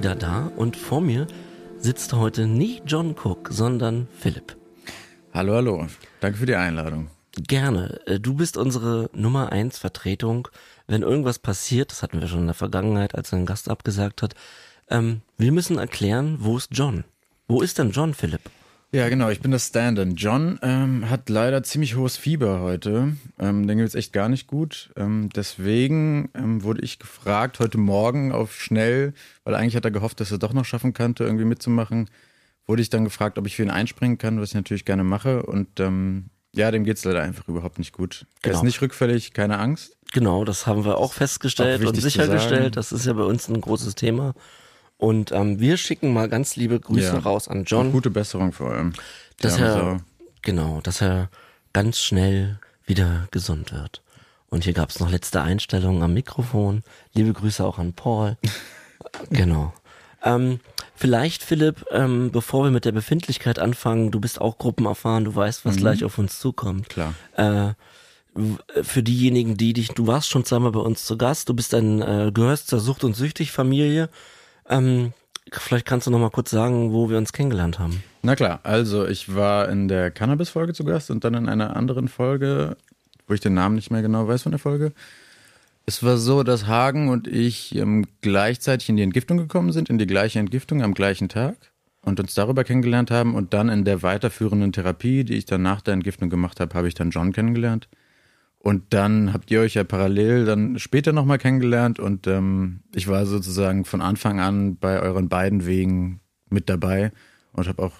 wieder da und vor mir sitzt heute nicht John Cook, sondern Philipp. Hallo, hallo. Danke für die Einladung. Gerne. Äh, du bist unsere Nummer eins Vertretung. Wenn irgendwas passiert, das hatten wir schon in der Vergangenheit, als ein Gast abgesagt hat, ähm, wir müssen erklären, wo ist John? Wo ist denn John, Philipp? Ja, genau, ich bin das Stand-in. John ähm, hat leider ziemlich hohes Fieber heute. Ähm, den geht's echt gar nicht gut. Ähm, deswegen ähm, wurde ich gefragt, heute Morgen auf schnell, weil eigentlich hat er gehofft, dass er doch noch schaffen könnte, irgendwie mitzumachen, wurde ich dann gefragt, ob ich für ihn einspringen kann, was ich natürlich gerne mache. Und ähm, ja, dem geht's leider einfach überhaupt nicht gut. Er Genau. ist nicht rückfällig, keine Angst. Genau, das haben wir auch festgestellt Auch und sichergestellt. Das ist ja bei uns ein großes Thema. Und ähm, wir schicken mal ganz liebe Grüße Ja. raus an Und John, gute Besserung vor allem. Die dass er, genau, dass er ganz schnell wieder gesund wird. Und hier gab's noch letzte Einstellungen am Mikrofon. Liebe Grüße auch an Paul. genau. Ähm, vielleicht, Philipp, ähm, bevor wir mit der Befindlichkeit anfangen, du bist auch gruppenerfahren, du weißt, was gleich auf uns zukommt. Klar. Äh, für diejenigen, die dich, du warst schon zweimal bei uns zu Gast, du bist ein, äh, gehörst zur Sucht- und Süchtig-Familie. Ähm, vielleicht kannst du noch mal kurz sagen, wo wir uns kennengelernt haben. Na klar, also ich war in der Cannabis-Folge zu Gast und dann in einer anderen Folge, wo ich den Namen nicht mehr genau weiß von der Folge. Es war so, dass Hagen und ich ähm, gleichzeitig in die Entgiftung gekommen sind, in die gleiche Entgiftung am gleichen Tag und uns darüber kennengelernt haben und dann in der weiterführenden Therapie, die ich dann nach der Entgiftung gemacht habe, habe ich dann John kennengelernt. Und dann habt ihr euch ja parallel dann später nochmal kennengelernt und ähm, ich war sozusagen von Anfang an bei euren beiden Wegen mit dabei und habe auch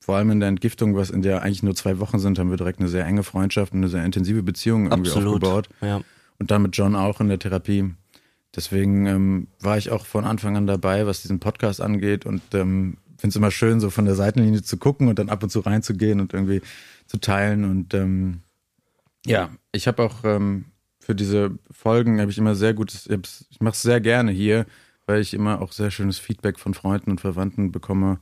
vor allem in der Entgiftung, was in der eigentlich nur zwei Wochen sind, haben wir direkt eine sehr enge Freundschaft und eine sehr intensive Beziehung irgendwie aufgebaut. Ja. Und dann mit John auch in der Therapie. Deswegen ähm, war ich auch von Anfang an dabei, was diesen Podcast angeht und ähm, finde es immer schön, so von der Seitenlinie zu gucken und dann ab und zu reinzugehen und irgendwie zu teilen. Und ähm, ja, ich habe auch ähm, für diese Folgen habe ich immer sehr gutes, ich, mache es sehr gerne hier, weil ich immer auch sehr schönes Feedback von Freunden und Verwandten bekomme,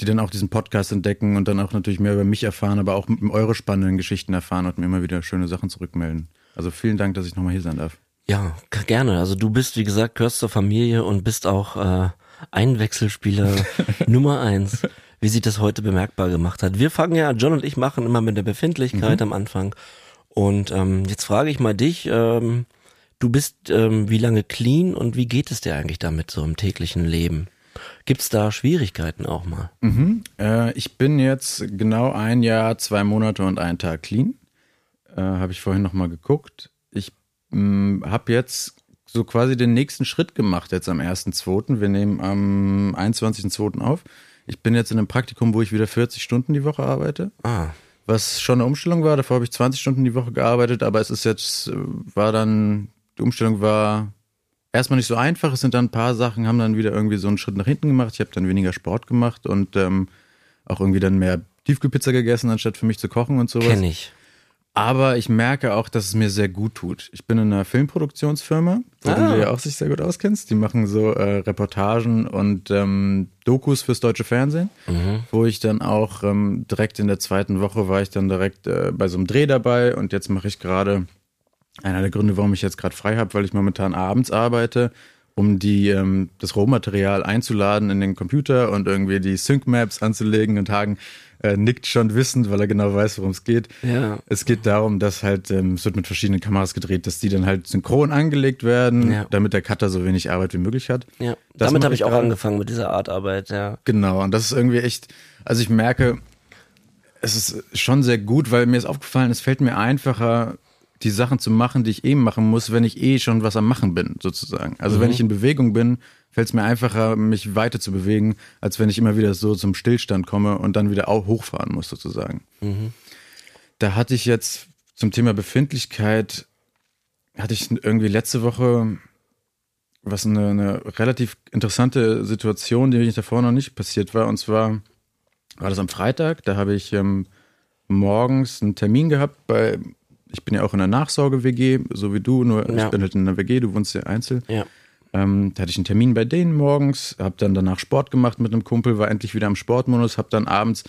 die dann auch diesen Podcast entdecken und dann auch natürlich mehr über mich erfahren, aber auch eure spannenden Geschichten erfahren und mir immer wieder schöne Sachen zurückmelden. Also vielen Dank, dass ich nochmal hier sein darf. Ja, gerne. Also du bist, wie gesagt, gehörst zur Familie und bist auch äh, Einwechselspieler Nummer eins, wie sich das heute bemerkbar gemacht hat. Wir fangen ja, John und ich machen immer mit der Befindlichkeit am Anfang. Und ähm, jetzt frage ich mal dich, ähm, du bist ähm, wie lange clean und wie geht es dir eigentlich damit so im täglichen Leben? Gibt's da Schwierigkeiten auch mal? Äh, ich bin jetzt genau ein Jahr, zwei Monate und einen Tag clean. Äh, habe ich vorhin nochmal geguckt. Ich habe jetzt so quasi den nächsten Schritt gemacht jetzt am 1.2. Wir nehmen am 21.2. auf. Ich bin jetzt in einem Praktikum, wo ich wieder 40 Stunden die Woche arbeite. Ah, Was schon eine Umstellung war, davor habe ich 20 Stunden die Woche gearbeitet, aber es ist jetzt, äh, war dann, die Umstellung war erstmal nicht so einfach. Es sind dann ein paar Sachen, haben dann wieder irgendwie so einen Schritt nach hinten gemacht. Ich habe dann weniger Sport gemacht und ähm, auch irgendwie dann mehr Tiefkühlpizza gegessen, anstatt für mich zu kochen und sowas. kenne ich. Aber ich merke auch, dass es mir sehr gut tut. Ich bin in einer Filmproduktionsfirma, wo Ah. du ja auch sich sehr gut auskennst. Die machen so äh, Reportagen und ähm, Dokus fürs deutsche Fernsehen, wo ich dann auch ähm, direkt in der zweiten Woche war ich dann direkt äh, bei so einem Dreh dabei und jetzt mache ich gerade einer der Gründe, warum ich jetzt gerade frei habe, weil ich momentan abends arbeite, um die ähm, das Rohmaterial einzuladen in den Computer und irgendwie die Sync Maps anzulegen und Hagen äh, nickt schon wissend, weil er genau weiß, worum es geht. Ja. Es geht darum, dass halt, ähm, es wird mit verschiedenen Kameras gedreht, dass die dann halt synchron angelegt werden, Ja. damit der Cutter so wenig Arbeit wie möglich hat. Ja, Das damit habe ich auch angefangen mit dieser Art Arbeit, ja. Genau, und das ist irgendwie echt, also ich merke, es ist schon sehr gut, weil mir ist aufgefallen, es fällt mir einfacher, die Sachen zu machen, die ich eben machen muss, wenn ich eh schon was am Machen bin, sozusagen. Also wenn ich in Bewegung bin, fällt es mir einfacher, mich weiter zu bewegen, als wenn ich immer wieder so zum Stillstand komme und dann wieder auch hochfahren muss, sozusagen. Da hatte ich jetzt zum Thema Befindlichkeit, hatte ich irgendwie letzte Woche was eine, eine relativ interessante Situation, die mir davor noch nicht passiert war. Und zwar war das am Freitag, da habe ich ähm, morgens einen Termin gehabt bei, ich bin ja auch in der Nachsorge-WG, so wie du, nur Ja. ich bin halt in der WG, du wohnst ja einzeln. Ja. Ähm, da hatte ich einen Termin bei denen morgens, habe dann danach Sport gemacht mit einem Kumpel, war endlich wieder im Sportmodus, habe dann abends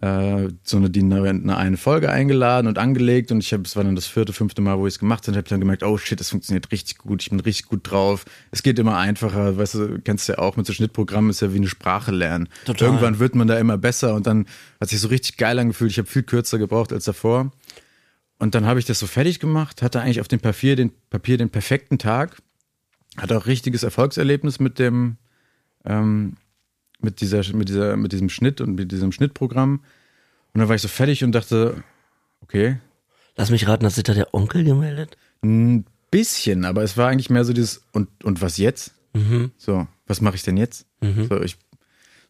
äh, so eine, die, eine, eine Folge eingeladen und angelegt und ich habe, es war dann das vierte, fünfte Mal, wo ich es gemacht habe, habe dann gemerkt, oh shit, das funktioniert richtig gut, ich bin richtig gut drauf. Es geht immer einfacher, weißt du, kennst du ja auch mit so Schnittprogrammen, ist ja wie eine Sprache lernen. Total. Irgendwann wird man da immer besser und dann hat sich so richtig geil angefühlt. Ich habe viel kürzer gebraucht als davor. Und dann habe ich das so fertig gemacht, hatte eigentlich auf dem Papier den, Papier den perfekten Tag, hatte auch richtiges Erfolgserlebnis mit dem, ähm, mit dieser, mit dieser, mit diesem Schnitt und mit diesem Schnittprogramm. Und dann war ich so fertig und dachte, okay, Lass mich raten, hat sich da der Onkel gemeldet? ein bisschen, aber es war eigentlich mehr so dieses, und, und was jetzt? Mhm. So, was mache ich denn jetzt? So, ich,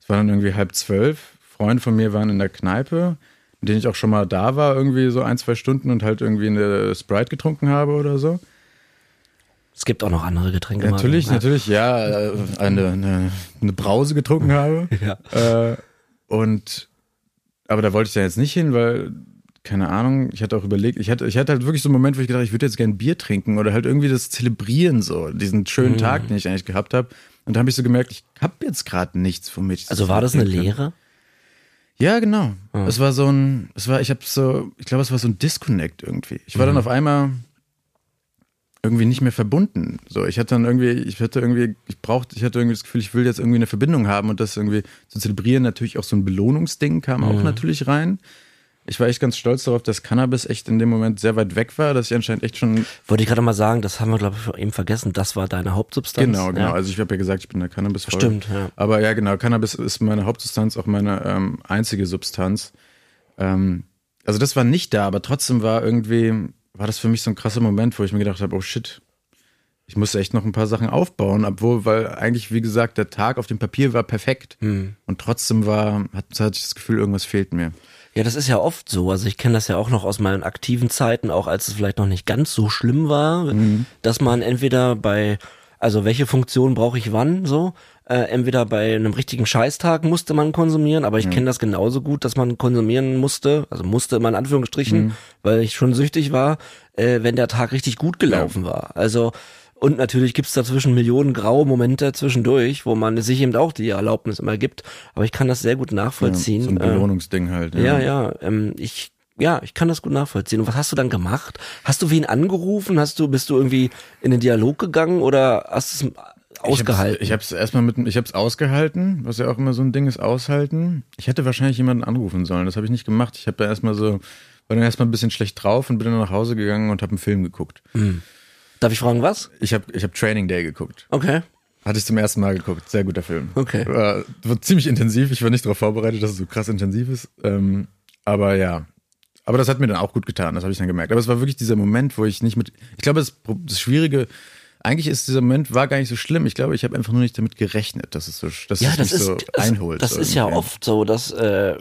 es war dann irgendwie halb zwölf. Freunde von mir waren in der Kneipe, in denen ich auch schon mal da war, irgendwie so ein, zwei Stunden und halt irgendwie eine Sprite getrunken habe oder so. Es gibt auch noch andere Getränke. mal. Natürlich, Ja. natürlich, ja, äh, eine, eine, eine Brause getrunken habe. Ja. Äh, und aber da wollte ich dann jetzt nicht hin, weil, keine Ahnung, ich hatte auch überlegt, ich hatte, ich hatte halt wirklich so einen Moment, wo ich gedacht, ich würde jetzt gerne Bier trinken oder halt irgendwie das zelebrieren, so, diesen schönen Mhm. Tag, den ich eigentlich gehabt habe. Und da habe ich so gemerkt, ich habe jetzt gerade nichts, womit ich Also war das eine. Lehre? Ja, genau. Ah. Es war so ein, es war, ich habe so, ich glaube, es war so ein Disconnect irgendwie. Ich war Mhm. dann auf einmal irgendwie nicht mehr verbunden. So, ich hatte dann irgendwie, ich hatte irgendwie, ich brauchte, ich hatte irgendwie das Gefühl, ich will jetzt irgendwie eine Verbindung haben und das irgendwie zu zelebrieren. Natürlich auch so ein Belohnungsding kam Mhm. auch natürlich rein. Ich war echt ganz stolz darauf, dass Cannabis echt in dem Moment sehr weit weg war, dass ich anscheinend echt schon Wollte ich gerade mal sagen, das haben wir, glaube ich, eben vergessen. Das war deine Hauptsubstanz. Genau, genau. Ja. Also ich habe ja gesagt, ich bin der Cannabis voll. Stimmt, ja. Aber ja, genau, Cannabis ist meine Hauptsubstanz, auch meine ähm, einzige Substanz. Ähm, also das war nicht da, aber trotzdem war irgendwie, war das für mich so ein krasser Moment, wo ich mir gedacht habe, oh shit, ich musste echt noch ein paar Sachen aufbauen, obwohl, weil eigentlich, wie gesagt, der Tag auf dem Papier war perfekt. Hm. Und trotzdem war, hat, hatte ich das Gefühl, irgendwas fehlt mir. Ja, das ist ja oft so. Also ich kenne das ja auch noch aus meinen aktiven Zeiten, auch als es vielleicht noch nicht ganz so schlimm war, Mhm. dass man entweder bei, also welche Funktion brauche ich wann so, äh, entweder bei einem richtigen Scheißtag musste man konsumieren, aber ich kenne das genauso gut, dass man konsumieren musste, also musste immer in Anführungsstrichen, Mhm. weil ich schon süchtig war, äh, wenn der Tag richtig gut gelaufen war. Also und natürlich gibt's dazwischen Millionen graue Momente zwischendurch, wo man sich eben auch die Erlaubnis immer gibt. Aber ich kann das sehr gut nachvollziehen. so ein äh, Belohnungsding halt. ja, ja. Ähm, ich, ja, ich kann das gut nachvollziehen. Und was hast du dann gemacht? Hast du wen angerufen? Hast du, bist du irgendwie in den Dialog gegangen oder hast du es ausgehalten? Ich habe es erstmal mit, ich habe es ausgehalten, was ja auch immer so ein Ding ist, aushalten. Ich hätte wahrscheinlich jemanden anrufen sollen. Das habe ich nicht gemacht. Ich habe da erstmal so, war dann erstmal ein bisschen schlecht drauf und bin dann nach Hause gegangen und habe einen Film geguckt. Darf ich fragen, was? Ich habe ich hab Training Day geguckt. Okay. Hatte ich zum ersten Mal geguckt. Sehr guter Film. Okay. War, war ziemlich intensiv. Ich war nicht darauf vorbereitet, dass es so krass intensiv ist. Ähm, aber ja. Aber das hat mir dann auch gut getan. Das habe ich dann gemerkt. Aber es war wirklich dieser Moment, wo ich nicht mit. Ich glaube, das, das Schwierige. Eigentlich ist dieser Moment war gar nicht so schlimm. Ich glaube, ich habe einfach nur nicht damit gerechnet, dass es so, dass Ja, es das ist, so einholt. das so ist ja irgendwie. oft so, dass, äh,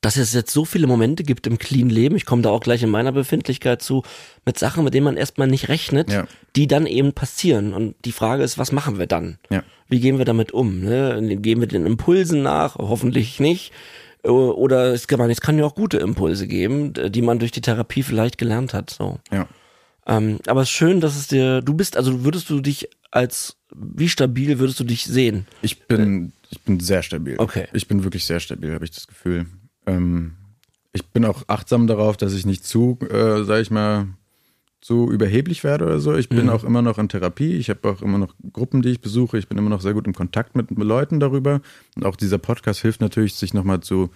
dass es jetzt so viele Momente gibt im clean Leben, ich komme da auch gleich in meiner Befindlichkeit zu, mit Sachen, mit denen man erstmal nicht rechnet, Ja. die dann eben passieren. Und die Frage ist, was machen wir dann? Ja. Wie gehen wir damit um? Ne? Gehen wir den Impulsen nach? Hoffentlich nicht. O- Oder es kann, es kann ja auch gute Impulse geben, die man durch die Therapie vielleicht gelernt hat. So. Ja. Ähm, aber es ist schön, dass es dir, du bist, also würdest du dich als, wie stabil würdest du dich sehen? Ich bin, ich bin sehr stabil. Okay. Ich bin wirklich sehr stabil, habe ich das Gefühl. Ähm, ich bin auch achtsam darauf, dass ich nicht zu, äh, sag ich mal, zu überheblich werde oder so. Ich bin Mhm. auch immer noch in Therapie. Ich habe auch immer noch Gruppen, die ich besuche. Ich bin immer noch sehr gut im Kontakt mit Leuten darüber. Und auch dieser Podcast hilft natürlich, sich nochmal zu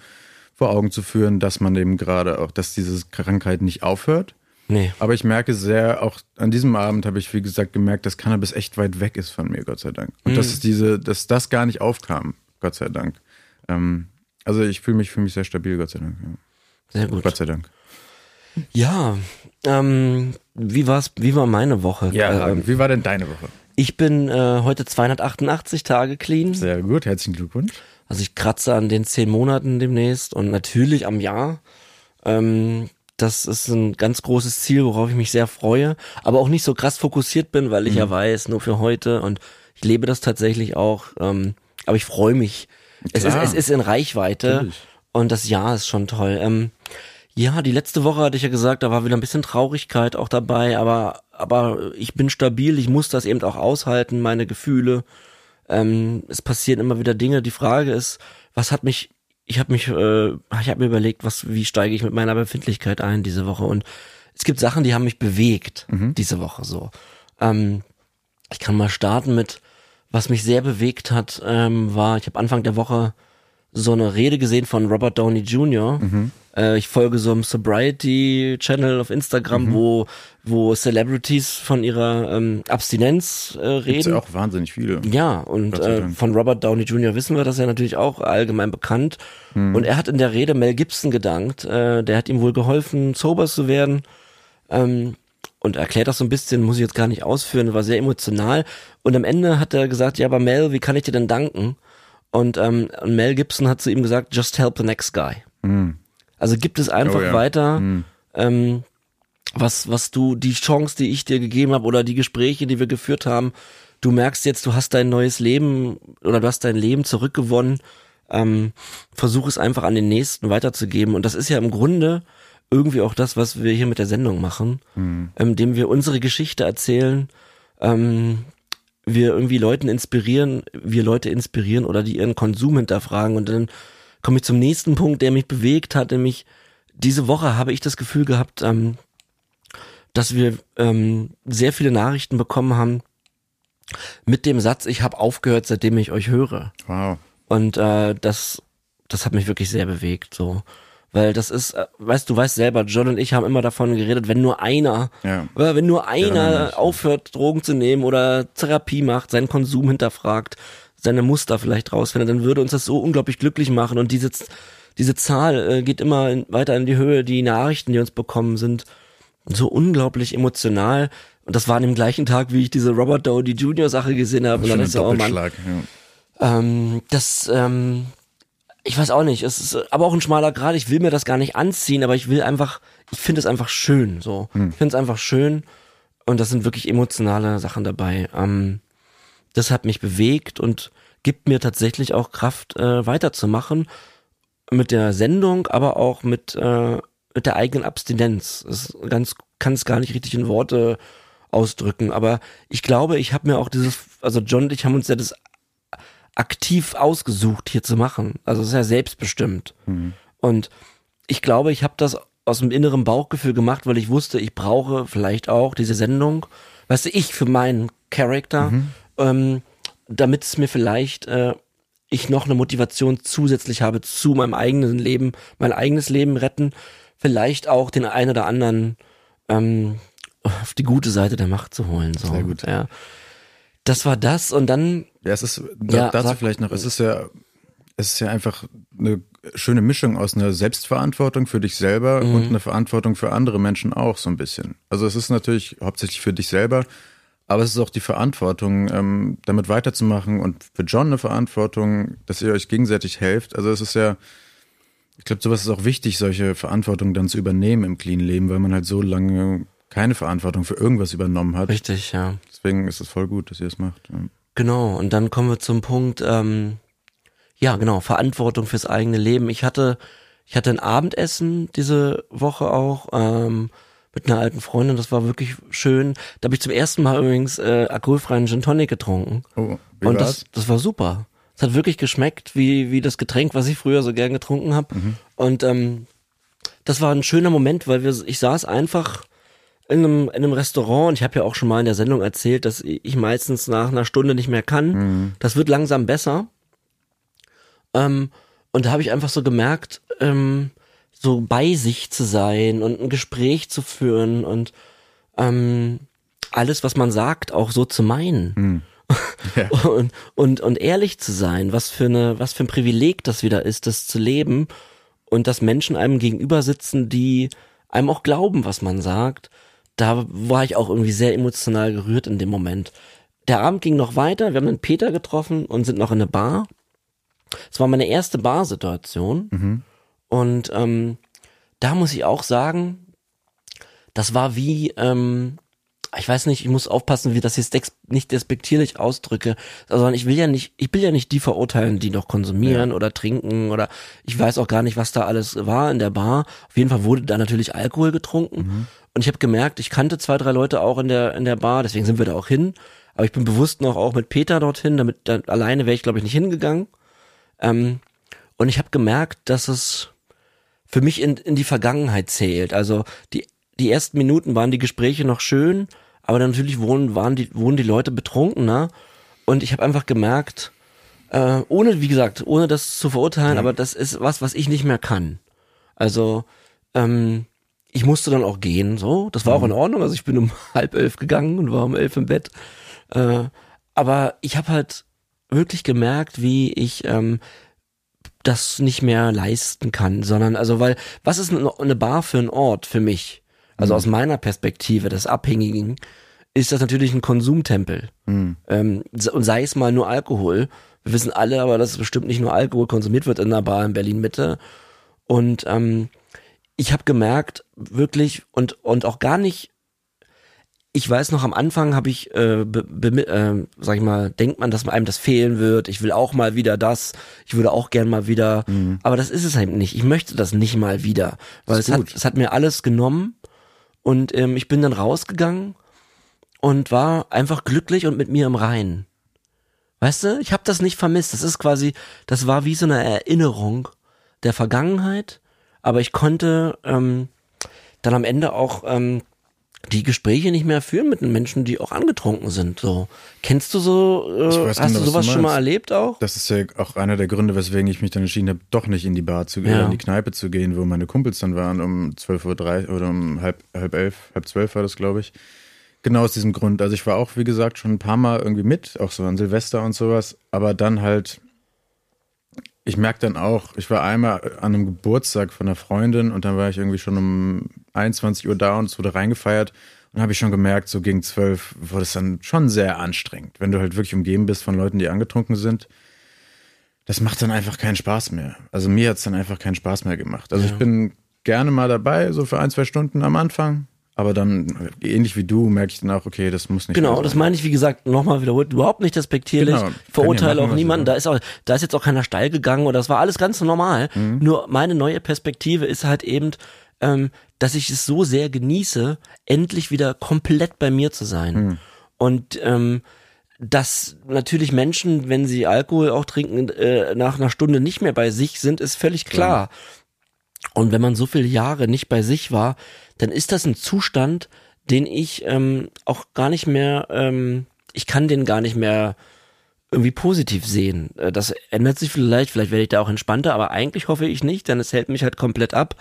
vor Augen zu führen, dass man eben gerade auch, dass diese Krankheit nicht aufhört. Nee. Aber ich merke sehr, auch an diesem Abend habe ich, wie gesagt, gemerkt, dass Cannabis echt weit weg ist von mir, Gott sei Dank. Und dass es diese, dass das gar nicht aufkam, Gott sei Dank. Ähm, also ich fühle mich, fühle mich sehr stabil, Gott sei Dank. Ja. Sehr gut. Gott sei Dank. Ja, ähm, wie war's, wie war meine Woche? ähm, wie war denn deine Woche? ich bin äh, heute 288 Tage clean. Sehr gut, herzlichen Glückwunsch. Also ich kratze an den zehn Monaten demnächst und natürlich am Jahr. Ähm, das ist ein ganz großes Ziel, worauf ich mich sehr freue, aber auch nicht so krass fokussiert bin, weil ich ja weiß, nur für heute und ich lebe das tatsächlich auch. Ähm, aber ich freue mich. Es ist, es ist in Reichweite Natürlich. und das Jahr ist schon toll. Ähm, ja, die letzte Woche hatte ich ja gesagt, da war wieder ein bisschen Traurigkeit auch dabei, aber, aber ich bin stabil, ich muss das eben auch aushalten, meine Gefühle. Ähm, es passieren immer wieder Dinge. Die Frage ist, was hat mich ich habe mich, äh, ich habe mir überlegt, was, wie steige ich mit meiner Befindlichkeit ein diese Woche und es gibt Sachen, die haben mich bewegt Mhm. diese Woche so. Ähm, ich kann mal starten mit, was mich sehr bewegt hat, ähm, war, ich habe Anfang der Woche so eine Rede gesehen von Robert Downey Jr. Mhm. Äh, ich folge so einem Sobriety Channel auf Instagram, Mhm. wo wo Celebrities von ihrer ähm, Abstinenz äh, Gibt's reden. ja auch wahnsinnig viele. Ja, und äh, von Robert Downey Jr. wissen wir das ja natürlich auch allgemein bekannt. Hm. Und er hat in der Rede Mel Gibson gedankt. Äh, der hat ihm wohl geholfen, sober zu werden. Ähm, und erklärt das so ein bisschen, muss ich jetzt gar nicht ausführen, war sehr emotional. Und am Ende hat er gesagt, ja, aber Mel, wie kann ich dir denn danken? Und, ähm, und Mel Gibson hat zu ihm gesagt, just help the next guy. Also gibt es einfach Oh ja. weiter, ähm, was, was du, die Chance, die ich dir gegeben habe oder die Gespräche, die wir geführt haben, du merkst jetzt, du hast dein neues Leben oder du hast dein Leben zurückgewonnen, ähm, versuch es einfach an den Nächsten weiterzugeben. Und das ist ja im Grunde irgendwie auch das, was wir hier mit der Sendung machen, ähm, indem wir unsere Geschichte erzählen, ähm, wir irgendwie Leuten inspirieren, wir Leute inspirieren oder die ihren Konsum hinterfragen. Und dann komme ich zum nächsten Punkt, der mich bewegt hat, nämlich diese Woche habe ich das Gefühl gehabt, ähm, dass wir ähm, sehr viele Nachrichten bekommen haben mit dem Satz, ich habe aufgehört, seitdem ich euch höre. Wow. Und äh, das, das hat mich wirklich sehr bewegt, so. Weil das ist, äh, weißt du, weißt selber, John und ich haben immer davon geredet, wenn nur einer, Ja. wenn nur einer Mensch. aufhört, Drogen zu nehmen oder Therapie macht, seinen Konsum hinterfragt, seine Muster vielleicht rausfindet, dann würde uns das so unglaublich glücklich machen. Und diese, diese Zahl äh, geht immer in, weiter in die Höhe. Die Nachrichten, die uns bekommen, sind so unglaublich emotional. Und das war an dem gleichen Tag, wie ich diese Robert Downey Jr. Sache gesehen habe. Und dann ich so, oh Mann. Ja. ähm, das, ähm, ich weiß auch nicht, es ist aber auch ein schmaler Grad, ich will mir das gar nicht anziehen, aber ich will einfach, ich finde es einfach schön, so. Ich finde es einfach schön und das sind wirklich emotionale Sachen dabei. Ähm, das hat mich bewegt und gibt mir tatsächlich auch Kraft, äh, weiterzumachen mit der Sendung, aber auch mit, äh, mit der eigenen Abstinenz. Das ganz, kann es gar nicht richtig in Worte ausdrücken, aber ich glaube, ich habe mir auch dieses, also John und ich haben uns ja das aktiv ausgesucht, hier zu machen. Also es ist ja selbstbestimmt. Und ich glaube, ich habe das aus dem inneren Bauchgefühl gemacht, weil ich wusste, ich brauche vielleicht auch diese Sendung, weißt du, ich für meinen Charakter, ähm, damit es mir vielleicht äh, ich noch eine Motivation zusätzlich habe zu meinem eigenen Leben, mein eigenes Leben retten, vielleicht auch den einen oder anderen ähm, auf die gute Seite der Macht zu holen. So. Sehr gut. Ja. Das war das und dann Ja, es ist da, Ja, dazu sag- vielleicht noch, es ist ja, es ist ja einfach eine schöne Mischung aus einer Selbstverantwortung für dich selber Mhm. und einer Verantwortung für andere Menschen auch so ein bisschen. Also es ist natürlich hauptsächlich für dich selber, aber es ist auch die Verantwortung, ähm, damit weiterzumachen und für John eine Verantwortung, dass ihr euch gegenseitig helft. Also es ist ja, ich glaube, sowas ist auch wichtig, solche Verantwortung dann zu übernehmen im clean Leben, weil man halt so lange keine Verantwortung für irgendwas übernommen hat. richtig, ja. Deswegen ist es voll gut, dass ihr es macht. Ja. Genau, und dann kommen wir zum Punkt, ähm, ja, genau, Verantwortung fürs eigene Leben. Ich hatte, ich hatte ein Abendessen diese Woche auch ähm, mit einer alten Freundin, das war wirklich schön. Da habe ich zum ersten Mal übrigens äh, alkoholfreien Gin Tonic getrunken. Oh, wie und war's? das, das war super. Es hat wirklich geschmeckt, wie, wie das Getränk, was ich früher so gern getrunken habe. Und ähm, das war ein schöner Moment, weil wir, ich saß einfach in einem, in einem Restaurant und ich habe ja auch schon mal in der Sendung erzählt, dass ich meistens nach einer Stunde nicht mehr kann. Das wird langsam besser. Ähm, und da habe ich einfach so gemerkt, ähm, so bei sich zu sein und ein Gespräch zu führen und ähm, alles, was man sagt, auch so zu meinen. Ja. Und, und, und ehrlich zu sein, was für eine, was für ein Privileg das wieder ist, das zu leben und dass Menschen einem gegenüber sitzen, die einem auch glauben, was man sagt. Da war ich auch irgendwie sehr emotional gerührt in dem Moment. Der Abend ging noch weiter, wir haben dann Peter getroffen und sind noch in eine Bar. Es war meine erste Barsituation. Und ähm, da muss ich auch sagen, das war wie, ähm, ich weiß nicht, ich muss aufpassen, wie das jetzt nicht despektierlich ausdrücke. Also ich will ja nicht, ich will ja nicht die verurteilen, die noch konsumieren oder trinken oder ich weiß auch gar nicht, was da alles war in der Bar. Auf jeden Fall wurde da natürlich Alkohol getrunken. Und ich habe gemerkt, ich kannte zwei, drei Leute auch in der, in der Bar, deswegen sind wir da auch hin. Aber ich bin bewusst noch auch mit Peter dorthin, damit da, alleine wäre ich, glaube ich, nicht hingegangen. Ähm, Und ich habe gemerkt, dass es für mich in, in die Vergangenheit zählt. Also die, die ersten Minuten waren die Gespräche noch schön, aber natürlich wohnen, waren die, wohnen die Leute betrunkener. Und ich habe einfach gemerkt, äh, ohne, wie gesagt, ohne das zu verurteilen, aber das ist was, was ich nicht mehr kann. Also, ähm, ich musste dann auch gehen, so. Das war auch in Ordnung. Also ich bin um halb elf gegangen und war um elf im Bett. Äh, aber ich habe halt wirklich gemerkt, wie ich ähm, das nicht mehr leisten kann, sondern also weil was ist eine Bar für ein Ort für mich? Also mhm. aus meiner Perspektive des Abhängigen ist das natürlich ein Konsumtempel mhm. ähm, und sei es mal nur Alkohol. Wir wissen alle, aber dass bestimmt nicht nur Alkohol konsumiert wird in einer Bar in Berlin Mitte und ähm, ich habe gemerkt wirklich und und auch gar nicht ich weiß noch, am Anfang habe ich, äh, be, be, äh, sag ich mal, denkt man, dass einem das fehlen wird. Ich will auch mal wieder das. Ich würde auch gern mal wieder. Mhm. Aber das ist es halt nicht. Ich möchte das nicht mal wieder, weil es hat, es hat mir alles genommen und ähm, ich bin dann rausgegangen und war einfach glücklich und mit mir im Reinen. Weißt du, ich habe das nicht vermisst. Das ist quasi, das war wie so eine Erinnerung der Vergangenheit, aber ich konnte ähm, dann am Ende auch ähm, die Gespräche nicht mehr führen mit den Menschen, die auch angetrunken sind. So kennst du so? Äh, hast genau, du sowas du schon mal erlebt auch? Das ist ja auch einer der Gründe, weswegen ich mich dann entschieden habe, doch nicht in die Bar zu gehen, ja. in die Kneipe zu gehen, wo meine Kumpels dann waren um 12.03 Uhr oder um halb halb elf, halb zwölf war das, glaube ich. Genau aus diesem Grund. Also ich war auch, wie gesagt, schon ein paar Mal irgendwie mit, auch so an Silvester und sowas, aber dann halt ich merke dann auch, ich war einmal an einem Geburtstag von einer Freundin und dann war ich irgendwie schon um 21 Uhr da und es wurde reingefeiert. Und habe ich schon gemerkt, so gegen zwölf wurde es dann schon sehr anstrengend, wenn du halt wirklich umgeben bist von Leuten, die angetrunken sind. Das macht dann einfach keinen Spaß mehr. Also mir hat es dann einfach keinen Spaß mehr gemacht. Also ja. ich bin gerne mal dabei, so für ein, zwei Stunden am Anfang. Aber dann, ähnlich wie du, merke ich dann auch, okay, das muss nicht Genau, das meine ich, wie gesagt, nochmal wiederholt, überhaupt nicht despektierlich. Genau, verurteile ja machen, auch niemanden. Da ist auch, da ist jetzt auch keiner steil gegangen oder das war alles ganz normal. Mhm. Nur meine neue Perspektive ist halt eben, ähm, dass ich es so sehr genieße, endlich wieder komplett bei mir zu sein. Mhm. Und ähm, dass natürlich Menschen, wenn sie Alkohol auch trinken, äh, nach einer Stunde nicht mehr bei sich sind, ist völlig klar. klar. Und wenn man so viele Jahre nicht bei sich war, dann ist das ein Zustand, den ich ähm, auch gar nicht mehr, ähm, ich kann den gar nicht mehr irgendwie positiv sehen. Äh, das ändert sich vielleicht, vielleicht werde ich da auch entspannter, aber eigentlich hoffe ich nicht, denn es hält mich halt komplett ab.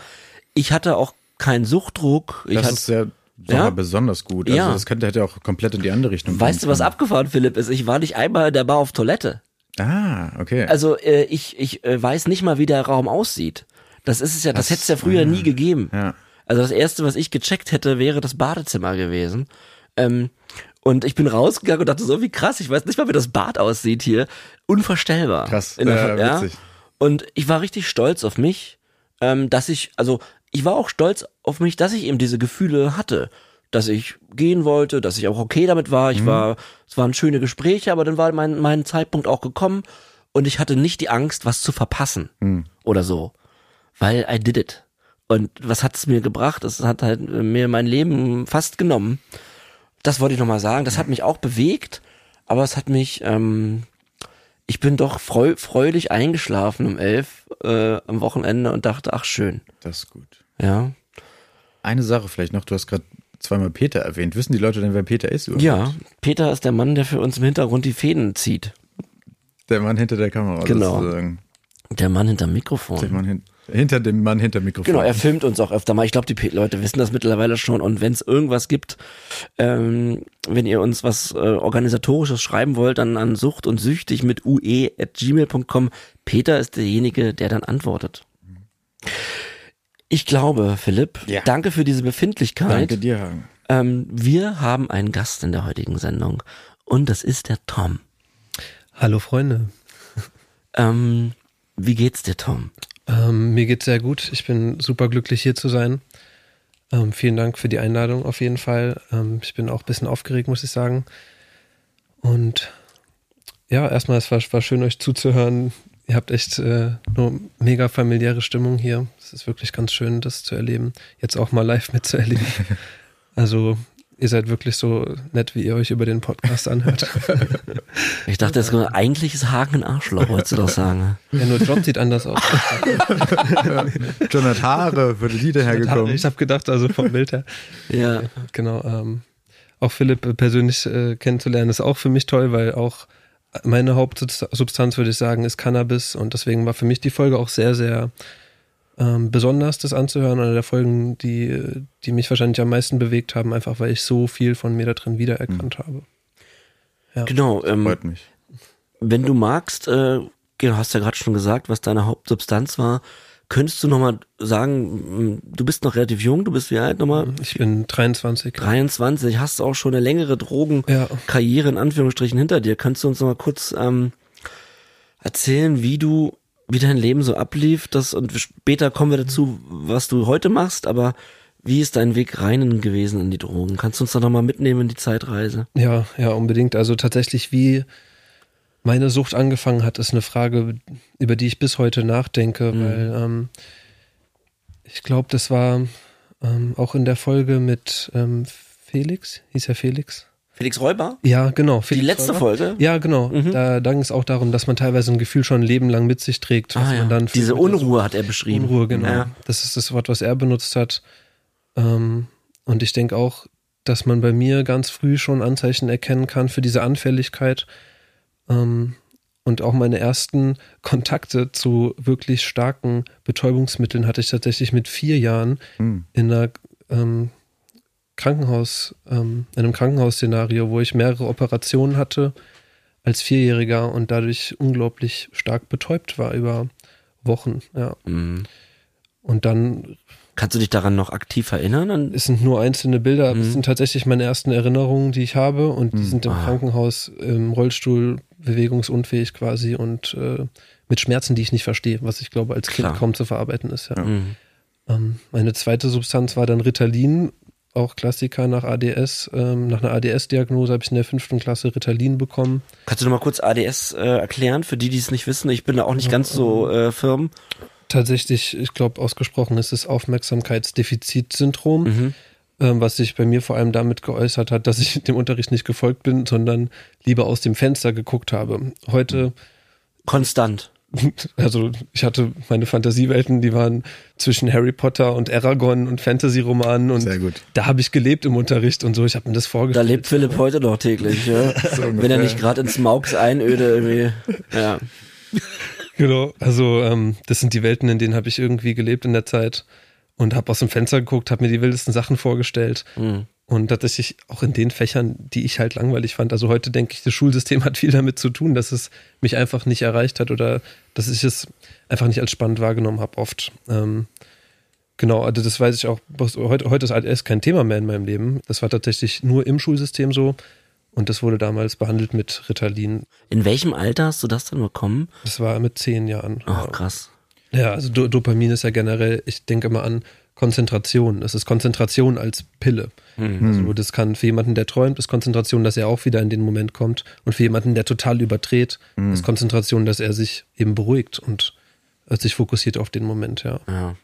Ich hatte auch keinen Suchtdruck. Ich das hatte, ist sehr ja? besonders gut. Also ja. das könnte hätte auch komplett in die andere Richtung Weißt du, was abgefahren, Philipp, ist? Ich war nicht einmal in der Bar auf Toilette. Ah, okay. Also äh, ich, ich äh, weiß nicht mal, wie der Raum aussieht. Das ist es ja, das, das hätte es ja früher ah, nie gegeben. Ja. Also das erste, was ich gecheckt hätte, wäre das Badezimmer gewesen. Ähm, und ich bin rausgegangen und dachte so, wie krass, ich weiß nicht mal, wie das Bad aussieht hier. Unvorstellbar. Krass, der, ja, witzig. Und ich war richtig stolz auf mich, ähm, dass ich, also ich war auch stolz auf mich, dass ich eben diese Gefühle hatte. Dass ich gehen wollte, dass ich auch okay damit war. Ich mhm. war, es waren schöne Gespräche, aber dann war mein, mein Zeitpunkt auch gekommen und ich hatte nicht die Angst, was zu verpassen mhm. oder so. Weil I did it. Und was hat es mir gebracht? Es hat halt mir mein Leben fast genommen. Das wollte ich nochmal sagen. Das hat mich auch bewegt, aber es hat mich, ähm, ich bin doch freu freudig eingeschlafen um elf äh, am Wochenende und dachte, ach schön. Das ist gut. Ja. Eine Sache vielleicht noch, du hast gerade zweimal Peter erwähnt. Wissen die Leute denn, wer Peter ist? Überhaupt? Ja, Peter ist der Mann, der für uns im Hintergrund die Fäden zieht. Der Mann hinter der Kamera genau. sozusagen. Der Mann hinterm Mikrofon. Der Mann hin hinter dem Mann hinter dem Mikrofon. Genau, er filmt uns auch öfter mal. Ich glaube, die Leute wissen das mittlerweile schon. Und wenn es irgendwas gibt, ähm, wenn ihr uns was äh, organisatorisches schreiben wollt, dann an sucht und süchtig mit ue at gmail.com. Peter ist derjenige, der dann antwortet. Ich glaube, Philipp, ja. danke für diese Befindlichkeit. Danke dir, Hagen. Ähm, wir haben einen Gast in der heutigen Sendung und das ist der Tom. Hallo Freunde. Ähm, wie geht's dir, Tom? Ähm, mir geht's sehr gut. Ich bin super glücklich hier zu sein. Ähm, vielen Dank für die Einladung auf jeden Fall. Ähm, ich bin auch ein bisschen aufgeregt, muss ich sagen. Und ja, erstmal, es war, war schön, euch zuzuhören. Ihr habt echt äh, eine mega familiäre Stimmung hier. Es ist wirklich ganz schön, das zu erleben. Jetzt auch mal live mitzuerleben. Also ihr seid wirklich so nett, wie ihr euch über den Podcast anhört. Ich dachte, das ist, eigentlich ist Hagen ein Arschloch, wolltest du doch sagen. ja, nur John sieht anders aus. John hat Haare, würde die dahergekommen. Ich habe gedacht, also vom Bild her. Ja. Genau. Ähm, auch Philipp persönlich äh, kennenzulernen ist auch für mich toll, weil auch meine Hauptsubstanz, würde ich sagen, ist Cannabis und deswegen war für mich die Folge auch sehr, sehr ähm, besonders, das anzuhören. Eine der Folgen, die, die mich wahrscheinlich am meisten bewegt haben, einfach weil ich so viel von mir da drin wiedererkannt Mhm. habe. Ja. Genau. Ähm, Freut mich. wenn du magst, äh, genau, hast ja gerade schon gesagt, was deine Hauptsubstanz war. Könntest du nochmal sagen, mh, du bist noch relativ jung, du bist wie alt nochmal? Ich bin 23. 23, hast auch schon eine längere Drogenkarriere Ja. in Anführungsstrichen hinter dir. Kannst du uns noch mal kurz ähm, erzählen, wie du, wie dein Leben so ablief? Das, und später kommen wir dazu, was du heute machst, aber wie ist dein Weg rein gewesen in die Drogen? Kannst du uns da noch mal mitnehmen in die Zeitreise? Ja, ja, unbedingt. Also tatsächlich, wie meine Sucht angefangen hat, ist eine Frage, über die ich bis heute nachdenke, Mhm. weil ähm, ich glaube, das war ähm, auch in der Folge mit ähm, Felix, hieß er Felix? Felix Räuber? Ja, genau. Die Felix letzte Räuber. Folge? Ja, genau. Mhm. Da, da ging es auch darum, dass man teilweise ein Gefühl schon ein Leben lang mit sich trägt. was Ah, ja. man dann für- Diese Unruhe hat er beschrieben. Unruhe, genau. Ja. Das ist das Wort, was er benutzt hat. Ähm, und ich denke auch, dass man bei mir ganz früh schon Anzeichen erkennen kann für diese Anfälligkeit. Ähm, und auch meine ersten Kontakte zu wirklich starken Betäubungsmitteln hatte ich tatsächlich mit vier Jahren Hm. in einer ähm, Krankenhaus, ähm, in einem Krankenhausszenario, wo ich mehrere Operationen hatte als Vierjähriger und dadurch unglaublich stark betäubt war über Wochen. Ja. Mhm. Und dann Kannst du dich daran noch aktiv erinnern? An, es sind nur einzelne Bilder, aber Mhm. es sind tatsächlich meine ersten Erinnerungen, die ich habe und die Mhm. sind im Ah. Krankenhaus im Rollstuhl bewegungsunfähig quasi und äh, mit Schmerzen, die ich nicht verstehe, was ich glaube als Kind Klar. kaum zu verarbeiten ist. Ja. Mhm. Ähm, meine zweite Substanz war dann Ritalin, auch Klassiker nach ADS. Ähm, nach einer ADS-Diagnose habe ich in der fünften Klasse Ritalin bekommen. Kannst du noch mal kurz ADS äh, erklären, für die, die es nicht wissen? Ich bin da auch nicht ganz so äh, firm. Tatsächlich, ich glaube, ausgesprochen ist es Aufmerksamkeitsdefizitsyndrom. Mhm. ähm, was sich bei mir vor allem damit geäußert hat, dass ich dem Unterricht nicht gefolgt bin, sondern lieber aus dem Fenster geguckt habe. Heute, Konstant. also ich hatte meine Fantasiewelten, die waren zwischen Harry Potter und Aragon und Fantasy-Romanen und Sehr gut. da habe ich gelebt im Unterricht und so. Ich habe mir das Da vorgestellt. lebt Philipp heute noch täglich, ja. Wenn er nicht gerade ins Mauks Einöde irgendwie. Ja. Genau, also ähm, das sind die Welten, in denen habe ich irgendwie gelebt in der Zeit und habe aus dem Fenster geguckt, habe mir die wildesten Sachen vorgestellt. Mhm. Und tatsächlich auch in den Fächern, die ich halt langweilig fand. Also heute denke ich, das Schulsystem hat viel damit zu tun, dass es mich einfach nicht erreicht hat oder dass ich es einfach nicht als spannend wahrgenommen habe, oft. Ähm, genau, also das weiß ich auch. Heute, heute ist ADS kein Thema mehr in meinem Leben. Das war tatsächlich nur im Schulsystem so. Und das wurde damals behandelt mit Ritalin. In welchem Alter hast du das dann bekommen? Das war mit zehn Jahren. Ach, krass. Ja, also Do Dopamin ist ja generell, ich denke immer an Konzentration. Es ist Konzentration als Pille. Mhm. Also das kann für jemanden, der träumt, ist Konzentration, dass er auch wieder in den Moment kommt. Und für jemanden, der total überdreht, ist Konzentration, dass er sich eben beruhigt und äh, sich fokussiert auf den Moment, ja. Ja.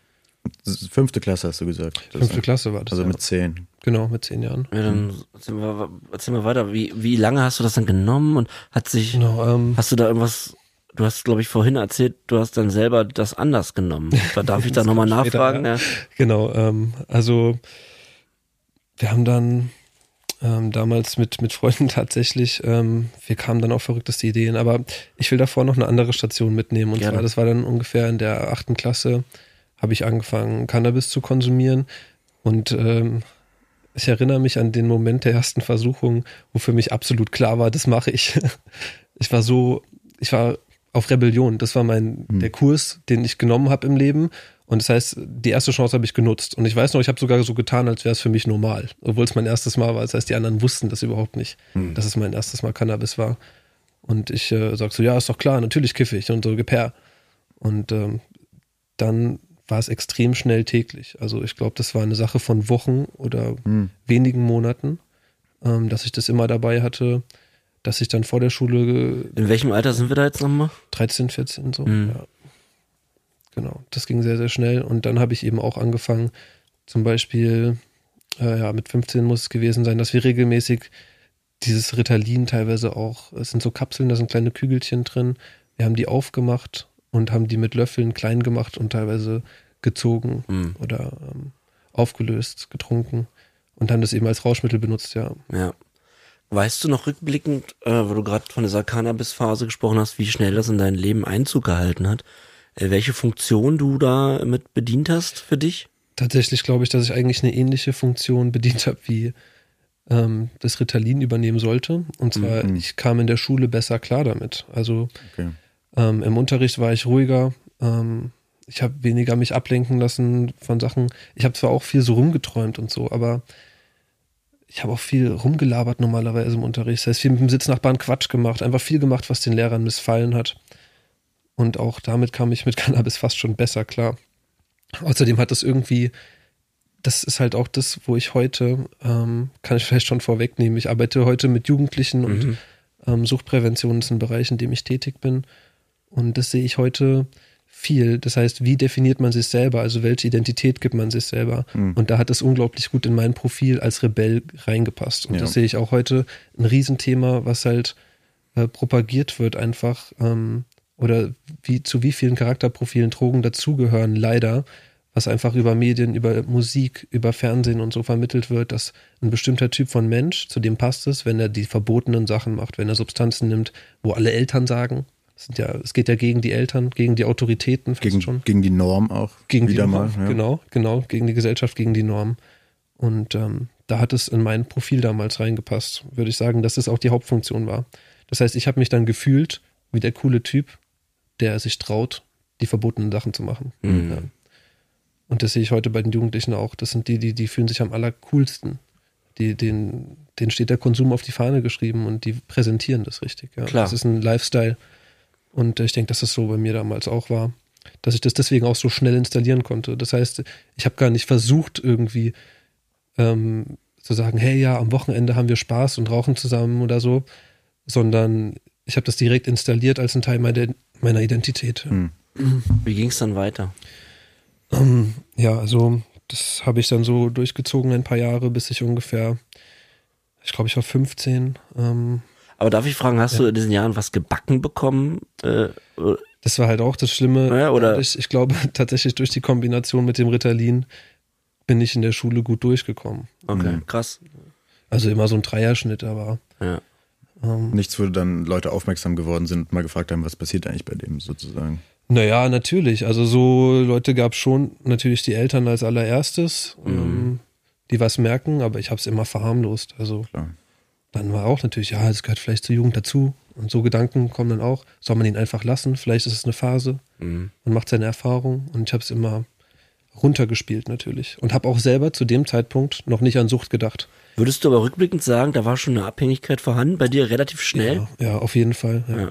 Fünfte Klasse hast du gesagt. Fünfte Klasse war das. Also ja. mit zehn. genau, mit zehn Jahren. ja dann erzähl mal, erzähl mal weiter. Wie, wie lange hast du das dann genommen und hat sich, Genau, ähm, hast du da irgendwas, du hast, glaube ich, vorhin erzählt, du hast dann selber das anders genommen. Da darf ich da nochmal später, nachfragen. ja. Ja. Genau, ähm, also wir haben dann ähm, damals mit, mit Freunden tatsächlich, ähm, wir kamen dann auf verrückteste Ideen, aber ich will davor noch eine andere Station mitnehmen. Und Gerne. zwar, das war dann ungefähr in der achten Klasse, habe ich angefangen, Cannabis zu konsumieren. Und ähm, ich erinnere mich an den Moment der ersten Versuchung, wo für mich absolut klar war, das mache ich. Ich war so, ich war auf Rebellion. Das war mein der Kurs, den ich genommen habe im Leben. Und das heißt, die erste Chance habe ich genutzt. Und ich weiß noch, ich habe sogar so getan, als wäre es für mich normal, obwohl es mein erstes Mal war. Das heißt, die anderen wussten das überhaupt nicht, dass es mein erstes Mal Cannabis war. Und ich äh, sag so, ja, ist doch klar, natürlich kiffe ich und so gepair. Und ähm, dann war es extrem schnell täglich. Also ich glaube, das war eine Sache von Wochen oder wenigen Monaten, ähm, dass ich das immer dabei hatte, dass ich dann vor der Schule In welchem Alter sind wir da jetzt nochmal? 13, 14 so. Mhm. Ja. Genau, das ging sehr, sehr schnell. Und dann habe ich eben auch angefangen, zum Beispiel äh, ja, mit 15 muss es gewesen sein, dass wir regelmäßig dieses Ritalin teilweise auch, es sind so Kapseln, da sind kleine Kügelchen drin. Wir haben die aufgemacht und haben die mit Löffeln klein gemacht und teilweise gezogen Mhm. oder ähm, aufgelöst, getrunken und haben das eben als Rauschmittel benutzt, ja. Ja. Weißt du noch rückblickend, äh, wo du gerade von dieser Cannabis-Phase gesprochen hast, wie schnell das in dein Leben Einzug gehalten hat? Äh, welche Funktion du da mit bedient hast für dich? Tatsächlich glaube ich, dass ich eigentlich eine ähnliche Funktion bedient habe, wie ähm, das Ritalin übernehmen sollte. Und zwar, Mhm. ich kam in der Schule besser klar damit. Also Okay. Ähm, im Unterricht war ich ruhiger. Ähm, ich habe weniger mich ablenken lassen von Sachen. Ich habe zwar auch viel so rumgeträumt und so, aber ich habe auch viel rumgelabert normalerweise im Unterricht. Das heißt, viel mit dem Sitznachbarn Quatsch gemacht, einfach viel gemacht, was den Lehrern missfallen hat. Und auch damit kam ich mit Cannabis fast schon besser klar. Außerdem hat das irgendwie, das ist halt auch das, wo ich heute, ähm, kann ich vielleicht schon vorwegnehmen, ich arbeite heute mit Jugendlichen und Mhm. ähm, Suchtprävention ist ein Bereich, in dem ich tätig bin. Und das sehe ich heute viel. Das heißt, wie definiert man sich selber? Also welche Identität gibt man sich selber? Mhm. Und da hat es unglaublich gut in mein Profil als Rebell reingepasst. Und Ja. das sehe ich auch heute ein Riesenthema, was halt äh, propagiert wird einfach. Ähm, oder wie zu wie vielen Charakterprofilen Drogen dazugehören, leider, was einfach über Medien, über Musik, über Fernsehen und so vermittelt wird, dass ein bestimmter Typ von Mensch, zu dem passt es, wenn er die verbotenen Sachen macht, wenn er Substanzen nimmt, wo alle Eltern sagen, sind ja, es geht ja gegen die Eltern, gegen die Autoritäten fast Gegen, schon. gegen die Norm auch. Gegen wieder die mal. Norm, Ja. genau, genau, gegen die Gesellschaft, gegen die Norm. Und ähm, da hat es in mein Profil damals reingepasst, würde ich sagen, dass es auch die Hauptfunktion war. Das heißt, ich habe mich dann gefühlt wie der coole Typ, der sich traut, die verbotenen Sachen zu machen. Mhm. Ja. Und das sehe ich heute bei den Jugendlichen auch. Das sind die, die, die fühlen sich am allercoolsten. Die, denen, denen steht der Konsum auf die Fahne geschrieben und die präsentieren das richtig. Ja. Klar. Das ist ein Lifestyle. Und ich denke, dass das so bei mir damals auch war. Dass ich das deswegen auch so schnell installieren konnte. Das heißt, ich habe gar nicht versucht, irgendwie ähm, zu sagen, hey ja, am Wochenende haben wir Spaß und rauchen zusammen oder so, sondern ich habe das direkt installiert als ein Teil meiner, meiner Identität. Hm. Wie ging es dann weiter? Ähm, ja, also das habe ich dann so durchgezogen ein paar Jahre, bis ich ungefähr, ich glaube, ich war 15. Ähm, Aber darf ich fragen, hast du in diesen Jahren was gebacken bekommen? Äh, das war halt auch das Schlimme. Ja, oder- Ich, ich glaube tatsächlich durch die Kombination mit dem Ritalin bin ich in der Schule gut durchgekommen. okay, Mhm. krass. Also immer so ein Dreierschnitt, aber Ja. ähm, Nichts, wo dann Leute aufmerksam geworden sind und mal gefragt haben, was passiert eigentlich bei dem sozusagen. Naja, natürlich. Also so Leute gab es schon, natürlich die Eltern als allererstes, ähm, die was merken, aber ich habe es immer verharmlost. Also Klar. Dann war auch natürlich, ja, es gehört vielleicht zur Jugend dazu. Und so Gedanken kommen dann auch, soll man ihn einfach lassen? Vielleicht ist es eine Phase. Mhm. Man macht seine Erfahrung und ich habe es immer runtergespielt natürlich. Und habe auch selber zu dem Zeitpunkt noch nicht an Sucht gedacht. Würdest du aber rückblickend sagen, da war schon eine Abhängigkeit vorhanden, bei dir relativ schnell? Ja, ja auf jeden Fall. Ja. Ja.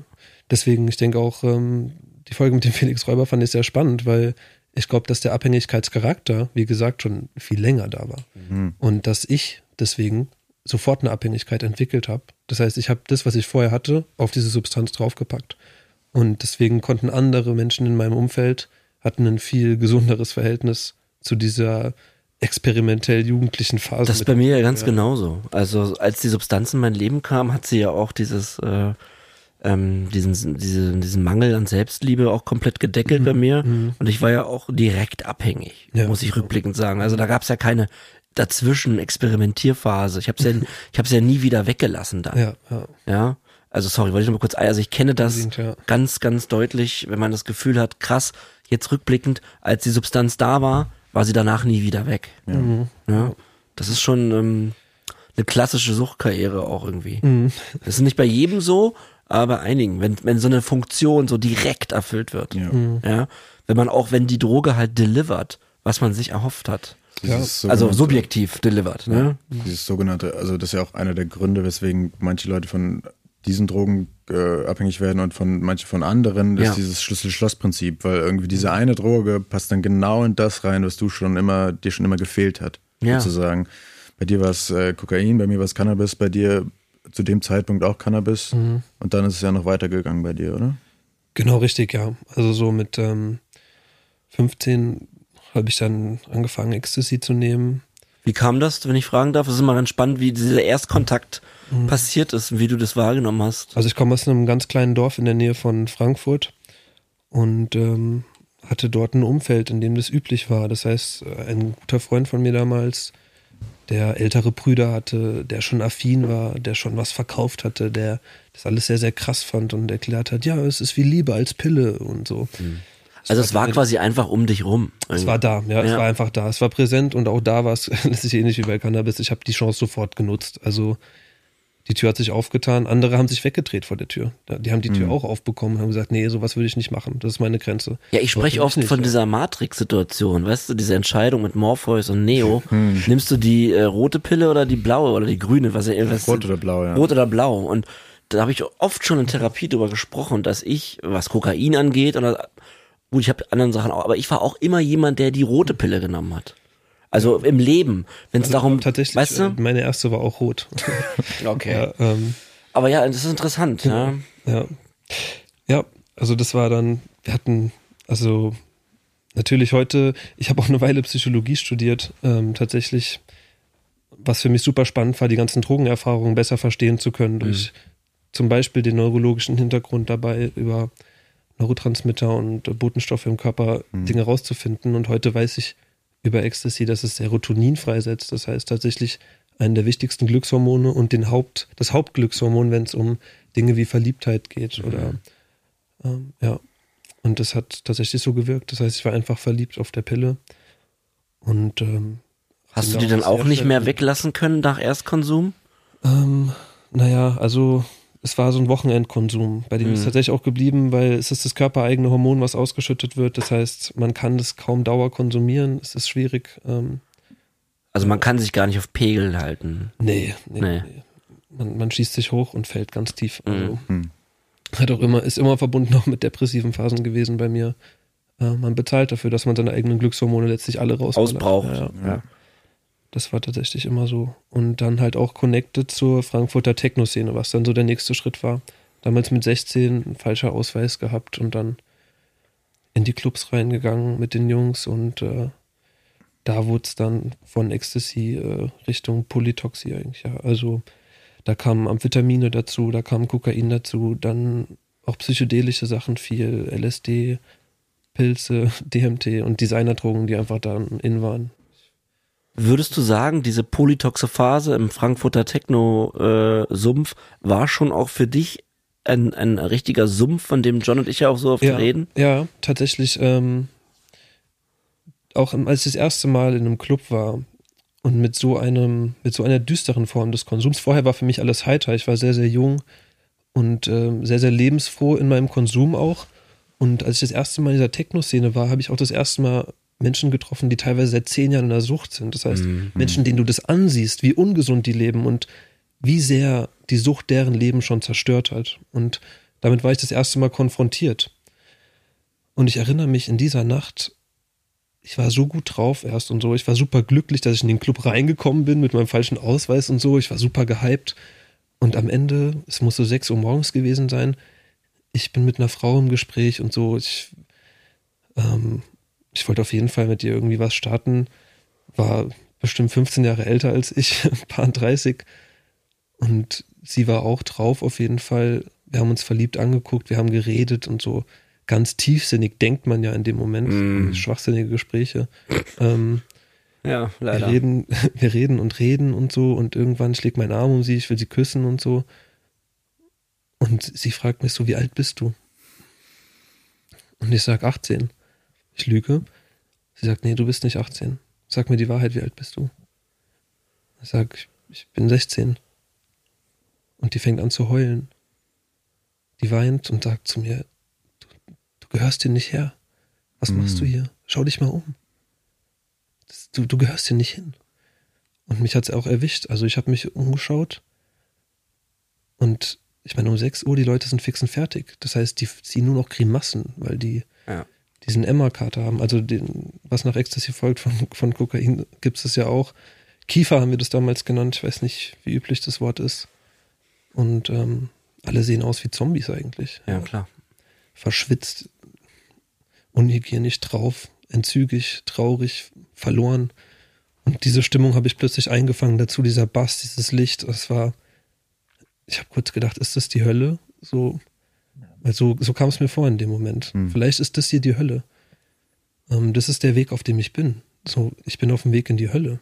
Deswegen, ich denke auch, ähm, die Folge mit dem Felix Räuber fand ich sehr spannend, weil ich glaube, dass der Abhängigkeitscharakter, wie gesagt, schon viel länger da war. Mhm. Und dass ich deswegen sofort eine Abhängigkeit entwickelt habe. Das heißt, ich habe das, was ich vorher hatte, auf diese Substanz draufgepackt. Und deswegen konnten andere Menschen in meinem Umfeld, hatten ein viel gesunderes Verhältnis zu dieser experimentell jugendlichen Phase. Das ist bei mir ja ganz Ja. genauso. Also als die Substanz in mein Leben kam, hat sie ja auch dieses, äh, ähm, diesen, diese, diesen Mangel an Selbstliebe auch komplett gedeckelt bei mir. Und ich war ja auch direkt abhängig, Ja. muss ich rückblickend sagen. Also da gab es ja keine dazwischen Experimentierphase. Ich habe ja, ich habe ja nie wieder weggelassen dann. Ja, ja. Ja. Also sorry, wollte ich noch mal kurz, also ich kenne das Unbedingt, ja. ganz, ganz deutlich, wenn man das Gefühl hat, krass, jetzt rückblickend, als die Substanz da war, war sie danach nie wieder weg. Mhm. Ja. Das ist schon ähm, eine klassische Suchtkarriere auch irgendwie. Mhm. Das ist nicht bei jedem so, aber bei einigen, wenn, wenn so eine Funktion so direkt erfüllt wird. Ja. Mhm. Ja. Wenn man auch, wenn die Droge halt delivert, was man sich erhofft hat. Dieses Also subjektiv delivert, ne? Dieses sogenannte, also das ist ja auch einer der Gründe, weswegen manche Leute von diesen Drogen äh, abhängig werden und von manche von anderen, das Ja. ist dieses Schlüssel-Schloss-Prinzip, weil irgendwie diese eine Droge passt dann genau in das rein, was du schon immer, dir schon immer gefehlt hat, Ja. sozusagen. Bei dir war es äh, Kokain, bei mir war es Cannabis, bei dir zu dem Zeitpunkt auch Cannabis Mhm. und dann ist es ja noch weitergegangen bei dir, oder? Genau, richtig, ja. Also so mit ähm, 15 habe ich dann angefangen, Ecstasy zu nehmen. Wie kam das, wenn ich fragen darf? Es ist immer ganz spannend, wie dieser Erstkontakt mhm. passiert ist und wie du das wahrgenommen hast. Also ich komme aus einem ganz kleinen Dorf in der Nähe von Frankfurt und ähm, hatte dort ein Umfeld, in dem das üblich war. Das heißt, ein guter Freund von mir damals, der ältere Brüder hatte, der schon affin war, der schon was verkauft hatte, der das alles sehr, sehr krass fand und erklärt hat, ja, es ist wie Liebe als Pille und so. Mhm. Also es war quasi einfach um dich rum. Es war da, ja, ja, es war einfach da. Es war präsent und auch da war es letztlich ähnlich wie bei Cannabis. Ich habe die Chance sofort genutzt. Also die Tür hat sich aufgetan, andere haben sich weggedreht vor der Tür. Die haben die Tür mhm. auch aufbekommen und haben gesagt, nee, sowas würde ich nicht machen. Das ist meine Grenze. Ja, ich spreche oft nicht, von ja. dieser Matrix-Situation, weißt du, diese Entscheidung mit Morpheus und Neo. Mhm. Nimmst du die äh, rote Pille oder die blaue oder die grüne? Was, was, rot oder blau, ja. Rot oder blau. Und da habe ich oft schon in Therapie drüber gesprochen, dass ich, was Kokain angeht, oder gut, ich habe anderen Sachen auch, aber ich war auch immer jemand, der die rote Pille genommen hat. Also im Leben, wenn es also darum, tatsächlich, weißt du? Äh, meine erste war auch rot. okay. Ja, ähm, aber ja, das ist interessant. Ja, ja, ja. Also das war dann, wir hatten, also natürlich heute, ich habe auch eine Weile Psychologie studiert, ähm, tatsächlich, was für mich super spannend war, die ganzen Drogenerfahrungen besser verstehen zu können durch mhm. zum Beispiel den neurologischen Hintergrund dabei über Neurotransmitter und Botenstoffe im Körper mhm. Dinge rauszufinden. Und heute weiß ich über Ecstasy, dass es Serotonin freisetzt. Das heißt tatsächlich einen der wichtigsten Glückshormone und den Haupt, das Hauptglückshormon, wenn es um Dinge wie Verliebtheit geht. Mhm. Oder ähm, ja. Und das hat tatsächlich so gewirkt. Das heißt, ich war einfach verliebt auf der Pille. Und ähm, hast du die dann auch nicht mehr weglassen können nach Erstkonsum? Ähm, naja, also es war so ein Wochenendkonsum, bei dem mhm. ist tatsächlich auch geblieben, weil es ist das körpereigene Hormon, was ausgeschüttet wird. Das heißt, man kann das kaum Dauer konsumieren. Es ist schwierig. Ähm, also man kann sich gar nicht auf Pegel halten. Nee, nee. nee. nee. Man, man, schießt sich hoch und fällt ganz tief. Also, mhm. Hat auch immer, ist immer verbunden auch mit depressiven Phasen gewesen bei mir. Äh, man bezahlt dafür, dass man seine eigenen Glückshormone letztlich alle raus ausbraucht. Ja, ja. Das war tatsächlich immer so. Und dann halt auch connected zur Frankfurter Techno-Szene, was dann so der nächste Schritt war. Damals mit 16 ein falscher Ausweis gehabt und dann in die Clubs reingegangen mit den Jungs und äh, da wurde es dann von Ecstasy äh, Richtung Polytoxie eigentlich, ja. Also da kamen Amphetamine dazu, da kam Kokain dazu, dann auch psychedelische Sachen viel, LSD, Pilze, DMT und Designerdrogen, die einfach da in waren. Würdest du sagen, diese polytoxe Phase im Frankfurter Techno-Sumpf äh, war schon auch für dich ein, ein richtiger Sumpf, von dem John und ich ja auch so oft ja, reden? Ja, tatsächlich. Ähm, auch als ich das erste Mal in einem Club war und mit so einem, mit so einer düsteren Form des Konsums. Vorher war für mich alles heiter. Ich war sehr, sehr jung und äh, sehr, sehr lebensfroh in meinem Konsum auch. Und als ich das erste Mal in dieser Techno-Szene war, habe ich auch das erste Mal Menschen getroffen, die teilweise seit zehn Jahren in der Sucht sind. Das heißt, mhm. Menschen, denen du das ansiehst, wie ungesund die leben und wie sehr die Sucht deren Leben schon zerstört hat. Und damit war ich das erste Mal konfrontiert. Und ich erinnere mich in dieser Nacht, ich war so gut drauf erst und so. Ich war super glücklich, dass ich in den Club reingekommen bin mit meinem falschen Ausweis und so. Ich war super gehypt. Und am Ende, es muss so sechs Uhr morgens gewesen sein, ich bin mit einer Frau im Gespräch und so. Ich ähm, ich wollte auf jeden Fall mit ihr irgendwie was starten. War bestimmt 15 Jahre älter als ich, ein paar 30. Und sie war auch drauf auf jeden Fall. Wir haben uns verliebt angeguckt, wir haben geredet und so ganz tiefsinnig denkt man ja in dem Moment. Mm. Schwachsinnige Gespräche. ähm, ja, leider. Wir reden, wir reden und reden und so und irgendwann schlägt mein Arm um sie, ich will sie küssen und so. Und sie fragt mich so, wie alt bist du? Und ich sag 18. Ich lüge. Sie sagt, nee, du bist nicht 18. Sag mir die Wahrheit, wie alt bist du? Ich sag, ich, ich bin 16. Und die fängt an zu heulen. Die weint und sagt zu mir, du, du gehörst hier nicht her. Was mm. machst du hier? Schau dich mal um. Das, du, du gehörst hier nicht hin. Und mich hat es auch erwischt. Also ich habe mich umgeschaut und ich meine, um 6 Uhr, die Leute sind fix und fertig. Das heißt, die ziehen nur noch Grimassen, weil die ja diesen Emma-Kater haben. Also den, was nach Ecstasy folgt von, von Kokain, gibt es ja auch. Kiefer haben wir das damals genannt. Ich weiß nicht, wie üblich das Wort ist. Und ähm, alle sehen aus wie Zombies eigentlich. Ja, klar. Verschwitzt, unhygienisch drauf, entzügig, traurig, verloren. Und diese Stimmung habe ich plötzlich eingefangen. Dazu dieser Bass, dieses Licht. Das war. Ich habe kurz gedacht, ist das die Hölle? So, weil so, so kam es mir vor in dem Moment. Hm. Vielleicht ist das hier die Hölle. Ähm, das ist der Weg, auf dem ich bin. So, ich bin auf dem Weg in die Hölle.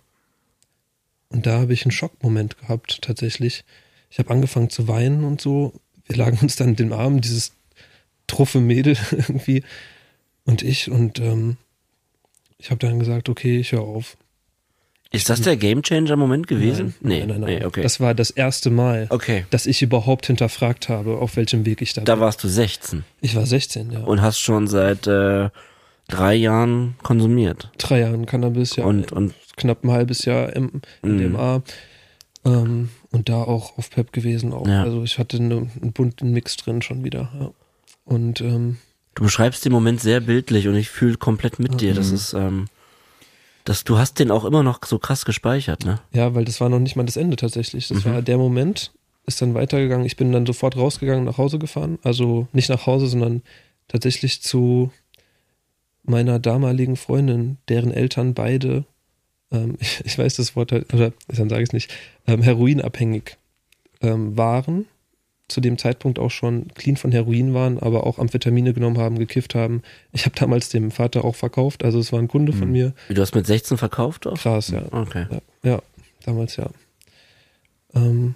Und da habe ich einen Schockmoment gehabt, tatsächlich. Ich habe angefangen zu weinen und so. Wir lagen uns dann in den Armen, dieses truffe Mädel irgendwie und ich. Und ähm, ich habe dann gesagt, okay, ich höre auf. Ist das der Gamechanger-Moment gewesen? Nein, nein, nein, nein. Nee, okay. Das war das erste Mal, okay. dass ich überhaupt hinterfragt habe, auf welchem Weg ich da, Da bin. warst du 16 Ich war 16, ja. und hast schon seit äh, drei Jahren konsumiert. Drei Jahren Cannabis, ja. Und, und knapp ein halbes Jahr M Mhm. MDMA. Ähm, und da auch auf PEP gewesen auch. Ja. Also ich hatte eine, einen bunten Mix drin schon wieder. Ja. Und ähm, du beschreibst den Moment sehr bildlich und ich fühle komplett mit dir. Das ist, ähm, das, du hast den auch immer noch so krass gespeichert, ne? ja, weil das war noch nicht mal das Ende tatsächlich. Das Mhm. war der Moment, ist dann weitergegangen. Ich bin dann sofort rausgegangen, nach Hause gefahren. Also nicht nach Hause, sondern tatsächlich zu meiner damaligen Freundin, deren Eltern beide, ähm, ich, ich weiß das Wort, halt- oder dann sage ich es nicht, ähm, heroinabhängig ähm, waren, zu dem Zeitpunkt auch schon clean von Heroin waren, aber auch Amphetamine genommen haben, gekifft haben. Ich habe damals dem Vater auch verkauft, also es war ein Kunde von mir. Wie du hast mit 16 verkauft auch? Krass, ja. Okay. Ja, ja damals ja. Ähm,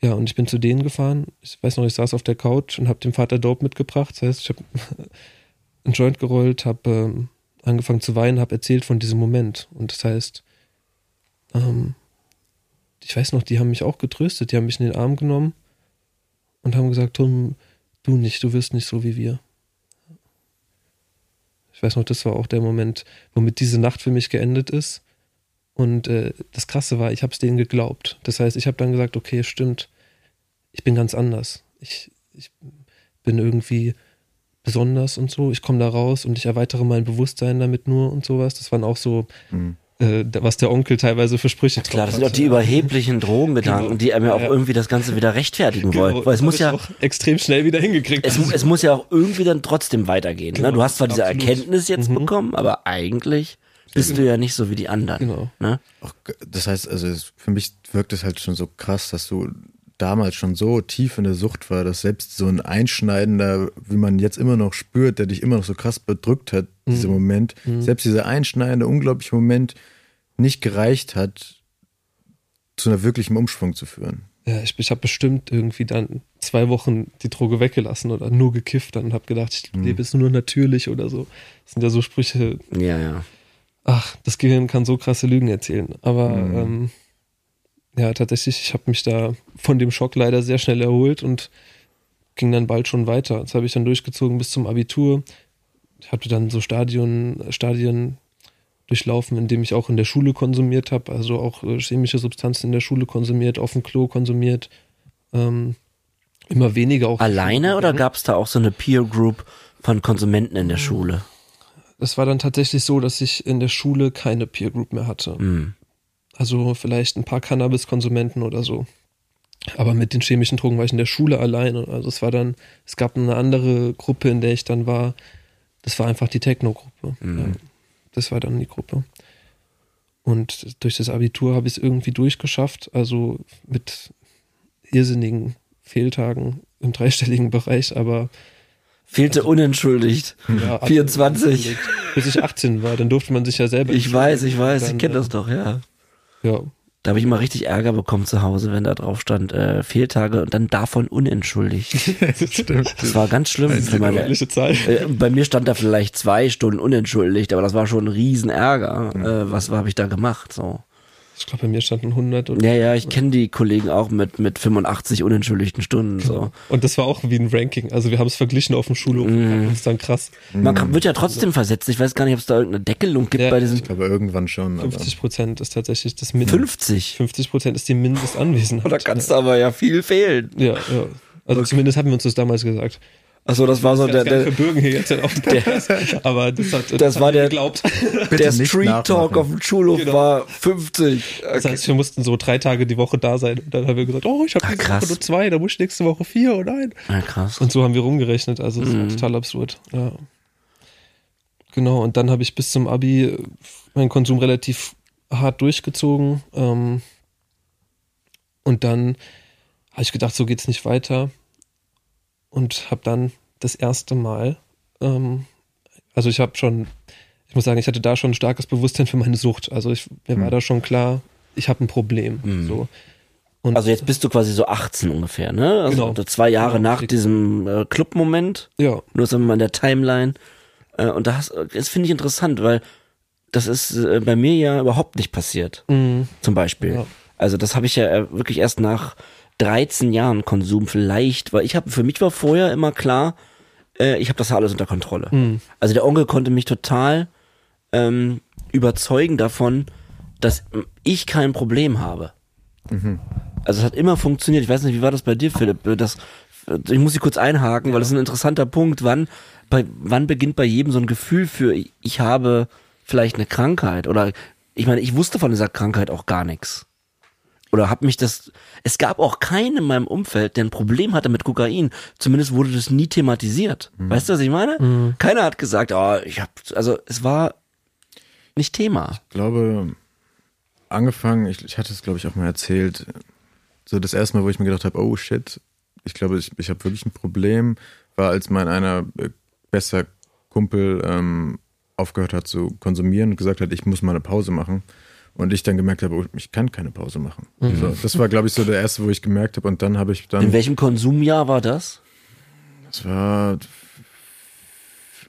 ja, und ich bin zu denen gefahren. Ich weiß noch, ich saß auf der Couch und habe dem Vater Dope mitgebracht. Das heißt, ich habe einen Joint gerollt, habe ähm, angefangen zu weinen, habe erzählt von diesem Moment. Und das heißt, ähm, ich weiß noch, die haben mich auch getröstet. Die haben mich in den Arm genommen und haben gesagt, Tom, du nicht, du wirst nicht so wie wir. Ich weiß noch, das war auch der Moment, womit diese Nacht für mich geendet ist. Und äh, das Krasse war, ich habe es denen geglaubt. Das heißt, ich habe dann gesagt, okay, stimmt, ich bin ganz anders. Ich, ich bin irgendwie besonders und so. Ich komme da raus und ich erweitere mein Bewusstsein damit nur und sowas. Das waren auch so, Mhm. Äh, was der Onkel teilweise für Sprüche Klar, das sind auch die überheblichen Drogengedanken, Genau. die einem ja auch Ja. irgendwie das Ganze wieder rechtfertigen Genau, wollen. Weil es das muss ja, auch extrem schnell wieder hingekriegt. es, es muss ja auch irgendwie dann trotzdem weitergehen. Ne? Genau, Du hast zwar diese absolut. Erkenntnis jetzt Mhm. bekommen, aber eigentlich bist du ja nicht so wie die anderen. Genau. Ne? Auch, das heißt, also für mich wirkt es halt schon so krass, dass du damals schon so tief in der Sucht war, dass selbst so ein einschneidender, wie man jetzt immer noch spürt, der dich immer noch so krass bedrückt hat, dieser Moment, selbst dieser einschneidende, unglaubliche Moment nicht gereicht hat, zu einer wirklichen Umschwung zu führen. Ja, ich, ich habe bestimmt irgendwie dann zwei Wochen die Droge weggelassen oder nur gekifft dann und habe gedacht, ich lebe jetzt nur natürlich oder so. Das sind ja so Sprüche, Ja, ja. ach, das Gehirn kann so krasse Lügen erzählen. Aber Mhm. ähm, ja, tatsächlich, ich habe mich da von dem Schock leider sehr schnell erholt und ging dann bald schon weiter. Das habe ich dann durchgezogen bis zum Abitur. Ich hatte dann so Stadion, Stadien durchlaufen, in dem ich auch in der Schule konsumiert habe, also auch äh, chemische Substanzen in der Schule konsumiert, auf dem Klo konsumiert. Ähm, immer weniger auch. Alleine oder gab es da auch so eine Peer Group von Konsumenten in der Schule? Es war dann tatsächlich so, dass ich in der Schule keine Peer Group mehr hatte. Hm. Also vielleicht ein paar Cannabiskonsumenten oder so. Aber mit den chemischen Drogen war ich in der Schule alleine. Also es war dann, es gab eine andere Gruppe, in der ich dann war. Das war einfach die Techno-Gruppe. Ja, das war dann die Gruppe. Und durch das Abitur habe ich es irgendwie durchgeschafft. Also mit irrsinnigen Fehltagen im dreistelligen Bereich, aber Fehlte unentschuldigt. ja, 24. Bis ich 18 war, dann durfte man sich ja selber. Ich weiß, ich weiß, ich kenne äh, das doch, ja. Ja, Da habe ich immer richtig Ärger bekommen zu Hause, wenn da drauf stand, äh, Fehltage und dann davon unentschuldigt. Stimmt. Das war ganz schlimm für meine. ordentliche. Äh, bei mir stand da vielleicht zwei Stunden unentschuldigt, aber das war schon ein Riesenärger. Äh, was habe ich da gemacht? So. Ich glaube, bei mir standen 100 oder Ja, ja, ich kenne die Kollegen auch mit, mit 85 unentschuldigten Stunden. So. Und das war auch wie ein Ranking. Also wir haben es verglichen auf dem Schulhof. Mhm. Das ist dann krass. Man kann, wird ja trotzdem versetzt. Ich weiß gar nicht, ob es da irgendeine Deckelung gibt Ja, bei diesen Ich glaube irgendwann schon. Aber 50 Prozent ist tatsächlich das Mindest. 50. 50 Prozent ist die Mindestanwesenheit. Da kannst du aber ja viel fehlen. Ja, ja. Also zumindest haben wir uns das damals gesagt. Achso, das war so der, das der, verbürgen hier jetzt auf dem Podcast. Aber das hat, das, war hat mir der- geglaubt. der Street Talk auf dem Schulhof Genau. war 50. Das heißt, wir mussten so drei Tage die Woche da sein. Und dann haben wir gesagt, oh, ich habe Ah, diese krass. Woche nur zwei, da muss ich nächste Woche vier, oh nein. Ja, krass. Und so haben wir rumgerechnet. Also das Mhm. war total absurd. Ja. Genau, und dann habe ich bis zum Abi meinen Konsum relativ hart durchgezogen. Ähm, und dann habe ich gedacht, so geht's nicht weiter. Und habe dann das erste Mal, ähm, also ich habe schon, ich muss sagen, ich hatte da schon ein starkes Bewusstsein für meine Sucht. Also ich, mir war da schon klar, ich habe ein Problem. So. Und Also jetzt bist du quasi so 18 ungefähr, ne? Also Genau. zwei Jahre Genau. nach diesem äh, Club-Moment. ja, Nur sagen wir mal in der Timeline. Äh, und das, das finde ich interessant, weil das ist äh, bei mir ja überhaupt nicht passiert. Mhm. Zum Beispiel. Ja. Also das habe ich ja äh, wirklich erst nach 13 Jahren Konsum vielleicht, weil ich habe für mich war vorher immer klar, äh, ich habe das alles unter Kontrolle. Mhm. Also der Onkel konnte mich total ähm, überzeugen davon, dass ich kein Problem habe. Also es hat immer funktioniert. Ich weiß nicht, wie war das bei dir, Philipp? Das, ich muss sie kurz einhaken, weil das ist ein interessanter Punkt. Wann, bei, wann beginnt bei jedem so ein Gefühl für, ich habe vielleicht eine Krankheit? Oder ich meine, ich wusste von dieser Krankheit auch gar nichts. Oder hab mich das. Es gab auch keinen in meinem Umfeld, der ein Problem hatte mit Kokain. Zumindest wurde das nie thematisiert. Weißt du, was ich meine? Keiner hat gesagt, oh, ich hab. Also es war nicht Thema. Ich glaube, angefangen, ich, ich hatte es, glaube ich, auch mal erzählt, so das erste Mal, wo ich mir gedacht habe, oh shit, ich glaube, ich, ich habe wirklich ein Problem, war, als mein einer äh, bester Kumpel ähm, aufgehört hat zu konsumieren und gesagt hat, ich muss mal eine Pause machen. Und ich dann gemerkt habe, oh, ich kann keine Pause machen. So, das war, glaube ich, so der erste, wo ich gemerkt habe. Und dann habe ich In dann, welchem Konsumjahr war das? das war,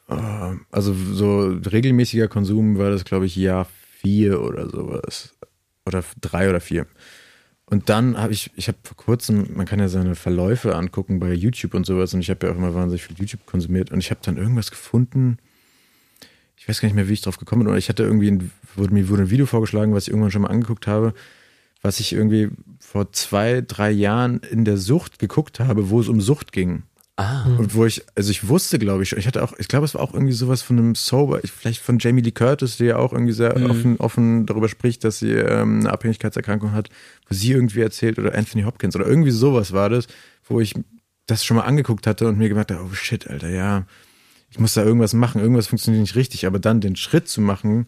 äh, also so regelmäßiger Konsum war das, glaube ich, Jahr vier oder sowas. Oder drei oder vier. Und dann habe ich, ich habe vor kurzem, man kann ja seine Verläufe angucken bei YouTube und sowas. Und ich habe ja auch immer wahnsinnig viel YouTube konsumiert. Und ich habe dann irgendwas gefunden. Ich weiß gar nicht mehr, wie ich drauf gekommen bin. Oder ich hatte irgendwie, ein, wurde, mir wurde ein Video vorgeschlagen, was ich irgendwann schon mal angeguckt habe, was ich irgendwie vor zwei, drei Jahren in der Sucht geguckt habe, wo es um Sucht ging. Ah. Und wo ich, also ich wusste, glaube ich, ich hatte auch, ich glaube, es war auch irgendwie sowas von einem Sober, ich- vielleicht von Jamie Lee Curtis, die ja auch irgendwie sehr offen, offen darüber spricht, dass sie ähm, eine Abhängigkeitserkrankung hat, wo sie irgendwie erzählt, oder Anthony Hopkins, oder irgendwie sowas war das, wo ich das schon mal angeguckt hatte und mir gedacht habe, oh shit, Alter, ja, ich muss da irgendwas machen, irgendwas funktioniert nicht richtig, aber dann den Schritt zu machen,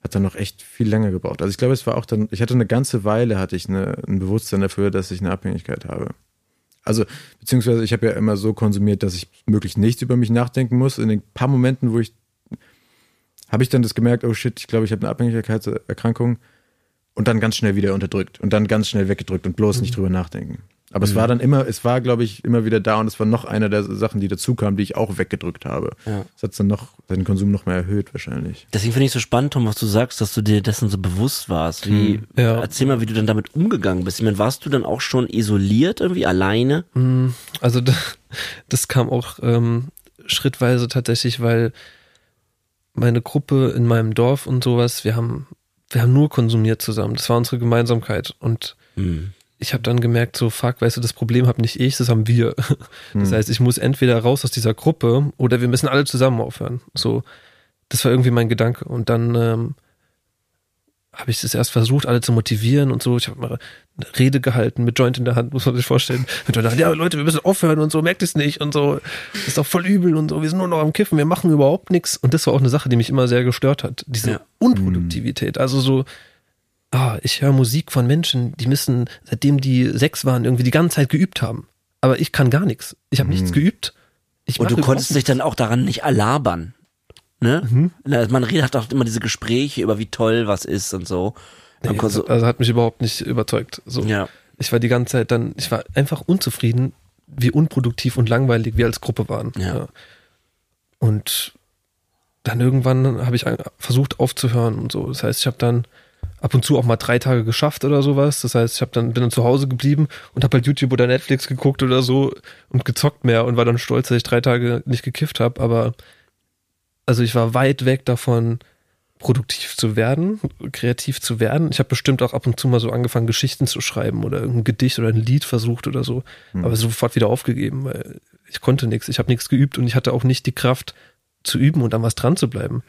hat dann noch echt viel länger gebraucht. Also ich glaube, es war auch dann, ich hatte eine ganze Weile, hatte ich eine, ein Bewusstsein dafür, dass ich eine Abhängigkeit habe. Also, beziehungsweise ich habe ja immer so konsumiert, dass ich möglichst nichts über mich nachdenken muss. In den paar Momenten, wo ich, habe ich dann das gemerkt, oh shit, ich glaube, ich habe eine Abhängigkeitserkrankung und dann ganz schnell wieder unterdrückt und dann ganz schnell weggedrückt und bloß nicht drüber nachdenken. Aber es war dann immer, es war, glaube ich, immer wieder da und es war noch einer der Sachen, die dazu kamen, die ich auch weggedrückt habe. Ja. Das hat dann noch den Konsum noch mehr erhöht wahrscheinlich. Deswegen finde ich so spannend, Tom, was du sagst, dass du dir dessen so bewusst warst. Wie, Ja. Erzähl mal, wie du dann damit umgegangen bist. Ich meine, warst du dann auch schon isoliert irgendwie, alleine? Also da, das kam auch ähm, schrittweise tatsächlich, weil meine Gruppe in meinem Dorf und sowas, wir haben, wir haben nur konsumiert zusammen. Das war unsere Gemeinsamkeit. Und Hm. Ich habe dann gemerkt, so fuck, weißt du, das Problem habe nicht ich, das haben wir. Das heißt, ich muss entweder raus aus dieser Gruppe oder wir müssen alle zusammen aufhören. So, das war irgendwie mein Gedanke. Und dann ähm, habe ich es erst versucht, alle zu motivieren und so. Ich habe mal eine Rede gehalten mit Joint in der Hand, muss man sich vorstellen. Mit der Hand, ja Leute, wir müssen aufhören und so, merkt es nicht und so. Das ist doch voll übel und so. Wir sind nur noch am Kiffen, wir machen überhaupt nichts. Und das war auch eine Sache, die mich immer sehr gestört hat. Diese Ja. Unproduktivität. Also so, ah, ich höre Musik von Menschen, die müssen, seitdem die sechs waren, irgendwie die ganze Zeit geübt haben. Aber ich kann gar nichts. Ich habe nichts geübt. Ich Und du konntest dich dann auch daran nicht alabern. Ne? Na, Man redet hat auch immer diese Gespräche über wie toll was ist und so. Nee, also, so- also hat mich überhaupt nicht überzeugt. So. ja. Ich war die ganze Zeit dann, ich war einfach unzufrieden, wie unproduktiv und langweilig wir als Gruppe waren. Ja. Und dann irgendwann habe ich versucht aufzuhören und so. Das heißt, ich habe dann ab und zu auch mal drei Tage geschafft oder sowas. Das heißt, ich habe dann bin dann zu Hause geblieben und habe halt YouTube oder Netflix geguckt oder so und gezockt mehr und war dann stolz, dass ich drei Tage nicht gekifft habe. Aber also ich war weit weg davon, produktiv zu werden, kreativ zu werden. Ich habe bestimmt auch ab und zu mal so angefangen, Geschichten zu schreiben oder irgendein Gedicht oder ein Lied versucht oder so, aber sofort wieder aufgegeben, weil ich konnte nichts. Ich habe nichts geübt und ich hatte auch nicht die Kraft zu üben und an was dran zu bleiben.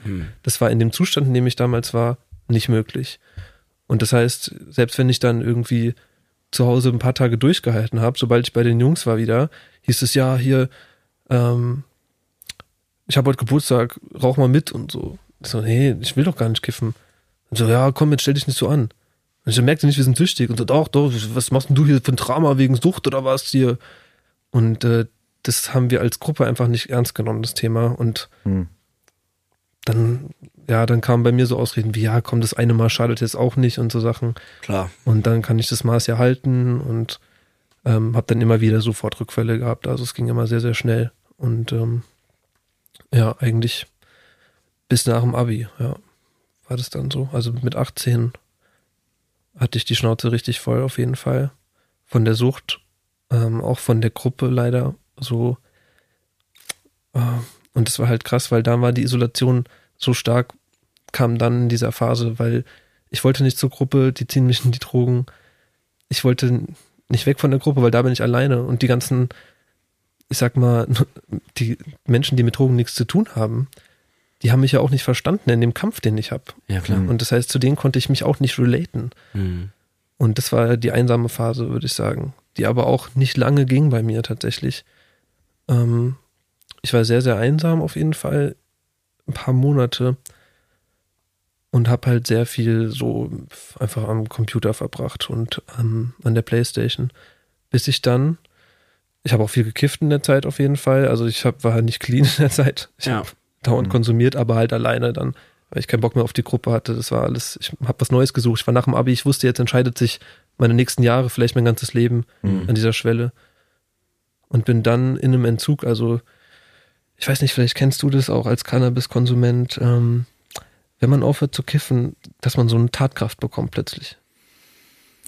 Das war in dem Zustand, in dem ich damals war, nicht möglich. Und das heißt, selbst wenn ich dann irgendwie zu Hause ein paar Tage durchgehalten habe, sobald ich bei den Jungs war wieder, hieß es ja hier, ähm, ich habe heute Geburtstag, rauch mal mit und so. Ich so, nee, ich will doch gar nicht kiffen. Und so, ja, komm, jetzt stell dich nicht so an. Und ich merkte nicht, wir sind süchtig. Und so, doch, doch, was machst denn du hier für ein Drama wegen Sucht oder was hier? Und äh, das haben wir als Gruppe einfach nicht ernst genommen, das Thema. Und Hm. dann, ja, dann kamen bei mir so Ausreden wie, ja, komm, das eine Mal schadet jetzt auch nicht und so Sachen. Klar. Und dann kann ich das Maß ja halten und ähm, habe dann immer wieder sofort Rückfälle gehabt. Also es ging immer sehr, sehr schnell. Und ähm, ja, eigentlich bis nach dem Abi, ja, war das dann so. Also mit 18 hatte ich die Schnauze richtig voll auf jeden Fall. Von der Sucht, ähm, auch von der Gruppe leider so. Äh, und das war halt krass, weil da war die Isolation so stark, kam dann in dieser Phase, weil ich wollte nicht zur Gruppe, die ziehen mich in die Drogen. Ich wollte nicht weg von der Gruppe, weil da bin ich alleine und die ganzen, ich sag mal, die Menschen, die mit Drogen nichts zu tun haben, die haben mich ja auch nicht verstanden in dem Kampf, den ich habe. Ja, klar. Und das heißt, zu denen konnte ich mich auch nicht relaten. Mhm. Und das war die einsame Phase, würde ich sagen, die aber auch nicht lange ging bei mir tatsächlich. Ähm, ich war sehr, sehr einsam auf jeden Fall, ein paar Monate und habe halt sehr viel so einfach am Computer verbracht und ähm, an der Playstation, bis ich dann, ich habe auch viel gekifft in der Zeit auf jeden Fall, also ich hab, war halt nicht clean in der Zeit. Ich Ja. habe dauernd Mhm. konsumiert, aber halt alleine dann, weil ich keinen Bock mehr auf die Gruppe hatte. Das war alles, ich habe was Neues gesucht. Ich war nach dem Abi, ich wusste, jetzt entscheidet sich meine nächsten Jahre, vielleicht mein ganzes Leben Mhm. an dieser Schwelle. Und bin dann in einem Entzug, also ich weiß nicht, vielleicht kennst du das auch als Cannabis-Konsument, ähm, wenn man aufhört zu kiffen, dass man so eine Tatkraft bekommt plötzlich.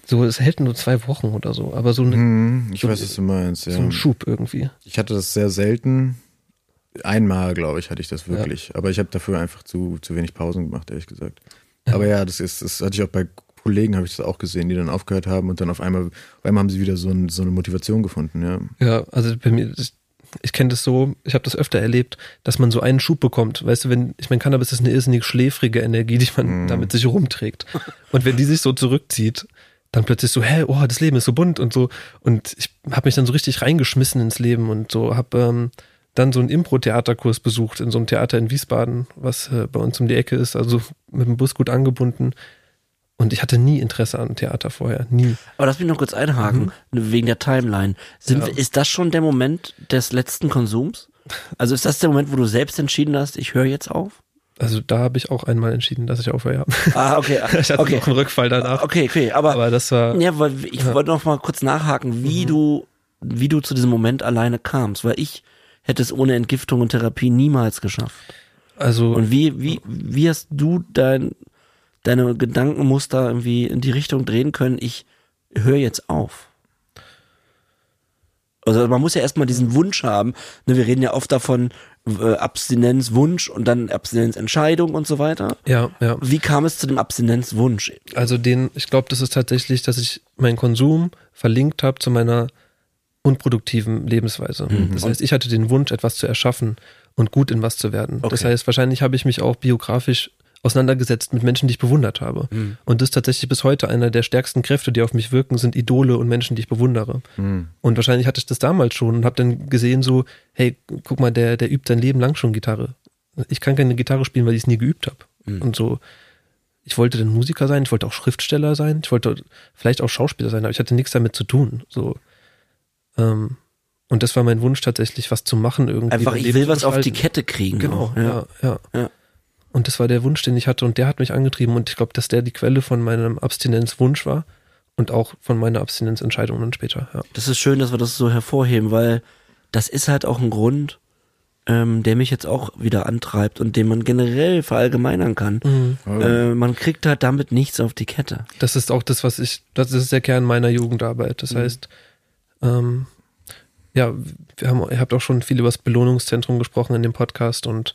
So, es hält nur zwei Wochen oder so, aber so, eine, Hm, ich so- weiß, was du meinst. so Ja. ein Schub irgendwie. Ich hatte das sehr selten. Einmal, glaube ich, hatte ich das wirklich. Aber ich habe dafür einfach zu, zu wenig Pausen gemacht, ehrlich gesagt. Ja. Aber ja, das ist, das hatte ich auch bei Kollegen, habe ich das auch gesehen, die dann aufgehört haben und dann auf einmal, auf einmal haben sie wieder so, ein, so eine Motivation gefunden, ja. Ja, also bei mir, ich, ich kenne das so, ich habe das öfter erlebt, dass man so einen Schub bekommt. Weißt du, wenn, ich meine, Cannabis ist eine irrsinnig schläfrige Energie, die man Mhm. damit sich rumträgt. Und wenn die sich so zurückzieht, dann plötzlich so, hä, oh, das Leben ist so bunt und so. Und ich habe mich dann so richtig reingeschmissen ins Leben und so, habe ähm, dann so einen Impro-Theaterkurs besucht in so einem Theater in Wiesbaden, was äh, bei uns um die Ecke ist, also mit dem Bus gut angebunden. Und ich hatte nie Interesse an Theater vorher, nie. Aber lass mich noch kurz einhaken, wegen der Timeline. Sind, Ja. Ist das schon der Moment des letzten Konsums? Also ist das der Moment, wo du selbst entschieden hast, ich höre jetzt auf? Also da habe ich auch einmal entschieden, dass ich aufhöre. Ah, okay. Ich hatte okay. noch einen Rückfall danach. Okay, okay, aber, Aber das war, ja, weil ich wollte noch mal kurz nachhaken, wie Mhm. du, wie du zu diesem Moment alleine kamst, weil ich hätte es ohne Entgiftung und Therapie niemals geschafft. also Und wie, wie, wie hast du dein, deine Gedankenmuster irgendwie in die Richtung drehen können, ich höre jetzt auf? Also man muss ja erstmal diesen Wunsch haben. Ne, wir reden ja oft davon, äh, Abstinenzwunsch und dann Abstinenzentscheidung und so weiter. ja, ja. Wie kam es zu dem Abstinenzwunsch? Also den, ich glaube, das ist tatsächlich, dass ich meinen Konsum verlinkt habe zu meiner unproduktiven Lebensweise. Mhm. Das heißt, ich hatte den Wunsch, etwas zu erschaffen und gut in was zu werden. Das Okay. heißt, wahrscheinlich habe ich mich auch biografisch auseinandergesetzt mit Menschen, die ich bewundert habe. Mhm. Und das ist tatsächlich bis heute einer der stärksten Kräfte, die auf mich wirken, sind Idole und Menschen, die ich bewundere. Hm. Und wahrscheinlich hatte ich das damals schon und habe dann gesehen so, hey, guck mal, der, der übt sein Leben lang schon Gitarre. Ich kann keine Gitarre spielen, weil ich es nie geübt habe. Mhm. Und so, ich wollte dann Musiker sein, ich wollte auch Schriftsteller sein, ich wollte vielleicht auch Schauspieler sein, aber ich hatte nichts damit zu tun. So, ähm, und das war mein Wunsch tatsächlich, was zu machen irgendwie. Einfach, ich will was auf die. Kette kriegen. Genau, ja, ja. Ja. Und das war der Wunsch, den ich hatte und der hat mich angetrieben und ich glaube, dass der die Quelle von meinem Abstinenzwunsch war und auch von meiner Abstinenzentscheidung dann später, ja. Das ist schön, dass wir das so hervorheben, weil das ist halt auch ein Grund, ähm, der mich jetzt auch wieder antreibt und den man generell verallgemeinern kann. Mhm. Äh, man kriegt halt damit nichts auf die Kette. Das ist auch das, was ich, das ist der Kern meiner Jugendarbeit. Das heißt, ähm, ja, wir haben, ihr habt auch schon viel über das Belohnungszentrum gesprochen in dem Podcast und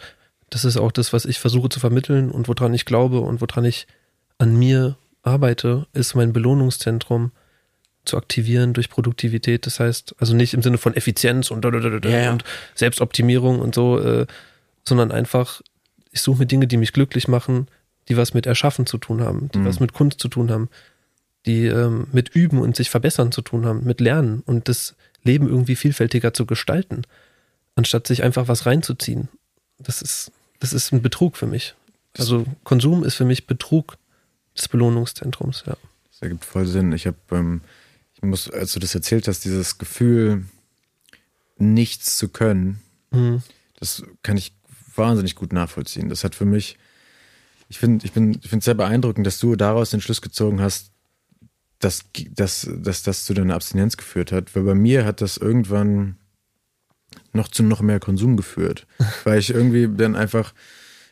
das ist auch das, was ich versuche zu vermitteln und woran ich glaube und woran ich an mir arbeite, ist mein Belohnungszentrum zu aktivieren durch Produktivität. Das heißt, also nicht im Sinne von Effizienz und, ja. und Selbstoptimierung und so, äh, sondern einfach, ich suche mir Dinge, die mich glücklich machen, die was mit Erschaffen zu tun haben, die Mhm. was mit Kunst zu tun haben, die ähm, mit Üben und sich verbessern zu tun haben, mit Lernen und das Leben irgendwie vielfältiger zu gestalten, anstatt sich einfach was reinzuziehen. Das ist, das ist ein Betrug für mich. Also Konsum ist für mich Betrug des Belohnungszentrums, ja. Das ergibt voll Sinn. Ich habe, ähm, ich muss, als du das erzählt hast, dieses Gefühl, nichts zu können, Mhm. das kann ich wahnsinnig gut nachvollziehen. Das hat für mich, ich finde, ich bin, ich finde es sehr beeindruckend, dass du daraus den Schluss gezogen hast, dass, dass, dass das zu deiner Abstinenz geführt hat. Weil bei mir hat das irgendwann noch zu noch mehr Konsum geführt. Weil ich irgendwie dann einfach,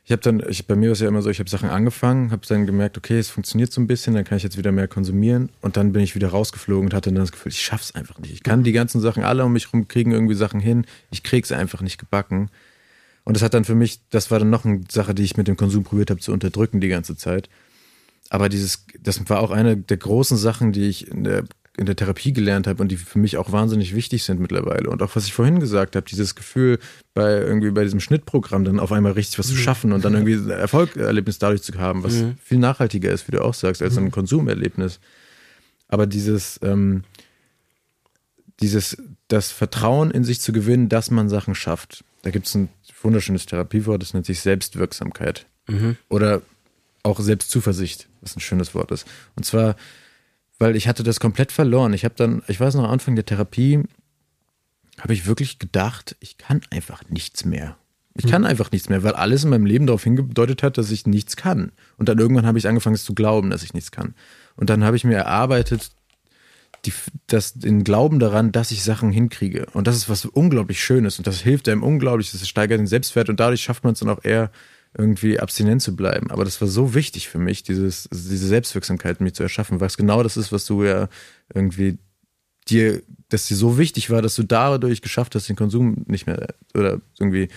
ich habe dann, ich, bei mir war es ja immer so, ich habe Sachen angefangen, habe dann gemerkt, okay, es funktioniert so ein bisschen, dann kann ich jetzt wieder mehr konsumieren und dann bin ich wieder rausgeflogen und hatte dann das Gefühl, ich schaff's einfach nicht. Ich kann die ganzen Sachen alle um mich rum kriegen irgendwie Sachen hin, ich krieg's einfach nicht gebacken. Und das hat dann für mich, das war dann noch eine Sache, die ich mit dem Konsum probiert habe zu unterdrücken die ganze Zeit. Aber dieses, das war auch eine der großen Sachen, die ich in der, in der Therapie gelernt habe und die für mich auch wahnsinnig wichtig sind mittlerweile. Und auch was ich vorhin gesagt habe, dieses Gefühl, bei irgendwie bei diesem Schnittprogramm dann auf einmal richtig was zu schaffen und dann irgendwie ein Erfolgserlebnis dadurch zu haben, was Mhm. viel nachhaltiger ist, wie du auch sagst, als ein Konsumerlebnis. Aber dieses, ähm, dieses, das Vertrauen in sich zu gewinnen, dass man Sachen schafft. Da gibt es ein wunderschönes Therapiewort, das nennt sich Selbstwirksamkeit. Mhm. Oder auch Selbstzuversicht, was ein schönes Wort ist. Und zwar, weil ich hatte das komplett verloren. Ich habe dann, ich weiß noch, am Anfang der Therapie habe ich wirklich gedacht, ich kann einfach nichts mehr. Ich kann einfach nichts mehr, weil alles in meinem Leben darauf hingedeutet hat, dass ich nichts kann. Und dann irgendwann habe ich angefangen es zu glauben, dass ich nichts kann. Und dann habe ich mir erarbeitet, die, das, den Glauben daran, dass ich Sachen hinkriege. Und das ist was unglaublich Schönes und das hilft einem unglaublich, das steigert den Selbstwert und dadurch schafft man es dann auch eher, irgendwie abstinent zu bleiben. Aber das war so wichtig für mich, dieses, diese Selbstwirksamkeit mir zu erschaffen, weil es genau das ist, was du ja irgendwie dir, dass dir so wichtig war, dass du dadurch geschafft hast, den Konsum nicht mehr oder irgendwie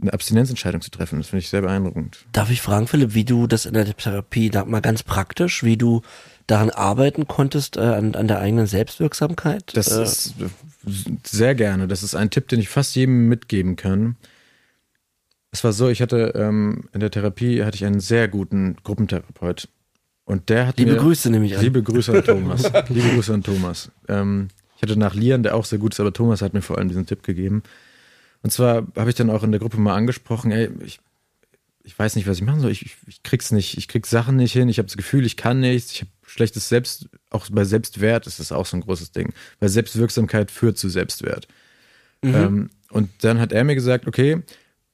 eine Abstinenzentscheidung zu treffen. Das finde ich sehr beeindruckend. Darf ich fragen, Philipp, wie du das in der Therapie, da mal ganz praktisch, wie du daran arbeiten konntest, äh, an, an der eigenen Selbstwirksamkeit? Das äh, ist sehr gerne. Das ist ein Tipp, den ich fast jedem mitgeben kann. Es war so, ich hatte ähm, in der Therapie hatte ich einen sehr guten Gruppentherapeut. Und der hat Liebe mir, Grüße nehme ich an. Liebe Grüße an Thomas. Liebe Grüße an Thomas. Ähm, ich hatte nach Lian, der auch sehr gut ist, aber Thomas hat mir vor allem diesen Tipp gegeben. Und zwar habe ich dann auch in der Gruppe mal angesprochen, ey, ich, ich weiß nicht, was ich machen soll. Ich, ich, ich krieg's nicht, ich krieg Sachen nicht hin, ich habe das Gefühl, ich kann nichts, ich habe schlechtes Selbst, auch bei Selbstwert ist das auch so ein großes Ding. Weil Selbstwirksamkeit führt zu Selbstwert. Ähm, und dann hat er mir gesagt, okay,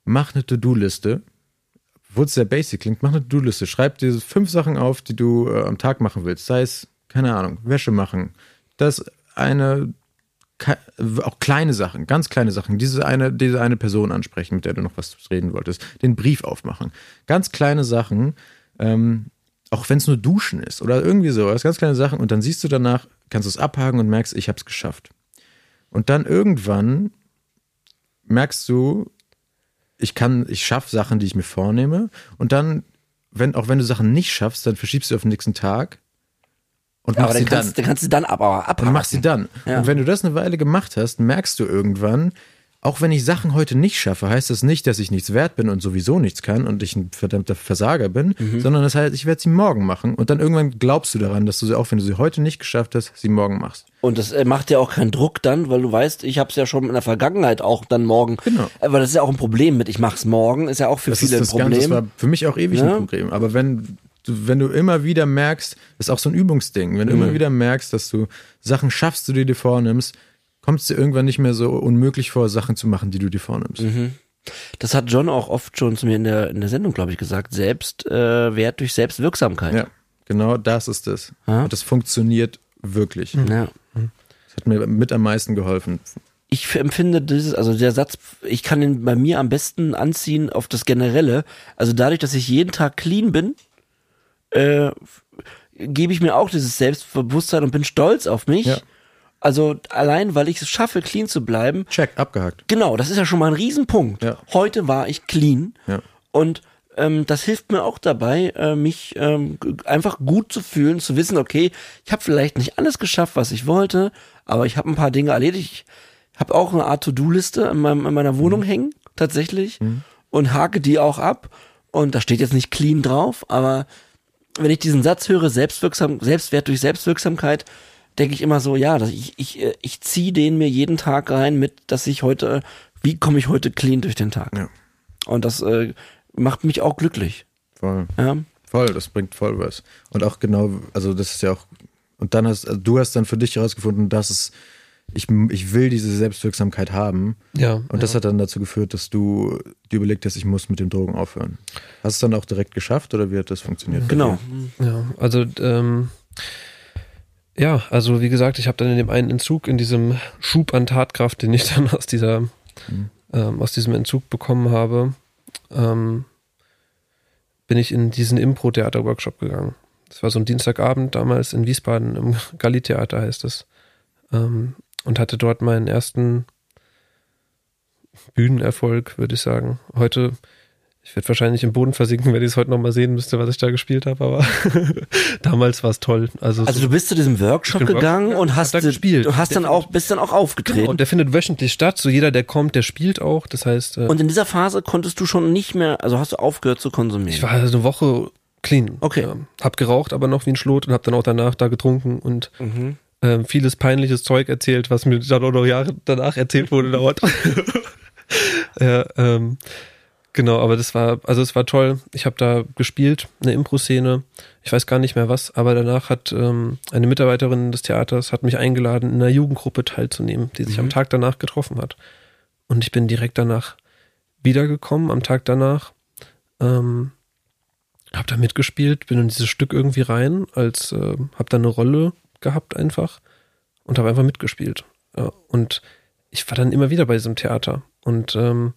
mach eine To-Do-Liste. Obwohl es sehr basic klingt, mach eine To-Do-Liste. Schreib dir fünf Sachen auf, die du äh, am Tag machen willst. Sei es, keine Ahnung, Wäsche machen. Das eine, auch kleine Sachen, ganz kleine Sachen. Diese eine, diese eine Person ansprechen, mit der du noch was reden wolltest. Den Brief aufmachen. Ganz kleine Sachen, ähm, auch wenn es nur Duschen ist oder irgendwie sowas, ganz kleine Sachen. Und dann siehst du danach, kannst du es abhaken und merkst, ich habe es geschafft. Und dann irgendwann merkst du, ich kann, ich schaffe Sachen, die ich mir vornehme. Und dann, wenn, auch wenn du Sachen nicht schaffst, dann verschiebst du auf den nächsten Tag und aber machst dann sie kannst, dann. dann kannst du dann aber abhaken. Und machst sie dann. Ja. Und wenn du das eine Weile gemacht hast, merkst du irgendwann, auch wenn ich Sachen heute nicht schaffe, heißt das nicht, dass ich nichts wert bin und sowieso nichts kann und ich ein verdammter Versager bin, Mhm. sondern das heißt, ich werde sie morgen machen. Und dann irgendwann glaubst du daran, dass du sie, auch wenn du sie heute nicht geschafft hast, sie morgen machst. Und das äh, macht ja auch keinen Druck dann, weil du weißt, ich habe es ja schon in der Vergangenheit auch dann morgen. Genau. Aber das ist ja auch ein Problem mit, ich mach's morgen, ist ja auch für Das viele ist das ein Ganze, das Problem. war für mich auch ewig Ja. ein Problem. Aber wenn du, wenn du immer wieder merkst, das ist auch so ein Übungsding, wenn du Mhm. immer wieder merkst, dass du Sachen schaffst, die du dir vornimmst, kommt es dir irgendwann nicht mehr so unmöglich vor, Sachen zu machen, die du dir vornimmst. Mhm. Das hat John auch oft schon zu mir in der, in der Sendung, glaube ich, gesagt. Selbstwert äh, Wert durch Selbstwirksamkeit. Ja, genau das ist es. Ja. Und das funktioniert wirklich. ja. Das hat mir mit am meisten geholfen. ich empfinde dieses, also der Satz, ich kann ihn bei mir am besten anziehen auf das Generelle. Also dadurch, dass ich jeden Tag clean bin, äh, gebe ich mir auch dieses Selbstbewusstsein und bin stolz auf mich. Ja. Also allein, weil ich es schaffe, clean zu bleiben. Check, abgehakt. Genau, das ist ja schon mal ein Riesenpunkt. Ja. Heute war ich clean Ja. und ähm, das hilft mir auch dabei, äh, mich ähm, einfach gut zu fühlen, zu wissen, okay, ich habe vielleicht nicht alles geschafft, was ich wollte, aber ich habe ein paar Dinge erledigt. Ich habe auch eine Art To-Do-Liste in, meinem, in meiner Wohnung hängen, tatsächlich, und hake die auch ab. Und da steht jetzt nicht clean drauf, aber wenn ich diesen Satz höre, selbstwirksam, Selbstwert durch Selbstwirksamkeit, denke ich immer so, ja, dass ich, ich, äh, ich ziehe den mir jeden Tag rein mit, dass ich heute, wie komme ich heute clean durch den Tag? Ja. Und das äh, macht mich auch glücklich. Voll. Ja. Voll, das bringt voll was. Und auch genau, also das ist ja auch, und dann hast, also du hast dann für dich herausgefunden, dass es, ich, ich will diese Selbstwirksamkeit haben. Ja. Und ja. das hat dann dazu geführt, dass du dir überlegt hast, ich muss mit dem Drogen aufhören. Hast du es dann auch direkt geschafft oder wie hat das funktioniert? Genau. Ja, also ähm, ja, also wie gesagt, ich habe dann in dem einen Entzug, in diesem Schub an Tatkraft, den ich dann aus dieser, Mhm. ähm, aus diesem Entzug bekommen habe, ähm, bin ich in diesen Impro-Theater-Workshop gegangen. Das war so ein Dienstagabend damals in Wiesbaden im Galli-Theater heißt es. Ähm, und hatte dort meinen ersten Bühnenerfolg, würde ich sagen. Heute, ich werde wahrscheinlich im Boden versinken, wenn ich es heute nochmal sehen müsste, was ich da gespielt habe, aber damals war es toll. Also, Also so, du bist zu diesem Workshop gegangen Workshop- und hast da gespielt. Du hast dann auch, bist dann auch aufgetreten. genau, der findet wöchentlich statt. So jeder, der kommt, der spielt auch. Das heißt, äh, Und in dieser Phase konntest du schon nicht mehr, also hast du aufgehört zu konsumieren. ich war also eine Woche clean. Okay. Ja, hab geraucht, aber noch wie ein Schlot und hab dann auch danach da getrunken und Mhm. ähm, vieles peinliches Zeug erzählt, was mir dann auch noch Jahre danach erzählt wurde dauert. ja, ähm, genau, aber das war, also es war toll. Ich habe da gespielt, eine Impro-Szene. Ich weiß gar nicht mehr was, aber danach hat ähm, eine Mitarbeiterin des Theaters hat mich eingeladen, in einer Jugendgruppe teilzunehmen, die sich am Tag danach getroffen hat. Und ich bin direkt danach wiedergekommen, am Tag danach. Ähm, hab da mitgespielt, bin in dieses Stück irgendwie rein, als äh, hab da eine Rolle gehabt einfach und habe einfach mitgespielt. Ja, und ich war dann immer wieder bei diesem Theater und ähm,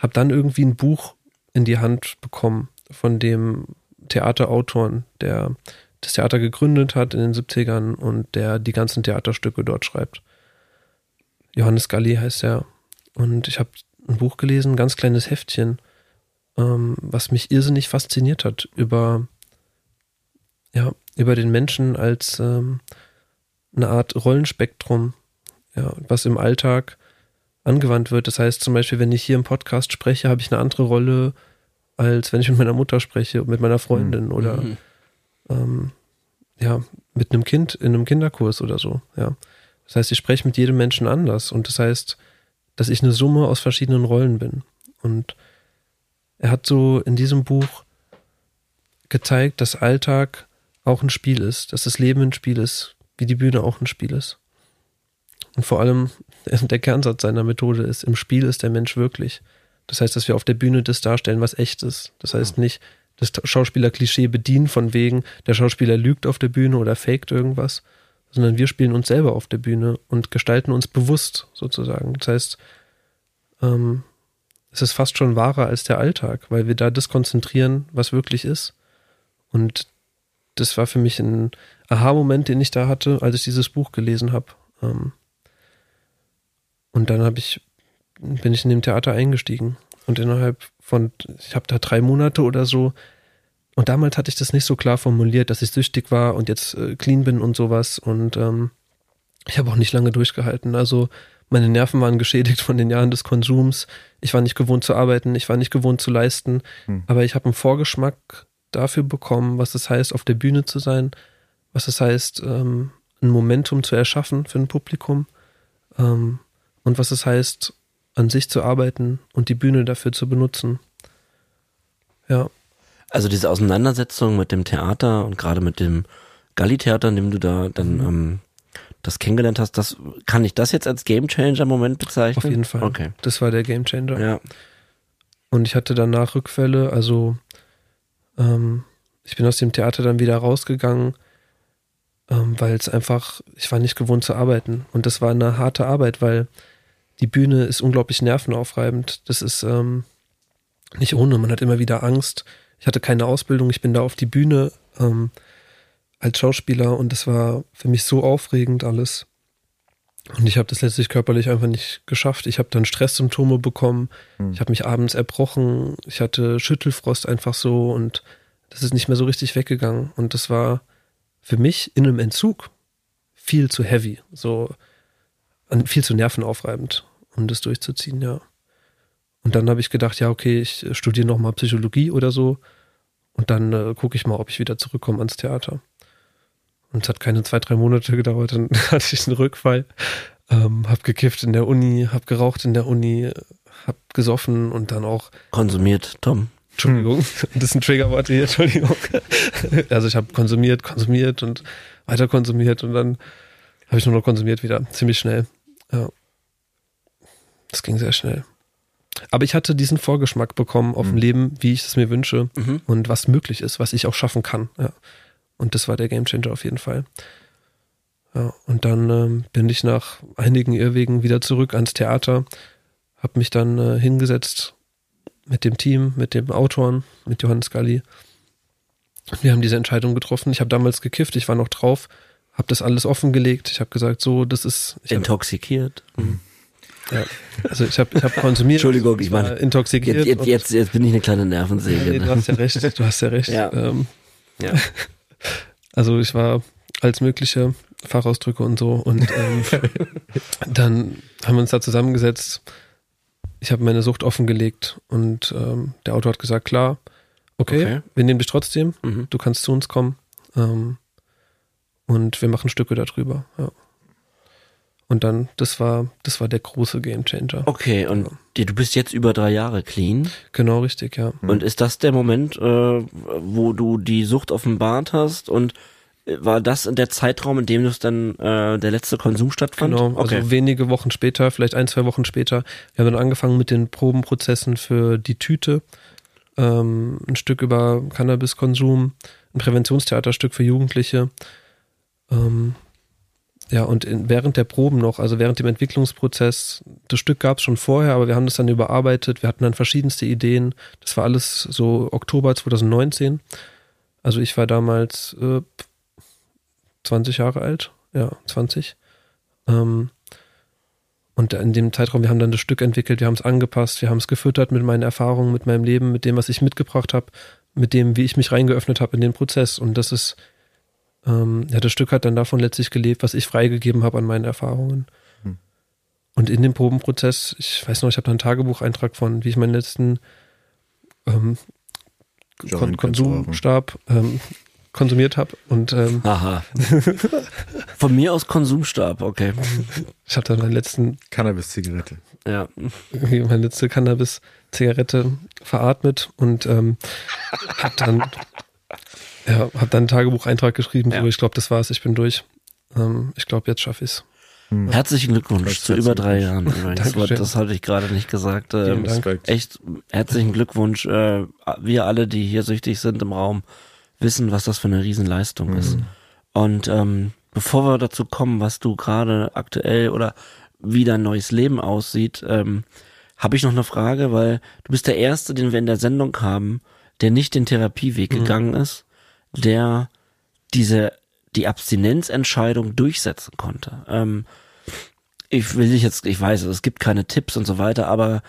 habe dann irgendwie ein Buch in die Hand bekommen von dem Theaterautoren, der das Theater gegründet hat in den 70ern und der die ganzen Theaterstücke dort schreibt. Johannes Galli heißt er. Und ich habe ein Buch gelesen, ein ganz kleines Heftchen, ähm, was mich irrsinnig fasziniert hat über, ja, über den Menschen als ähm, eine Art Rollenspektrum, ja, was im Alltag angewandt wird. Das heißt zum Beispiel, wenn ich hier im Podcast spreche, habe ich eine andere Rolle, als wenn ich mit meiner Mutter spreche, mit meiner Freundin oder Mhm. ähm, ja, mit einem Kind in einem Kinderkurs oder so, ja. Das heißt, ich spreche mit jedem Menschen anders und das heißt, dass ich eine Summe aus verschiedenen Rollen bin. Und er hat so in diesem Buch gezeigt, dass Alltag auch ein Spiel ist, dass das Leben ein Spiel ist, wie die Bühne auch ein Spiel ist. Und vor allem der Kernsatz seiner Methode ist, im Spiel ist der Mensch wirklich. Das heißt, dass wir auf der Bühne das darstellen, was echt ist. Das heißt nicht das Schauspieler-Klischee bedienen von wegen, der Schauspieler lügt auf der Bühne oder faked irgendwas, sondern wir spielen uns selber auf der Bühne und gestalten uns bewusst sozusagen. Das heißt, ähm, es ist fast schon wahrer als der Alltag, weil wir da das konzentrieren, was wirklich ist. Und das war für mich ein Aha-Moment, den ich da hatte, als ich dieses Buch gelesen habe. Ähm, und dann habe ich, bin ich in dem Theater eingestiegen. Und innerhalb von, ich habe da drei Monate oder so, und damals hatte ich das nicht so klar formuliert, dass ich süchtig war und jetzt äh, clean bin und sowas. Und ähm, ich habe auch nicht lange durchgehalten. Also meine Nerven waren geschädigt von den Jahren des Konsums. Ich war nicht gewohnt zu arbeiten, ich war nicht gewohnt zu leisten. Hm. Aber ich habe einen Vorgeschmack dafür bekommen, was es heißt, auf der Bühne zu sein, was es heißt, ähm, ein Momentum zu erschaffen für ein Publikum ähm, und was es heißt, an sich zu arbeiten und die Bühne dafür zu benutzen. Ja, Also diese Auseinandersetzung mit dem Theater und gerade mit dem Galli-Theater, in dem du da dann Mhm. ähm, das kennengelernt hast, das kann ich das jetzt als Gamechanger im Moment bezeichnen? auf jeden Fall. Okay. Das war der Gamechanger. Ja. Und ich hatte danach Rückfälle, also ähm, ich bin aus dem Theater dann wieder rausgegangen, ähm, weil es einfach, ich war nicht gewohnt zu arbeiten. Und das war eine harte Arbeit, weil die Bühne ist unglaublich nervenaufreibend. Das ist ähm, nicht ohne, man hat immer wieder Angst. Ich hatte keine Ausbildung, ich bin da auf die Bühne ähm, als Schauspieler und das war für mich so aufregend alles. Und ich habe das letztlich körperlich einfach nicht geschafft. Ich habe dann Stresssymptome bekommen. Hm. Ich habe mich abends erbrochen. Ich hatte Schüttelfrost einfach so und das ist nicht mehr so richtig weggegangen. Und das war für mich in einem Entzug viel zu heavy, so viel zu nervenaufreibend, um das durchzuziehen, ja. Und dann habe ich gedacht, ja, okay, ich studiere nochmal Psychologie oder so und dann äh, gucke ich mal, ob ich wieder zurückkomme ans Theater. Und es hat keine zwei, drei Monate gedauert, dann hatte ich einen Rückfall, ähm, hab gekifft in der Uni, hab geraucht in der Uni, hab gesoffen und dann auch Konsumiert, Tom. Entschuldigung, das ist ein Triggerwort hier, Entschuldigung. Also ich habe konsumiert, konsumiert und weiter konsumiert und dann habe ich nur noch konsumiert wieder, ziemlich schnell. Ja. Das ging sehr schnell. Aber ich hatte diesen Vorgeschmack bekommen auf ein Leben, wie ich es mir wünsche Mhm. und was möglich ist, was ich auch schaffen kann. Ja. Und das war der Gamechanger auf jeden Fall. Ja, und dann ähm, bin ich nach einigen Irrwegen wieder zurück ans Theater, habe mich dann äh, hingesetzt mit dem Team, mit dem Autoren, mit Johannes Galli. Wir haben diese Entscheidung getroffen. Ich habe damals gekifft, ich war noch drauf, habe das alles offengelegt. Ich habe gesagt, so, das ist. Ich hab, Intoxikiert. Mhm. ja, also ich habe ich hab konsumiert. Entschuldigung, ich war meine, intoxikiert. Jetzt, jetzt, jetzt, bin ich eine kleine Nervensäge. Nee, du ne? hast ja recht, du hast ja recht. Ja. Ähm, Ja. also ich war als mögliche Fachausdrücke und so und ähm, dann haben wir uns da zusammengesetzt. Ich habe meine Sucht offengelegt und ähm, der Autor hat gesagt, klar, okay, Okay. wir nehmen dich trotzdem, Mhm. du kannst zu uns kommen ähm, und wir machen Stücke darüber. Ja. Und dann, das war, das war der große Gamechanger. Okay, und dir- du bist jetzt über drei Jahre clean. Genau richtig, ja. Und ist das der Moment, äh, wo du die Sucht offenbart hast? Und war das der Zeitraum, in dem es dann äh, der letzte Konsum stattfand? Genau, okay. also wenige Wochen später, vielleicht ein, zwei Wochen später. Wir haben dann angefangen mit den Probenprozessen für die Tüte, ähm, ein Stück über Cannabiskonsum, ein Präventionstheaterstück für Jugendliche. Ähm, ja, und in, während der Proben noch, also während dem Entwicklungsprozess, das Stück gab es schon vorher, aber wir haben das dann überarbeitet. Wir hatten dann verschiedenste Ideen. Das war alles so Oktober 2019. Also ich war damals äh, 20 Jahre alt. Ja, 20. Ähm, und in dem Zeitraum, wir haben dann das Stück entwickelt, wir haben es angepasst, wir haben es gefüttert mit meinen Erfahrungen, mit meinem Leben, mit dem, was ich mitgebracht habe, mit dem, wie ich mich reingeöffnet habe in den Prozess. Und das ist, ähm, ja, das Stück hat dann davon letztlich gelebt, was ich freigegeben habe an meinen Erfahrungen. Und in dem Probenprozess, ich weiß noch, ich habe da einen Tagebucheintrag von, wie ich meinen letzten ähm, Kon du Konsumstab ähm, konsumiert habe. Und ähm, Aha. Von mir aus Konsumstab, okay. ich habe dann meinen letzten Cannabis-Zigarette. Ja. meine letzte Cannabis-Zigarette veratmet und ähm, hab dann ja, hab dann einen Tagebucheintrag geschrieben, Ja. so ich glaube, das war's, ich bin durch. Ähm, ich glaube, jetzt schaffe ich's. Herzlichen Glückwunsch zu über drei Jahren. Übrigens. Das, Dankeschön. das hatte ich gerade nicht gesagt. Ähm, echt herzlichen Glückwunsch. Äh, wir alle, die hier süchtig sind im Raum, wissen, was das für eine Riesenleistung ist. Und ähm, bevor wir dazu kommen, was du gerade aktuell oder wie dein neues Leben aussieht, ähm, habe ich noch eine Frage, weil du bist der Erste, den wir in der Sendung haben, der nicht den Therapieweg gegangen ist, der diese die Abstinenzentscheidung durchsetzen konnte. Ähm, ich will dich jetzt, ich weiß, es gibt keine Tipps und so weiter, aber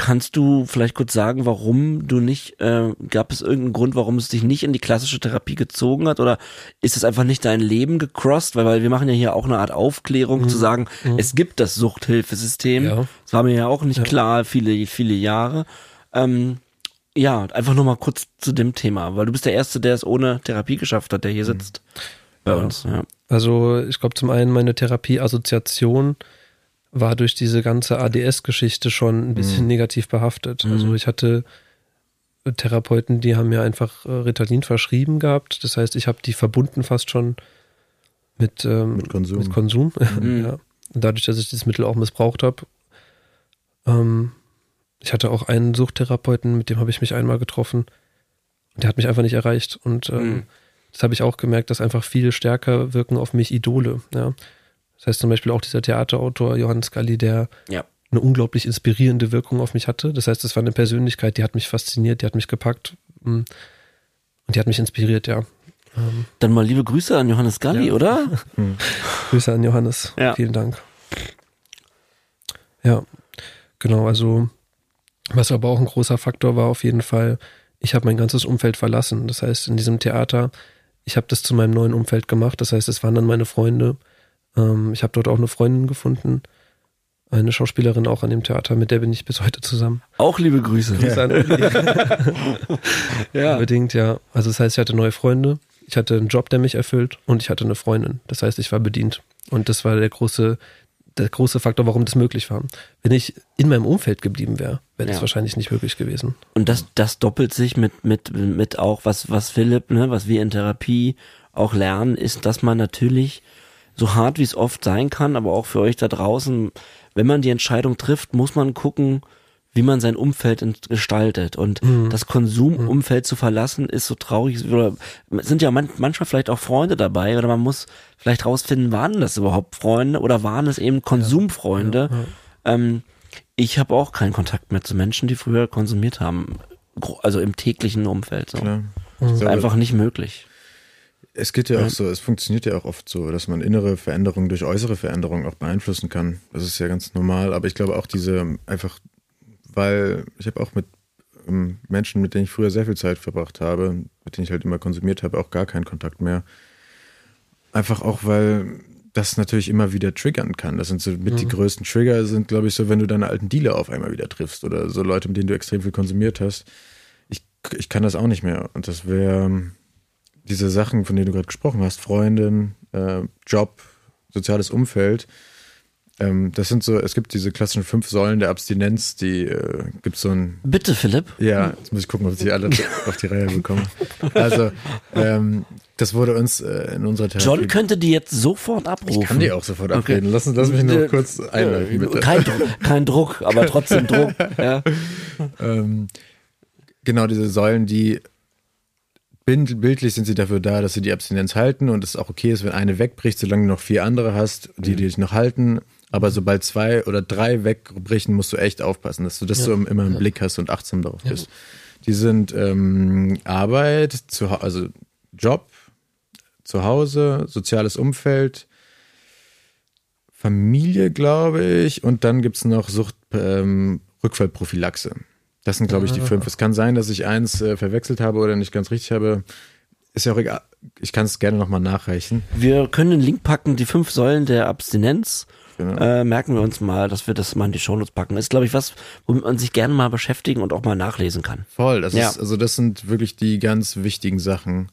kannst du vielleicht kurz sagen, warum du nicht, äh, gab es irgendeinen Grund, warum es dich nicht in die klassische Therapie gezogen hat oder ist es einfach nicht dein Leben gecrossed? Weil, weil wir machen ja hier auch eine Art Aufklärung zu sagen, es gibt das Suchthilfesystem. Ja. Das war mir ja auch nicht klar, viele, viele Jahre. Ähm, ja, einfach nur mal kurz zu dem Thema, weil du bist der Erste, der es ohne Therapie geschafft hat, der hier sitzt bei uns. Ja. Also ich glaube zum einen meine Therapieassoziation war durch diese ganze ADS-Geschichte schon ein bisschen negativ behaftet. Also ich hatte Therapeuten, die haben mir einfach äh, Ritalin verschrieben gehabt. Das heißt, ich habe die verbunden fast schon mit, ähm, Mit Konsum. Mit Konsum. Mhm. ja. Und Dadurch, dass ich dieses Mittel auch missbraucht habe. Ähm, ich hatte auch einen Suchttherapeuten, mit dem habe ich mich einmal getroffen. Der hat mich einfach nicht erreicht. Und ähm, Mhm. das habe ich auch gemerkt, dass einfach viel stärker wirken auf mich Idole. Ja. Das heißt zum Beispiel auch dieser Theaterautor Johannes Galli, der Ja. eine unglaublich inspirierende Wirkung auf mich hatte. Das heißt, es war eine Persönlichkeit, die hat mich fasziniert, die hat mich gepackt mm, und die hat mich inspiriert, ja. Ähm, Dann mal liebe Grüße an Johannes Galli, Ja. oder? Grüße an Johannes. Ja. Vielen Dank. Ja, genau, also was aber auch ein großer Faktor war auf jeden Fall, ich habe mein ganzes Umfeld verlassen. Das heißt, in diesem Theater, ich habe das zu meinem neuen Umfeld gemacht. Das heißt, es waren dann meine Freunde. Ähm, ich habe dort auch eine Freundin gefunden, eine Schauspielerin auch an dem Theater, mit der bin ich bis heute zusammen. Auch liebe Grüße. Grüße an Uli. Ja. Unbedingt, ja. Also das heißt, ich hatte neue Freunde, ich hatte einen Job, der mich erfüllt und ich hatte eine Freundin. Das heißt, ich war bedient. Und das war der große, der große Faktor, warum das möglich war. Wenn ich in meinem Umfeld geblieben wäre, wäre das Ja. wahrscheinlich nicht möglich gewesen. Und das, das doppelt sich mit, mit, mit auch, was, was Philipp, ne, was wir in Therapie auch lernen, ist, dass man natürlich, so hart wie es oft sein kann, aber auch für euch da draußen, wenn man die Entscheidung trifft, muss man gucken, wie man sein Umfeld gestaltet. Und das Konsumumfeld zu verlassen, ist so traurig. Oder es sind ja man, manchmal vielleicht auch Freunde dabei, oder man muss vielleicht rausfinden, waren das überhaupt Freunde oder waren es eben Konsumfreunde? Ähm, ich habe auch keinen Kontakt mehr zu Menschen, die früher konsumiert haben. Also im täglichen Umfeld. So. Klar. Ist glaube, einfach nicht möglich. Es geht ja auch so, es funktioniert ja auch oft so, dass man innere Veränderungen durch äußere Veränderungen auch beeinflussen kann. Das ist ja ganz normal, aber ich glaube auch diese einfach, weil ich habe auch mit ähm, Menschen, mit denen ich früher sehr viel Zeit verbracht habe, mit denen ich halt immer konsumiert habe, auch gar keinen Kontakt mehr. Einfach auch, weil das natürlich immer wieder triggern kann. Das sind so mit die größten Trigger sind, glaube ich, so, wenn du deine alten Dealer auf einmal wieder triffst oder so Leute, mit denen du extrem viel konsumiert hast. Ich, ich kann das auch nicht mehr. Und das wäre diese Sachen, von denen du gerade gesprochen hast, Freundin, äh, Job, soziales Umfeld, ähm, das sind so, es gibt diese klassischen fünf Säulen der Abstinenz, die äh, gibt so ein, Bitte, Philipp. ja, jetzt muss ich gucken, ob ich die alle auf die Reihe bekomme. Also, ähm, das wurde uns äh, in unserer Therapie. John könnte die jetzt sofort abrufen. ich kann die auch sofort Okay. abreden. Lass, lass mich nur Äh, kurz einleiten, bitte. Kein, Druck- kein Druck, aber trotzdem Druck. Ja. ähm, genau diese Säulen, die bildlich sind sie dafür da, dass sie die Abstinenz halten und es auch okay ist, wenn eine wegbricht, solange du noch vier andere hast, die, die dich noch halten. Aber sobald zwei oder drei wegbrechen, musst du echt aufpassen, dass du das so im- immer im Blick hast und achtsam darauf bist. Die sind ähm, Arbeit, zu, also Job, zu Hause, soziales Umfeld, Familie, glaube ich, und dann gibt's noch Sucht, ähm, Rückfallprophylaxe. Das sind, glaube ich, die fünf. Es kann sein, dass ich eins äh, verwechselt habe oder nicht ganz richtig habe. Ist ja auch egal. Ich kann es gerne nochmal nachreichen. Wir können den Link packen, die fünf Säulen der Abstinenz. Genau. Äh, merken wir uns mal, dass wir das mal in die Shownotes packen. Ist, glaube ich, was, womit man sich gerne mal beschäftigen und auch mal nachlesen kann. Voll. Das Ja. ist, also das sind wirklich die ganz wichtigen Sachen,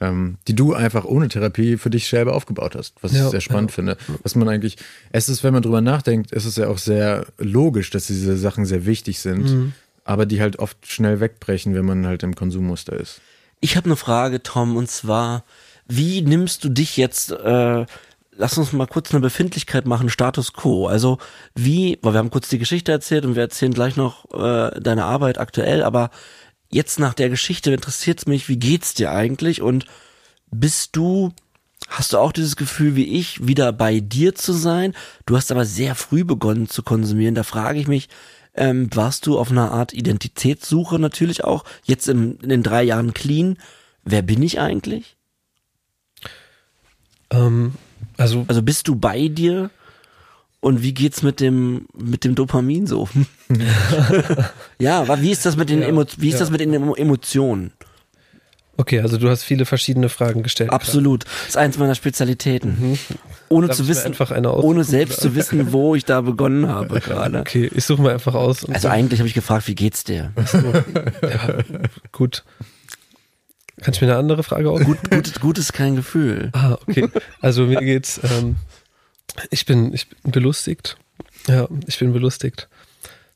ähm, die du einfach ohne Therapie für dich selber aufgebaut hast, was Ja, ich sehr spannend finde. Was man eigentlich, es ist, wenn man drüber nachdenkt, ist es ja auch sehr logisch, dass diese Sachen sehr wichtig sind, Mhm. Aber die halt oft schnell wegbrechen, wenn man halt im Konsummuster ist. Ich habe eine Frage, Tom, und zwar, wie nimmst du dich jetzt, äh, lass uns mal kurz eine Befindlichkeit machen, Status quo. Also wie, weil wir haben kurz die Geschichte erzählt und wir erzählen gleich noch äh, deine Arbeit aktuell, aber jetzt nach der Geschichte interessiert es mich, wie geht's dir eigentlich und bist du, hast du auch dieses Gefühl wie ich, wieder bei dir zu sein? Du hast aber sehr früh begonnen zu konsumieren, da frage ich mich, ähm, warst du auf einer Art Identitätssuche natürlich auch, jetzt im, in den drei Jahren clean, wer bin ich eigentlich? Ähm, also, Also bist du bei dir? Und wie geht's mit dem mit dem Dopamin so? ja, wie ist das mit den Ja, Emo wie ist ja. das mit den Emo Emotionen? Okay, also du hast viele verschiedene Fragen gestellt. Absolut, das ist eins meiner Spezialitäten. Ohne Darf zu wissen, einfach eine aus- ohne selbst zu wissen, wo ich da begonnen habe gerade. Okay, ich suche mal einfach aus. Also sag- eigentlich habe ich gefragt, wie geht's dir? gut. Kann ich mir eine andere Frage aus? Gut, gut, gut ist kein Gefühl. Ah, okay. Also mir geht's, ähm, ich bin, ich bin belustigt. Ja, ich bin belustigt.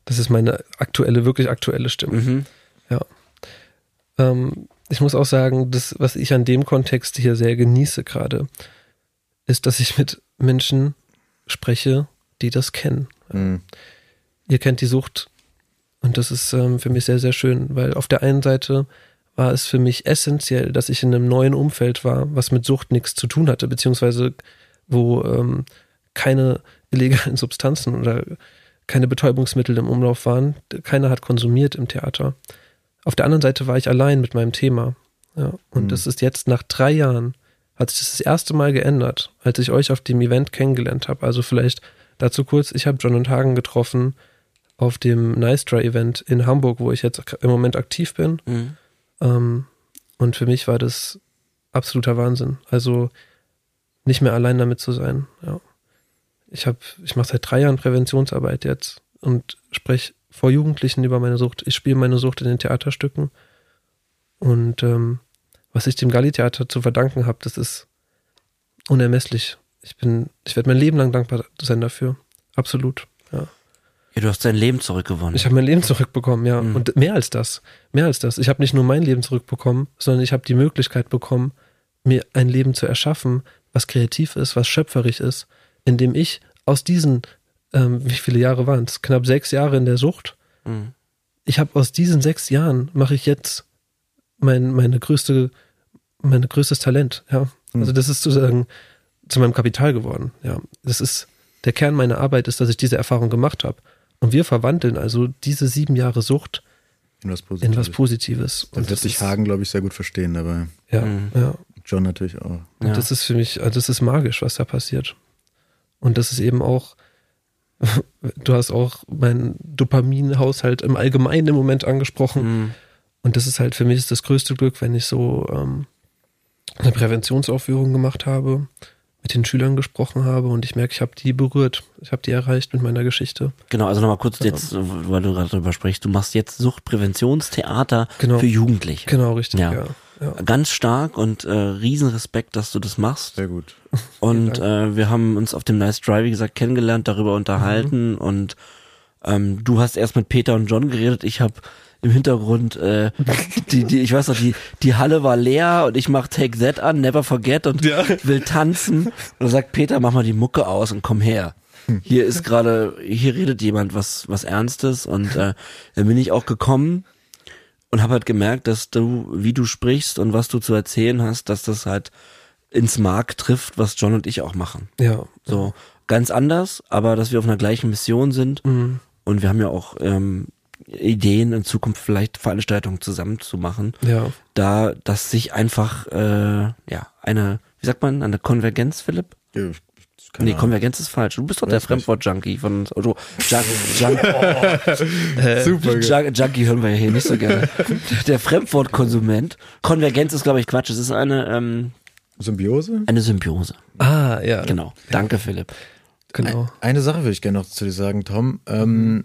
Das ist meine aktuelle, wirklich aktuelle Stimme. Mhm. Ja. Ähm, ich muss auch sagen, das, was ich an dem Kontext hier sehr genieße gerade, ist, dass ich mit Menschen spreche, die das kennen. Mhm. Ihr kennt die Sucht und das ist ähm, für mich sehr, sehr schön, weil auf der einen Seite war es für mich essentiell, dass ich in einem neuen Umfeld war, was mit Sucht nichts zu tun hatte, beziehungsweise wo ähm, keine illegalen Substanzen oder keine Betäubungsmittel im Umlauf waren. Keiner hat konsumiert im Theater. Auf der anderen Seite war ich allein mit meinem Thema. Ja, und das ist jetzt nach drei Jahren, hat sich das das erste Mal geändert, als ich euch auf dem Event kennengelernt habe. Also vielleicht dazu kurz, ich habe John und Hagen getroffen auf dem Nice Try Event in Hamburg, wo ich jetzt im Moment aktiv bin. Mhm. Ähm, und für mich war das absoluter Wahnsinn. Also nicht mehr allein damit zu sein. Ja. Ich habe, ich mache seit drei Jahren Präventionsarbeit jetzt und spreche vor Jugendlichen über meine Sucht. Ich spiele meine Sucht in den Theaterstücken. Und ähm, was ich dem Galli-Theater zu verdanken habe, das ist unermesslich. ich bin, ich werde mein Leben lang dankbar sein dafür. Absolut. Ja. Ja, du hast dein Leben zurückgewonnen. Ich habe mein Leben zurückbekommen, ja. Mhm. Und mehr als das. Mehr als das. Ich habe nicht nur mein Leben zurückbekommen, sondern ich habe die Möglichkeit bekommen, mir ein Leben zu erschaffen, was kreativ ist, was schöpferisch ist, indem ich aus diesen, ähm, wie viele Jahre waren es? Knapp sechs Jahre in der Sucht. Mhm. Ich habe aus diesen sechs Jahren mache ich jetzt mein, meine größte, mein größtes Talent, ja. Mhm. Also das ist sozusagen zu meinem Kapital geworden, ja. Das ist, der Kern meiner Arbeit ist, dass ich diese Erfahrung gemacht habe. Und wir verwandeln also diese sieben Jahre Sucht in was Positives. In was Positives. Und das wird sich Hagen, glaube ich, sehr gut verstehen dabei. Ja, mhm. ja. John natürlich auch. Und ja. das ist für mich, also das ist magisch, was da passiert. Und das ist eben auch, du hast auch meinen Dopaminhaushalt im Allgemeinen im Moment angesprochen. Mhm. Und das ist halt für mich das größte Glück, wenn ich so ähm, eine Präventionsaufführung gemacht habe mit den Schülern gesprochen habe und ich merke, ich habe die berührt. Ich habe die erreicht mit meiner Geschichte. Genau, also nochmal kurz jetzt, weil du gerade darüber sprichst, du machst jetzt Suchtpräventionstheater genau. für Jugendliche. Genau, richtig, ja. ja. Ja. Ganz stark und äh, Riesenrespekt, dass du das machst. Sehr gut. Und äh, wir haben uns auf dem Nice Drive, wie gesagt, kennengelernt, darüber unterhalten mhm. und ähm, du hast erst mit Peter und John geredet, ich habe im Hintergrund, äh, die, die, ich weiß noch, die, die Halle war leer und ich mach Take That an, Never Forget und ja. will tanzen. Und dann sagt Peter, mach mal die Mucke aus und komm her. Hier ist gerade, hier redet jemand was, was Ernstes und äh, dann bin ich auch gekommen und habe halt gemerkt, dass du, wie du sprichst und was du zu erzählen hast, dass das halt ins Mark trifft, was John und ich auch machen. Ja. So ganz anders, aber dass wir auf einer gleichen Mission sind. Mhm. Und wir haben ja auch ähm, Ideen in Zukunft vielleicht Veranstaltungen zusammen zu machen. Ja. Da, dass sich einfach äh, ja eine, wie sagt man, eine Konvergenz, Philipp? Ja, nee. Konvergenz ist falsch. Du bist doch der Fremdwort-Junkie von also, Junk, Junk, oh, äh, Super. Junk, Junkie hören wir ja hier nicht so gerne. Der Fremdwort-Konsument. Konvergenz ist, glaube ich, Quatsch. Es ist eine ähm, Symbiose? Eine Symbiose. Ah, ja. Genau. Danke, Philipp. Genau. Eine Sache würde ich gerne noch zu dir sagen, Tom. Ähm,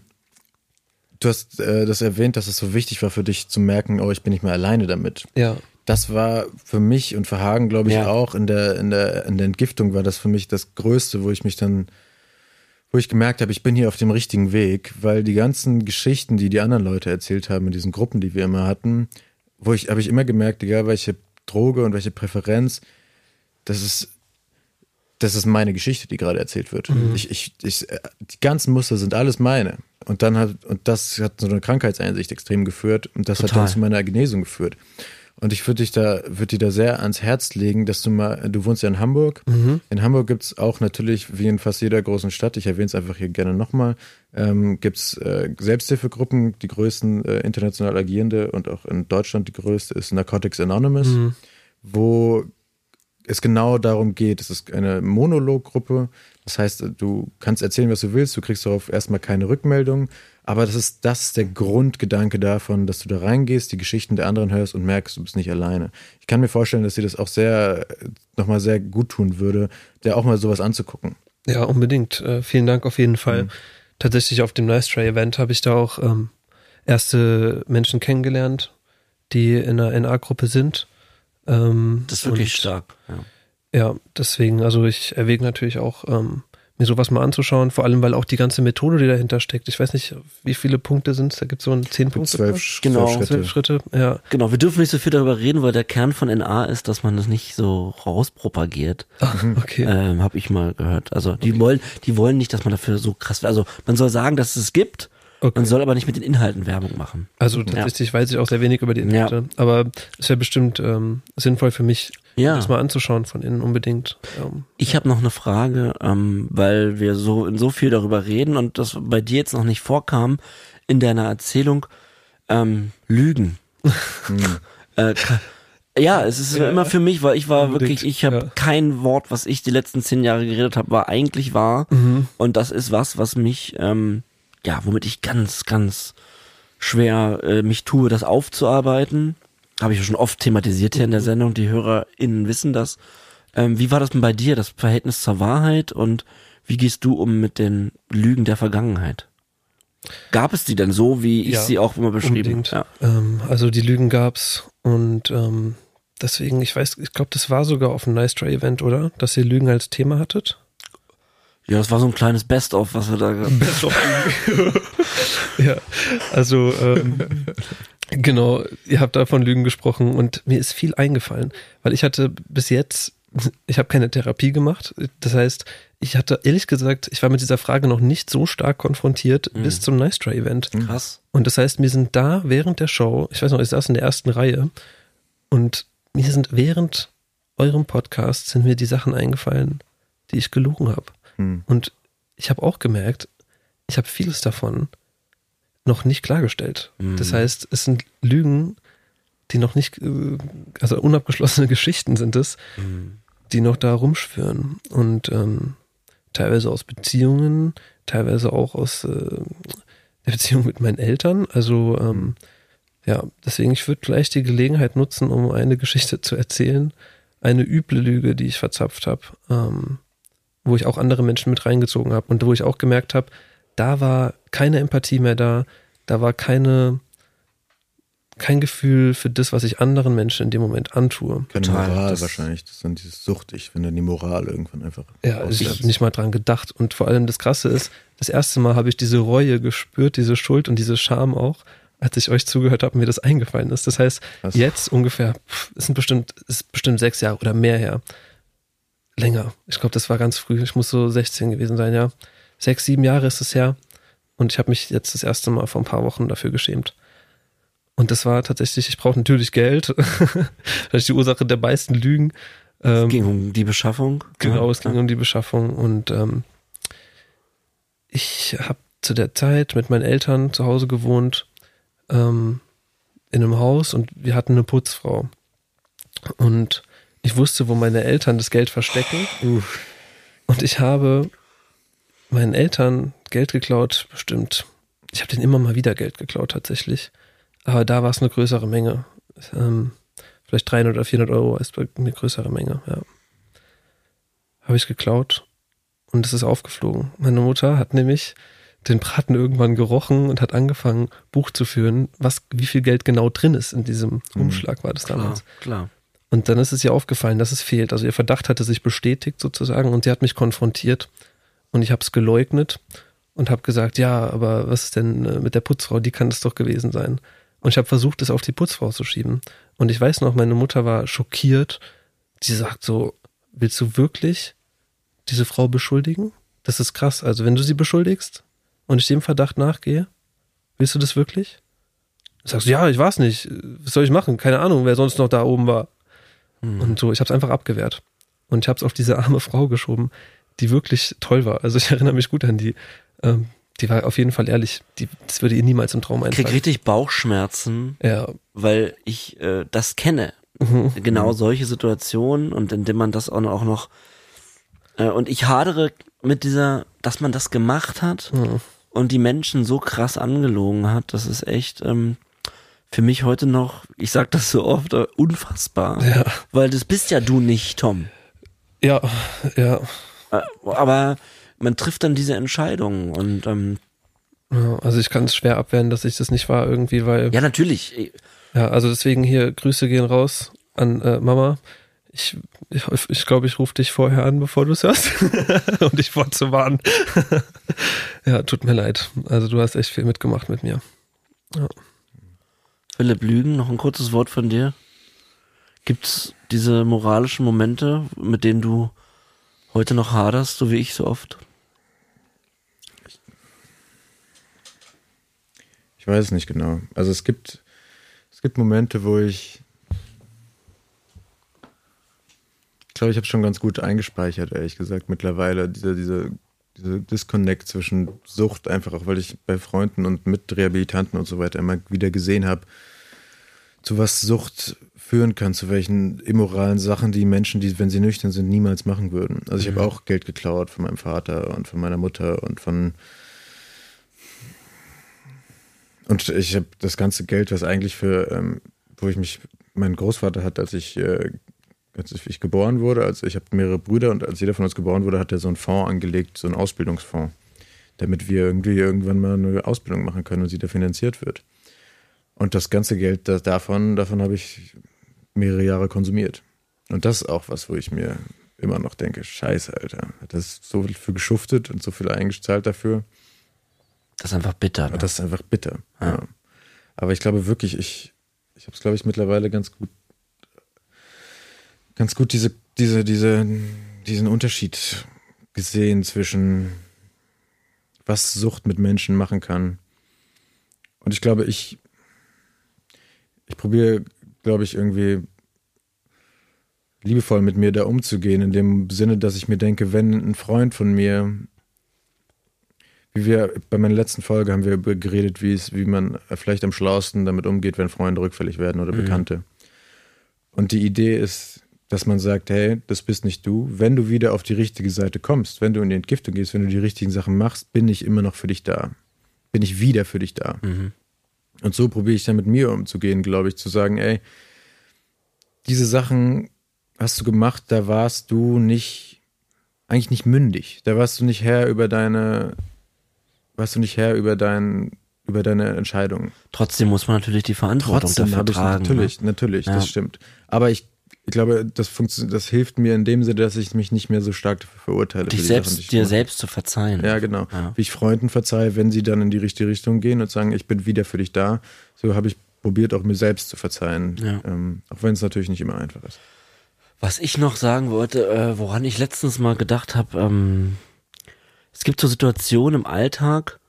Du hast äh, das erwähnt, dass es so wichtig war für dich zu merken, oh, ich bin nicht mehr alleine damit. Ja. Das war für mich und für Hagen, glaube ich, ja. auch in der, in, der, in der Entgiftung war das für mich das Größte, wo ich mich dann, wo ich gemerkt habe, ich bin hier auf dem richtigen Weg, weil die ganzen Geschichten, die die anderen Leute erzählt haben in diesen Gruppen, die wir immer hatten, wo ich, habe ich immer gemerkt, egal welche Droge und welche Präferenz, das ist das ist meine Geschichte, die gerade erzählt wird. Mhm. Ich, ich, ich, die ganzen Muster sind alles meine. Und dann hat, und das hat so eine Krankheitseinsicht extrem geführt und das Total. hat dann zu meiner Genesung geführt. Und ich würde dich da, würde dir da sehr ans Herz legen, dass du mal, du wohnst ja in Hamburg. Mhm. In Hamburg gibt's auch natürlich, wie in fast jeder großen Stadt, ich erwähne es einfach hier gerne nochmal, ähm, gibt's äh, Selbsthilfegruppen, die größten äh, international agierende und auch in Deutschland die größte ist Narcotics Anonymous, mhm. wo es genau darum geht. Es ist eine Monologgruppe. Das heißt, du kannst erzählen, was du willst. Du kriegst darauf erstmal keine Rückmeldung. Aber das ist, das ist der Grundgedanke davon, dass du da reingehst, die Geschichten der anderen hörst und merkst, du bist nicht alleine. Ich kann mir vorstellen, dass dir das auch sehr, nochmal sehr gut tun würde, dir auch mal sowas anzugucken. Ja, unbedingt. Äh, vielen Dank auf jeden Fall. Mhm. Tatsächlich auf dem Nice Try Event habe ich da auch ähm, erste Menschen kennengelernt, die in einer NA-Gruppe sind ähm, das ist wirklich stark. Ja. ja. deswegen, also ich erwäge natürlich auch, ähm, mir sowas mal anzuschauen, vor allem, weil auch die ganze Methode, die dahinter steckt, ich weiß nicht, wie viele Punkte sind es, da gibt es so ein zehn Punkte. Zwölf, genau. zwölf Schritte. Schritte, ja. Genau, wir dürfen nicht so viel darüber reden, weil der Kern von NA ist, dass man das nicht so rauspropagiert. Ach, okay. Ähm, Habe ich mal gehört. Also die okay. wollen, die wollen nicht, dass man dafür so krass, also man soll sagen, dass es gibt, Okay. Man soll aber nicht mit den Inhalten Werbung machen. Also tatsächlich ja. weiß ich auch sehr wenig über die Inhalte. Ja. Aber es wäre bestimmt ähm, sinnvoll für mich, ja. das mal anzuschauen von innen unbedingt. Ähm, ich habe noch eine Frage, ähm, weil wir so in so viel darüber reden und das bei dir jetzt noch nicht vorkam in deiner Erzählung. Ähm, Lügen. Hm. äh, ja, es ist ja, immer für mich, weil ich war unbedingt. wirklich, ich habe ja. kein Wort, was ich die letzten zehn Jahre geredet habe, war eigentlich wahr. Mhm. Und das ist was, was mich ähm, ja, womit ich ganz, ganz schwer äh, mich tue, das aufzuarbeiten. Habe ich schon oft thematisiert hier in der mhm. Sendung. Die HörerInnen wissen das. Ähm, wie war das denn bei dir, das Verhältnis zur Wahrheit und wie gehst du um mit den Lügen der Vergangenheit? Gab es die denn so, wie ich ja, sie auch immer beschrieben habe? Ja. Ähm, also die Lügen gab's und ähm, deswegen, ich weiß, ich glaube, das war sogar auf dem Nice Try Event, oder? Dass ihr Lügen als Thema hattet. Ja, das war so ein kleines Best-of, was wir da gehabt Best of Ja, also ähm, genau, ihr habt da von Lügen gesprochen und mir ist viel eingefallen, weil ich hatte bis jetzt, ich habe keine Therapie gemacht. Das heißt, ich hatte ehrlich gesagt, ich war mit dieser Frage noch nicht so stark konfrontiert bis zum Nice Try Event. Krass. Und das heißt, mir sind da während der Show, ich weiß noch, ich saß in der ersten Reihe und mir sind während eurem Podcast sind mir die Sachen eingefallen, die ich gelogen habe. Hm. Und ich habe auch gemerkt, ich habe vieles davon noch nicht klargestellt. Das heißt, es sind Lügen, die noch nicht, äh, also unabgeschlossene Geschichten sind es, die noch da rumschwören. Und ähm, teilweise aus Beziehungen, teilweise auch aus äh, der Beziehung mit meinen Eltern. Also ähm, ja, deswegen, ich würde gleich die Gelegenheit nutzen, um eine Geschichte zu erzählen. Eine üble Lüge, die ich verzapft habe, ähm, wo ich auch andere Menschen mit reingezogen habe und wo ich auch gemerkt habe, da war keine Empathie mehr da, da war keine, kein Gefühl für das, was ich anderen Menschen in dem Moment antue. Keine Total, Moral das- wahrscheinlich. Das ist dann dieses Suchtig, wenn dann die Moral irgendwann einfach. Ja, also ich habe nicht mal dran gedacht. Und vor allem das Krasse ist, das erste Mal habe ich diese Reue gespürt, diese Schuld und diese Scham auch, als ich euch zugehört habe und mir das eingefallen ist. Das heißt, Krass. jetzt ungefähr, es sind bestimmt, es ist bestimmt sechs Jahre oder mehr her. Länger. Ich glaube, das war ganz früh. Ich muss so 16 gewesen sein, ja. Sechs, sieben Jahre ist es her. Und ich habe mich jetzt das erste Mal vor ein paar Wochen dafür geschämt. Und das war tatsächlich, ich brauche natürlich Geld. das ist die Ursache der meisten Lügen. Es Ähm, ging um die Beschaffung. Genau, Ja, es ging um die Beschaffung und ähm, ich habe zu der Zeit mit meinen Eltern zu Hause gewohnt ähm, in einem Haus und wir hatten eine Putzfrau und ich wusste, wo meine Eltern das Geld verstecken und ich habe meinen Eltern Geld geklaut, bestimmt. Ich habe denen immer mal wieder Geld geklaut tatsächlich, aber da war es eine größere Menge. Ähm, vielleicht 300 oder 400 Euro ist eine größere Menge, ja habe ich geklaut und es ist aufgeflogen. Meine Mutter hat nämlich den Braten irgendwann gerochen und hat angefangen, Buch zu führen, was, wie viel Geld genau drin ist in diesem Umschlag, war das Klar, damals. klar. Und dann ist es ihr aufgefallen, dass es fehlt. Also ihr Verdacht hatte sich bestätigt sozusagen und sie hat mich konfrontiert und ich habe es geleugnet und habe gesagt, ja, aber was ist denn äh, mit der Putzfrau? Die kann es doch gewesen sein. Und ich habe versucht, es auf die Putzfrau zu schieben. Und ich weiß noch, meine Mutter war schockiert. Sie sagt so, willst du wirklich diese Frau beschuldigen? Das ist krass. Also wenn du sie beschuldigst und ich dem Verdacht nachgehe, willst du das wirklich? Sagst du, ja, ich weiß nicht. Was soll ich machen? Keine Ahnung, wer sonst noch da oben war. Und so, ich habe es einfach abgewehrt. Und ich habe es auf diese arme Frau geschoben, die wirklich toll war. Also ich erinnere mich gut an die. Ähm, die war auf jeden Fall ehrlich. Die, das würde ihr niemals im Traum Ich krieg einfallen. richtig Bauchschmerzen, Ja, weil ich äh, das kenne. Mhm. Genau solche Situationen und indem man das auch noch, auch noch äh, und ich hadere mit dieser, dass man das gemacht hat Mhm. und die Menschen so krass angelogen hat, das ist echt ähm, für mich heute noch, ich sag das so oft, äh, unfassbar. Ja. Weil das bist ja du nicht, Tom. ja, ja. Äh, aber man trifft dann diese Entscheidung und ähm, ja also ich kann es schwer abwehren, dass ich das nicht war irgendwie, weil ja natürlich, Ja, also deswegen hier Grüße gehen raus an äh, Mama. Ich ich, ich, glaube, ich rufe dich vorher an, bevor du es hörst, um dich vorzuwarnen. ja, tut mir leid. Also du hast echt viel mitgemacht mit mir. Philipp Lügen, noch ein kurzes Wort von dir. Gibt's diese moralischen Momente, mit denen du heute noch haderst, so wie ich so oft? Ich weiß es nicht genau. Also es gibt, es gibt Momente, wo ich, ich glaube, ich habe schon ganz gut eingespeichert, ehrlich gesagt, mittlerweile. Diese, diese, diese Disconnect zwischen Sucht, einfach auch, weil ich bei Freunden und mit Rehabilitanten und so weiter immer wieder gesehen habe, zu was Sucht führen kann, zu welchen immoralen Sachen die Menschen, die, wenn sie nüchtern sind, niemals machen würden. Also ich habe auch Geld geklaut von meinem Vater und von meiner Mutter und von und ich habe das ganze Geld, was eigentlich für, ähm, wo ich mich, mein Großvater hat, als ich, äh, als ich geboren wurde, also ich habe mehrere Brüder und als jeder von uns geboren wurde, hat er so einen Fonds angelegt, so einen Ausbildungsfonds, damit wir irgendwie irgendwann mal eine Ausbildung machen können und sie da finanziert wird. Und das ganze Geld das davon, davon habe ich mehrere Jahre konsumiert. Und das ist auch was, wo ich mir immer noch denke, scheiße, Alter, das ist so viel für geschuftet und so viel eingezahlt dafür. Das ist einfach bitter. Ne? Das ist einfach bitter. Ja. Ja. Aber ich glaube wirklich, ich, ich habe es, glaube ich, mittlerweile ganz gut, ganz gut diese, diese, diese, diesen Unterschied gesehen zwischen was Sucht mit Menschen machen kann. Und ich glaube, ich, ich probiere, glaube ich, irgendwie liebevoll mit mir da umzugehen, in dem Sinne, dass ich mir denke, wenn ein Freund von mir, wie wir bei meiner letzten Folge haben wir über geredet, wie es, wie man vielleicht am schlauesten damit umgeht, wenn Freunde rückfällig werden oder Mhm. Bekannte. Und die Idee ist, dass man sagt, hey, das bist nicht du. Wenn du wieder auf die richtige Seite kommst, wenn du in die Entgiftung gehst, wenn du die richtigen Sachen machst, bin ich immer noch für dich da. Bin ich wieder für dich da. Mhm. Und so probiere ich dann mit mir umzugehen, glaube ich, zu sagen, ey, diese Sachen hast du gemacht, da warst du nicht, eigentlich nicht mündig. Da warst du nicht Herr über deine, warst du nicht Herr über dein, über deine Entscheidungen. Trotzdem muss man natürlich die Verantwortung Trotzdem dafür habe ich tragen. natürlich, Ne? natürlich, Ja. das stimmt. Aber ich, ich glaube, das das hilft mir in dem Sinne, dass ich mich nicht mehr so stark dafür verurteile. Dich selbst, Sachen, dir mache. selbst zu verzeihen. Ja, genau. Ja. Wie ich Freunden verzeihe, wenn sie dann in die richtige Richtung gehen und sagen, ich bin wieder für dich da. So habe ich probiert, auch mir selbst zu verzeihen. Ja. Ähm, auch wenn es natürlich nicht immer einfach ist. Was ich noch sagen wollte, äh, woran ich letztens mal gedacht habe, ähm, es gibt so Situationen im Alltag,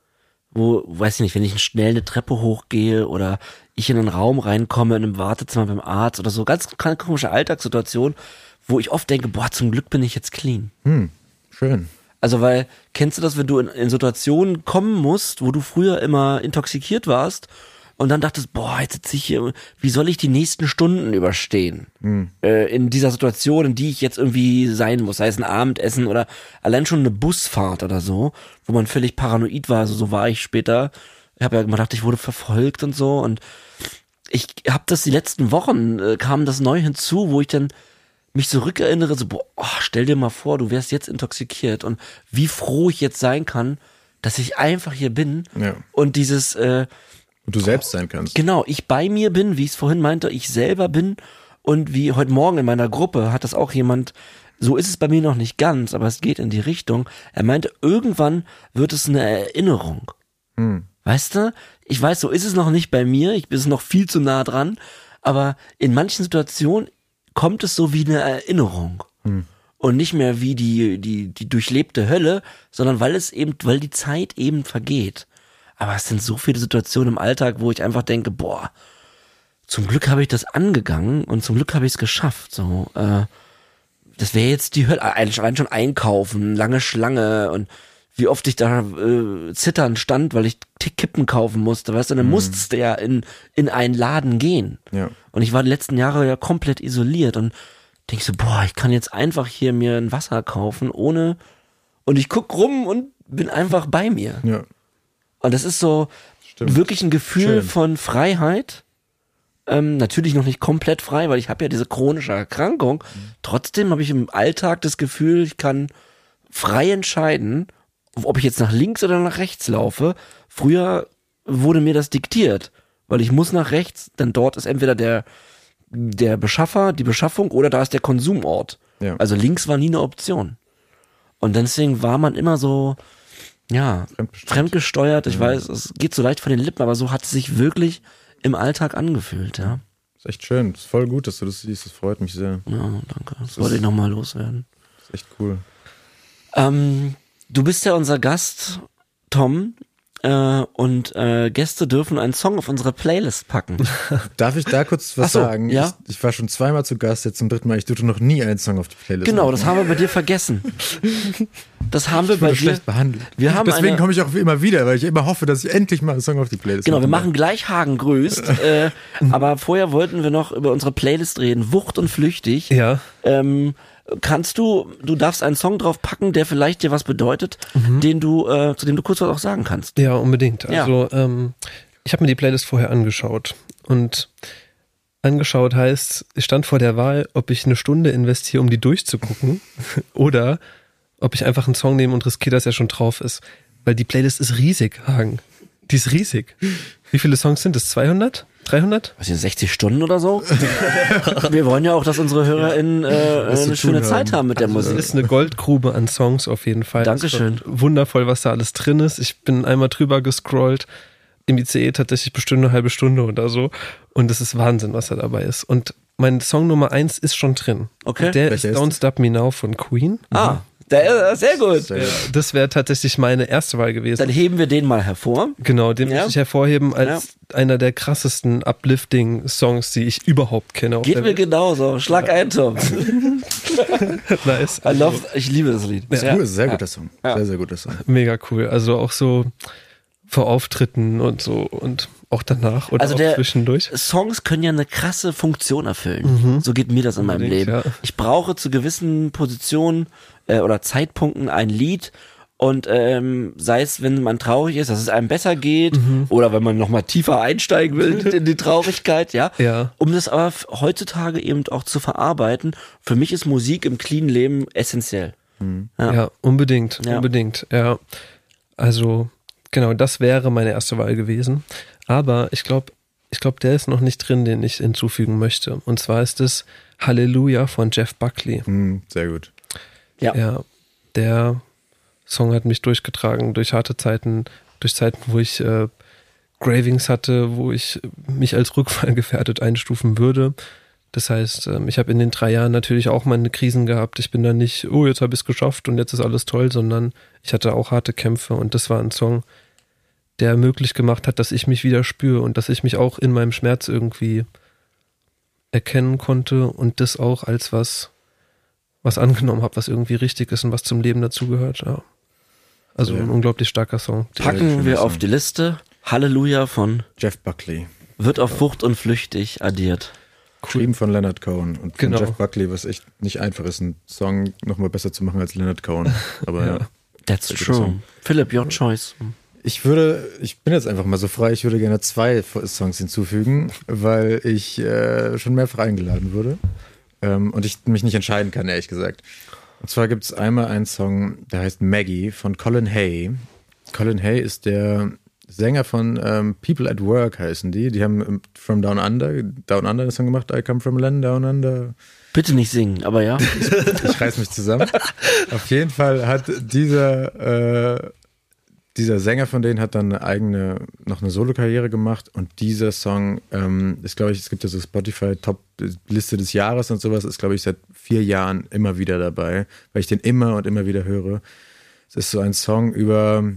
wo, weiß ich nicht, wenn ich schnell eine Treppe hochgehe oder ich in einen Raum reinkomme, in einem Wartezimmer beim Arzt oder so, ganz komische Alltagssituation, wo ich oft denke, boah, zum Glück bin ich jetzt clean. Hm, schön. Also, weil, kennst du das, wenn du in, in Situationen kommen musst, wo du früher immer intoxikiert warst und dann dachtest, boah, jetzt sitze ich hier, wie soll ich die nächsten Stunden überstehen? Äh, in dieser Situation, in die ich jetzt irgendwie sein muss, sei es ein Abendessen oder allein schon eine Busfahrt oder so, wo man völlig paranoid war, also so war ich später. Ich habe ja immer gedacht, ich wurde verfolgt und so und ich habe das die letzten Wochen, äh, kam das neu hinzu, wo ich dann mich zurückerinnere, so, boah, stell dir mal vor, du wärst jetzt intoxikiert und wie froh ich jetzt sein kann, dass ich einfach hier bin Ja. und dieses, äh, Und du selbst sein kannst. genau, ich bei mir bin, wie ich es vorhin meinte, ich selber bin und wie heute Morgen in meiner Gruppe hat das auch jemand, so ist es bei mir noch nicht ganz, aber es geht in die Richtung. Er meinte, irgendwann wird es eine Erinnerung. Hm. Weißt du? Ich weiß, so ist es noch nicht bei mir. Ich bin es noch viel zu nah dran. Aber in manchen Situationen kommt es so wie eine Erinnerung. Und nicht mehr wie die, die, die durchlebte Hölle, sondern weil es eben, weil die Zeit eben vergeht. Aber es sind so viele Situationen im Alltag, wo ich einfach denke, boah, zum Glück habe ich das angegangen und zum Glück habe ich es geschafft. So, äh, das wäre jetzt die Hölle. Allein schon einkaufen, lange Schlange und wie oft ich da äh, zitternd stand, weil ich Kippen kaufen musste, weißt du, dann musstest du ja in, in einen Laden gehen. Ja. Und ich war die letzten Jahre ja komplett isoliert und denk so, boah, ich kann jetzt einfach hier mir ein Wasser kaufen, ohne, und ich guck rum und bin einfach bei mir. Ja. Und das ist so Stimmt. wirklich ein Gefühl Schön. von Freiheit. Ähm, natürlich noch nicht komplett frei, weil ich habe ja diese chronische Erkrankung. Trotzdem habe ich im Alltag das Gefühl, ich kann frei entscheiden, ob ich jetzt nach links oder nach rechts laufe. Früher wurde mir das diktiert, weil ich muss nach rechts, denn dort ist entweder der der Beschaffer, die Beschaffung oder da ist der Konsumort. Ja. Also links war nie eine Option. Und deswegen war man immer so, ja, Fremdbestimmt. fremdgesteuert. Ich weiß, es geht so leicht von den Lippen, aber so hat es sich wirklich im Alltag angefühlt, ja. Ist echt schön. Ist voll gut, dass du das siehst. Das freut mich sehr. Ja, danke. Das wollte ich nochmal loswerden. Ist echt cool. Ähm, du bist ja unser Gast, Tom. Äh, und äh, Gäste dürfen einen Song auf unsere Playlist packen. Darf ich da kurz was so, sagen? ja. Ich, ich war schon zweimal zu Gast, jetzt zum dritten Mal. Ich durfte noch nie einen Song auf die Playlist. genau, machen. das haben wir bei dir vergessen. Das haben wir Ich bei wurde dir. schlecht behandelt. Wir haben Deswegen komme ich auch immer wieder, weil ich immer hoffe, dass ich endlich mal einen Song auf die Playlist Genau, wir machen machen gleich Hagen grüßt. äh, aber vorher wollten wir noch über unsere Playlist reden. Wucht und flüchtig. Ja. Ähm, kannst du, du darfst einen Song drauf packen, der vielleicht dir was bedeutet, den du, äh, zu dem du kurz was auch sagen kannst. Ja, unbedingt. Ja. Also, ähm, ich habe mir die Playlist vorher angeschaut. Und angeschaut heißt, ich stand vor der Wahl, ob ich eine Stunde investiere, um die durchzugucken, oder ob ich einfach einen Song nehme und riskiere, dass er schon drauf ist. Weil die Playlist ist riesig, Hagen. Die ist riesig. Wie viele Songs sind es? 200? 300? Was hier, 60 Stunden oder so? Wir wollen ja auch, dass unsere HörerInnen äh, eine schöne tun Zeit haben. haben mit der Es Musik. ist eine Goldgrube an Songs auf jeden Fall. Dankeschön. Ist Wundervoll, was da alles drin ist. Ich bin einmal drüber gescrollt. Im ICE tatsächlich bestimmt eine halbe Stunde oder so. Und es ist Wahnsinn, was da dabei ist. Und mein Song Nummer eins ist schon drin. Okay. Und Der Welcher ist ist Don't Stop Me Now von Queen. Ah, der, sehr gut. Sehr Ja, das wäre tatsächlich meine erste Wahl gewesen. Dann heben wir den mal hervor. Genau, den Ja. möchte ich hervorheben als einer der krassesten Uplifting-Songs, die ich überhaupt kenne. Geht mir Welt. genauso. Schlag ein, Tom. nice. I love, ich liebe das Lied. Ja. ein sehr guter Song. Ja. Sehr, sehr guter Song. Mega cool. Also auch so vor Auftritten und so und auch danach oder Also auch der- zwischendurch. Songs können ja eine krasse Funktion erfüllen. So geht mir das in meinem Leben. ja. Ich brauche zu gewissen Positionen äh, oder Zeitpunkten ein Lied und ähm, sei es, wenn man traurig ist, dass es einem besser geht Mhm. oder wenn man nochmal tiefer einsteigen will in die Traurigkeit, ja. Ja. Um das aber heutzutage eben auch zu verarbeiten, für mich ist Musik im clean Leben essentiell. Ja. Ja, unbedingt, Ja. unbedingt. Ja. Also genau, das wäre meine erste Wahl gewesen. Aber ich glaube, ich glaube, der ist noch nicht drin, den ich hinzufügen möchte. Und zwar ist es Halleluja von Jeff Buckley. Hm, sehr gut. Ja. Ja, der Song hat mich durchgetragen durch harte Zeiten, durch Zeiten, wo ich äh, Gravings hatte, wo ich mich als rückfallgefährdet einstufen würde. Das heißt, ähm, ich habe in den drei Jahren natürlich auch meine Krisen gehabt. Ich bin da nicht, oh, jetzt habe ich es geschafft und jetzt ist alles toll, sondern ich hatte auch harte Kämpfe und das war ein Song, der möglich gemacht hat, dass ich mich wieder spüre und dass ich mich auch in meinem Schmerz irgendwie erkennen konnte und das auch als was, was angenommen habe, was irgendwie richtig ist und was zum Leben dazugehört. Ja. Also Ja. ein unglaublich starker Song. Packen wir auf die Liste. Halleluja von Jeff Buckley. wird auf Fucht und Flüchtig addiert. Geschrieben von Leonard Cohen und Genau. von Jeff Buckley, was echt nicht einfach ist, einen Song nochmal besser zu machen als Leonard Cohen. Aber Ja. That's true. Song. Philipp, your choice. Ich würde, ich bin jetzt einfach mal so frei, ich würde gerne zwei Songs hinzufügen, weil ich äh, schon mehrfach eingeladen wurde ähm, und ich mich nicht entscheiden kann, ehrlich gesagt. Und zwar gibt es einmal einen Song, der heißt Maggie von Colin Hay. Colin Hay ist der Sänger von ähm, People at Work heißen die. Die haben ähm, From Down Under, Down Under den Song gemacht, I Come From Land Down Under. Bitte nicht singen, aber ja. Ich reiß mich zusammen. Auf jeden Fall hat dieser, äh, dieser Sänger von denen hat dann eine eigene, noch eine Solo-Karriere gemacht und dieser Song ähm, ist, glaube ich, es gibt ja so Spotify Top-Liste des Jahres und sowas, ist, glaube ich, seit vier Jahren immer wieder dabei, weil ich den immer und immer wieder höre. Es ist so ein Song über,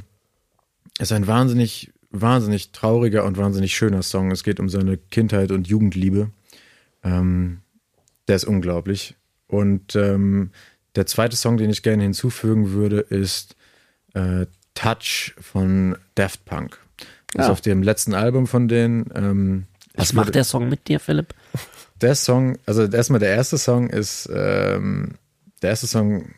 es ist ein wahnsinnig, wahnsinnig trauriger und wahnsinnig schöner Song. Es geht um seine Kindheit und Jugendliebe. Ähm, der ist unglaublich. Und ähm, der zweite Song, den ich gerne hinzufügen würde, ist äh, Touch von Daft Punk. Das ist Ah. auf dem letzten Album von denen. Ähm, Was macht würde- der Song mit dir, Philipp? Der Song, also erstmal der erste Song ist, ähm, der erste Song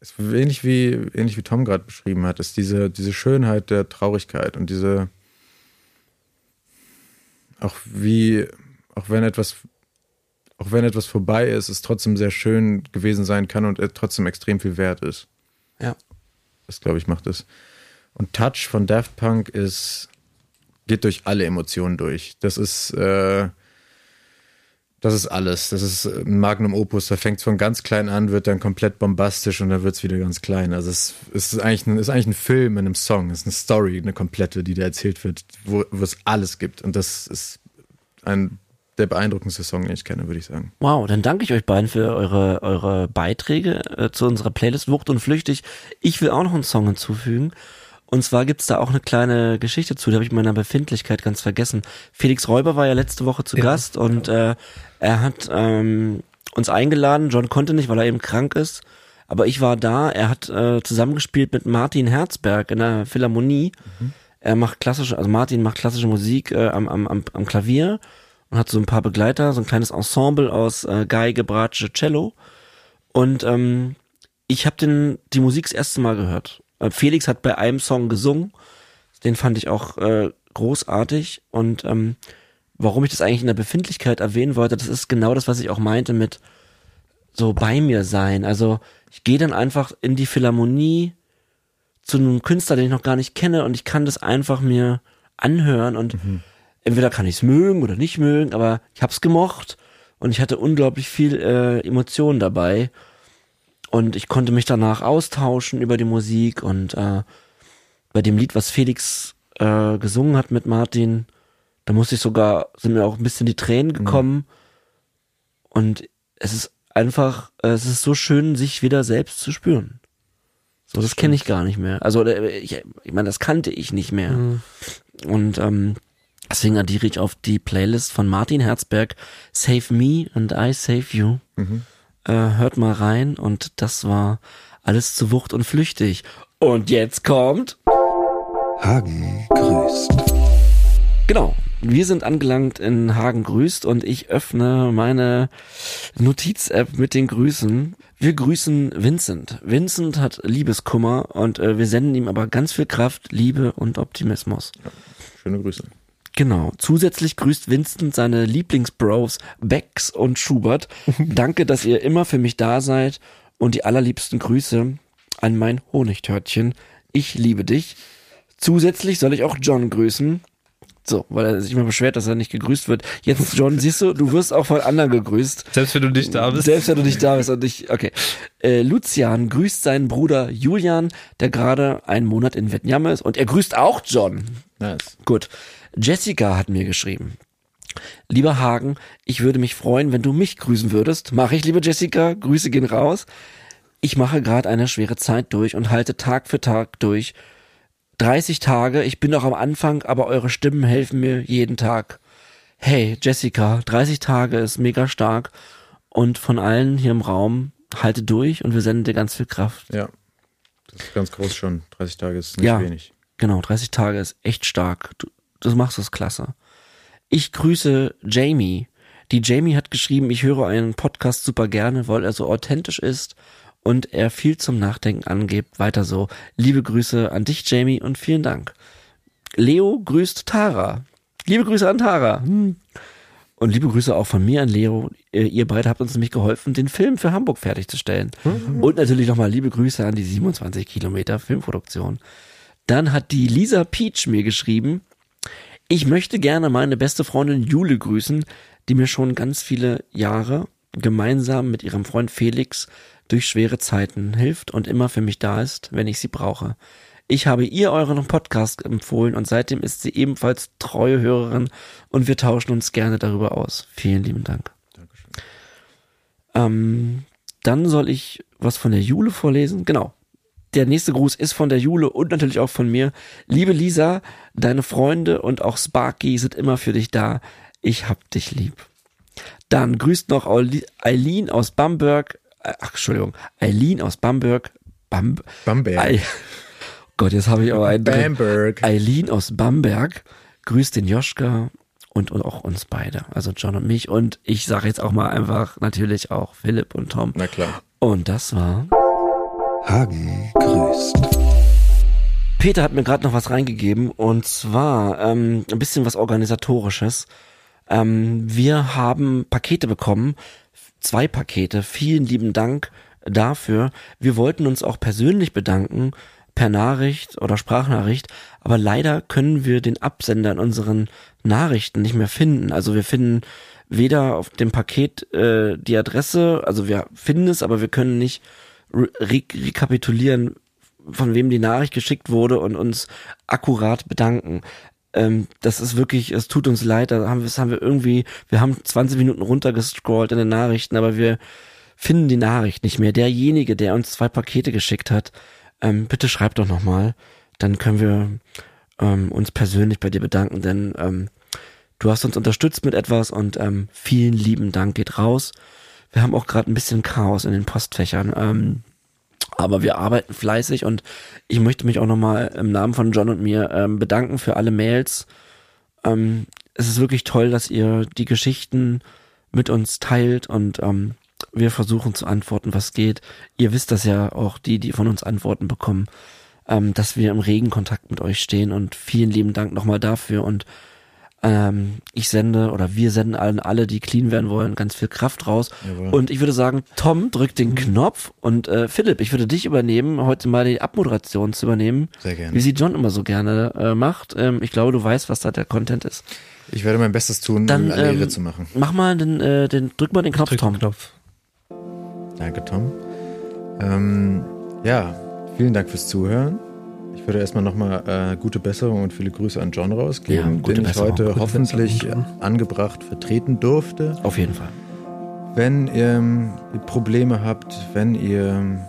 ist ähnlich wie, ähnlich wie Tom gerade beschrieben hat, ist diese, diese Schönheit der Traurigkeit und diese, auch wie, auch wenn etwas, auch wenn etwas vorbei ist, es trotzdem sehr schön gewesen sein kann und trotzdem extrem viel wert ist. Ja. Das, glaube ich, macht es. Und Touch von Daft Punk ist, geht durch alle Emotionen durch. Das ist, äh, das ist alles. Das ist ein Magnum Opus. Da fängt es von ganz klein an, wird dann komplett bombastisch und dann wird es wieder ganz klein. Also es, ist, eigentlich ein, ist eigentlich ein Film in einem Song. Es ist eine Story, eine komplette, die da erzählt wird, wo es alles gibt. Und das ist ein der beeindruckendste Song, den ich kenne, würde ich sagen. Wow, dann danke ich euch beiden für eure, eure Beiträge äh, zu unserer Playlist Wucht und Flüchtig. Ich will auch noch einen Song hinzufügen. Und zwar gibt's da auch eine kleine Geschichte zu, die habe ich in meiner Befindlichkeit ganz vergessen. Felix Räuber war ja letzte Woche zu Ja. Gast und äh, er hat ähm, uns eingeladen. John konnte nicht, weil er eben krank ist. Aber ich war da. Er hat äh, zusammengespielt mit Martin Herzberg in der Philharmonie. Er macht klassische, also Martin macht klassische Musik äh, am, am, am, am Klavier und hat so ein paar Begleiter, so ein kleines Ensemble aus äh, Geige, Bratsche, Cello. Und ähm, ich habe den die Musik das erste Mal gehört. Äh, Felix hat bei einem Song gesungen, den fand ich auch äh, großartig. Und ähm, warum ich das eigentlich in der Befindlichkeit erwähnen wollte, das ist genau das, was ich auch meinte mit so bei mir sein. Also ich gehe dann einfach in die Philharmonie zu einem Künstler, den ich noch gar nicht kenne und ich kann das einfach mir anhören und entweder kann ich es mögen oder nicht mögen, aber ich hab's gemocht und ich hatte unglaublich viel äh, Emotionen dabei und ich konnte mich danach austauschen über die Musik und äh, bei dem Lied, was Felix äh, gesungen hat mit Martin, da musste ich sogar, sind mir auch ein bisschen die Tränen gekommen. Mhm. Und es ist einfach, äh, es ist so schön, sich wieder selbst zu spüren. So, das, das kenne ich gar nicht mehr. Also ich, ich meine, das kannte ich nicht mehr. Mhm. Und ähm, deswegen addiere ich auf die Playlist von Martin Herzberg Save Me and I Save You. Mhm. Äh, hört mal rein und das war alles zu Wucht und flüchtig. Und jetzt kommt Hagen grüßt. Genau. Wir sind angelangt in Hagen grüßt und ich öffne meine Notiz-App mit den Grüßen. Wir grüßen Vincent. Vincent hat Liebeskummer und äh, wir senden ihm aber ganz viel Kraft, Liebe und Optimismus. Ja, schöne Grüße. Genau. Zusätzlich grüßt Vincent seine Lieblingsbros Becks und Schubert. Danke, dass ihr immer für mich da seid und die allerliebsten Grüße an mein Honigtörtchen. Ich liebe dich. Zusätzlich soll ich auch John grüßen. So, weil er sich immer beschwert, dass er nicht gegrüßt wird. Jetzt, John, siehst du, du wirst auch von anderen gegrüßt. Selbst wenn du nicht da bist. Selbst wenn du nicht da bist und ich, okay. Äh, Lucian grüßt seinen Bruder Julian, der gerade einen Monat in Vietnam ist und er grüßt auch John. Nice. Gut. Jessica hat mir geschrieben. Lieber Hagen, ich würde mich freuen, wenn du mich grüßen würdest. Mache ich, liebe Jessica. Grüße gehen raus. Ich mache gerade eine schwere Zeit durch und halte Tag für Tag durch 30 Tage, ich bin noch am Anfang, aber eure Stimmen helfen mir jeden Tag. Hey, Jessica, 30 Tage ist mega stark und von allen hier im Raum, halte durch und wir senden dir ganz viel Kraft. Ja, das ist ganz groß schon. 30 Tage ist nicht ja, wenig. Genau, 30 Tage ist echt stark. Du, du machst es klasse. Ich grüße Jamie. Die Jamie hat geschrieben, ich höre einen Podcast super gerne, weil er so authentisch ist und er viel zum Nachdenken angibt. Weiter so. Liebe Grüße an dich, Jamie, und vielen Dank. Leo grüßt Tara. Liebe Grüße an Tara. Hm. Und liebe Grüße auch von mir an Leo. Äh, ihr beide habt uns nämlich geholfen, den Film für Hamburg fertigzustellen. Mhm. Und natürlich nochmal liebe Grüße an die 27 Kilometer Filmproduktion. Dann hat die Lisa Peach mir geschrieben, ich möchte gerne meine beste Freundin Jule grüßen, die mir schon ganz viele Jahre gemeinsam mit ihrem Freund Felix durch schwere Zeiten hilft und immer für mich da ist, wenn ich sie brauche. Ich habe ihr euren Podcast empfohlen und seitdem ist sie ebenfalls treue Hörerin und wir tauschen uns gerne darüber aus. Vielen lieben Dank. Dankeschön. Ähm, dann soll ich was von der Jule vorlesen. Genau. Der nächste Gruß ist von der Jule und natürlich auch von mir. Liebe Lisa, deine Freunde und auch Sparky sind immer für dich da. Ich hab dich lieb. Dann grüßt noch Eileen aus Bamberg ach, Entschuldigung, Eileen aus Bamberg. Bam, Bamberg. Ei, Gott, jetzt habe ich aber einen Bamberg. Eileen aus Bamberg grüßt den Joschka und, und auch uns beide, also John und mich. Und ich sage jetzt auch mal einfach natürlich auch Philipp und Tom. Na klar. Und das war Hagen grüßt. Peter hat mir gerade noch was reingegeben und zwar ähm, ein bisschen was organisatorisches. Ähm, wir haben Pakete bekommen zwei Pakete. Vielen lieben Dank dafür. Wir wollten uns auch persönlich bedanken per Nachricht oder Sprachnachricht, aber leider können wir den Absender in unseren Nachrichten nicht mehr finden. Also wir finden weder auf dem Paket äh, die Adresse, also wir finden es, aber wir können nicht re rekapitulieren, von wem die Nachricht geschickt wurde und uns akkurat bedanken ähm, das ist wirklich, es tut uns leid, da haben wir, das haben wir irgendwie, wir haben 20 Minuten runtergescrollt in den Nachrichten, aber wir finden die Nachricht nicht mehr. Derjenige, der uns zwei Pakete geschickt hat, ähm, bitte schreib doch nochmal, dann können wir ähm, uns persönlich bei dir bedanken, denn ähm, du hast uns unterstützt mit etwas und ähm, vielen lieben Dank geht raus. Wir haben auch gerade ein bisschen Chaos in den Postfächern. Ähm, aber wir arbeiten fleißig und ich möchte mich auch nochmal im Namen von John und mir ähm, bedanken für alle Mails. Ähm, es ist wirklich toll, dass ihr die Geschichten mit uns teilt und ähm, wir versuchen zu antworten, was geht. Ihr wisst das ja auch, die, die von uns Antworten bekommen, ähm, dass wir im regen Kontakt mit euch stehen und vielen lieben Dank nochmal dafür und ähm, ich sende oder wir senden allen alle, die clean werden wollen, ganz viel Kraft raus. Jawohl. Und ich würde sagen, Tom drückt den mhm. Knopf und äh, Philipp, ich würde dich übernehmen, heute mal die Abmoderation zu übernehmen. Sehr gerne. Wie sie John immer so gerne äh, macht. Ähm, ich glaube, du weißt, was da der Content ist. Ich werde mein Bestes tun, Dann, um alle ähm, Ehre zu machen. Mach mal den, äh, den drück mal den Knopf, Drück Tom. den Knopf. Danke, Tom. Ähm, ja, vielen Dank fürs Zuhören. Ich würde erstmal nochmal äh, gute Besserung und viele Grüße an John Ja, rausgeben, gute den ich heute hoffentlich angebracht vertreten durfte. Auf jeden Fall. Wenn ihr ähm, Probleme habt, wenn ihr ähm,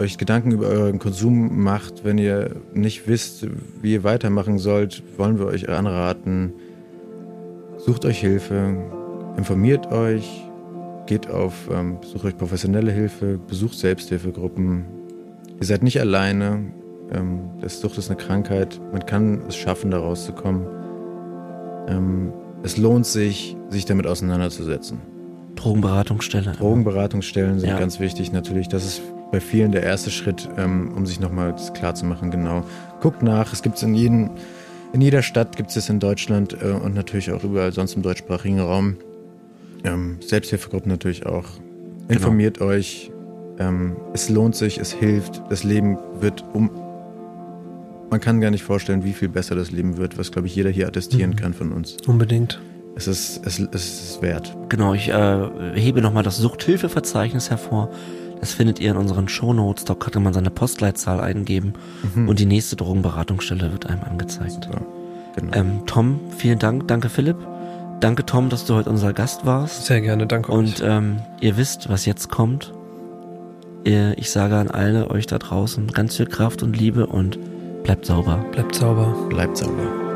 euch Gedanken über euren Konsum macht, wenn ihr nicht wisst, wie ihr weitermachen sollt, wollen wir euch anraten, sucht euch Hilfe, informiert euch, geht auf, ähm, sucht euch professionelle Hilfe, besucht Selbsthilfegruppen. Ihr seid nicht alleine. Ähm, das Sucht ist eine Krankheit. Man kann es schaffen, da rauszukommen. Ähm, es lohnt sich, sich damit auseinanderzusetzen. Drogenberatungsstelle. Drogenberatungsstellen sind Ja. ganz wichtig natürlich. Das ist bei vielen der erste Schritt, ähm, um sich nochmal klar zu machen, genau. Guckt nach, es gibt es in, jedem- in jeder Stadt, gibt es in Deutschland äh, und natürlich auch überall sonst im deutschsprachigen Raum. Ähm, Selbsthilfegruppen natürlich auch. Informiert euch. Ähm, es lohnt sich, es hilft. Das Leben wird um. Man kann gar nicht vorstellen, wie viel besser das Leben wird, was, glaube ich, jeder hier attestieren kann von uns. Unbedingt. Es ist, es, es ist wert. Genau, ich äh, hebe nochmal das Suchthilfeverzeichnis hervor. Das findet ihr in unseren Shownotes. Dort kann man seine Postleitzahl eingeben und die nächste Drogenberatungsstelle wird einem angezeigt. Genau. Ähm, Tom, vielen Dank. Danke, Philipp. Danke, Tom, dass du heute unser Gast warst. Sehr gerne, danke euch. Und ähm, ihr wisst, was jetzt kommt. Ihr, ich sage an alle euch da draußen ganz viel Kraft und Liebe und bleibt sauber. Bleibt sauber. Bleibt sauber.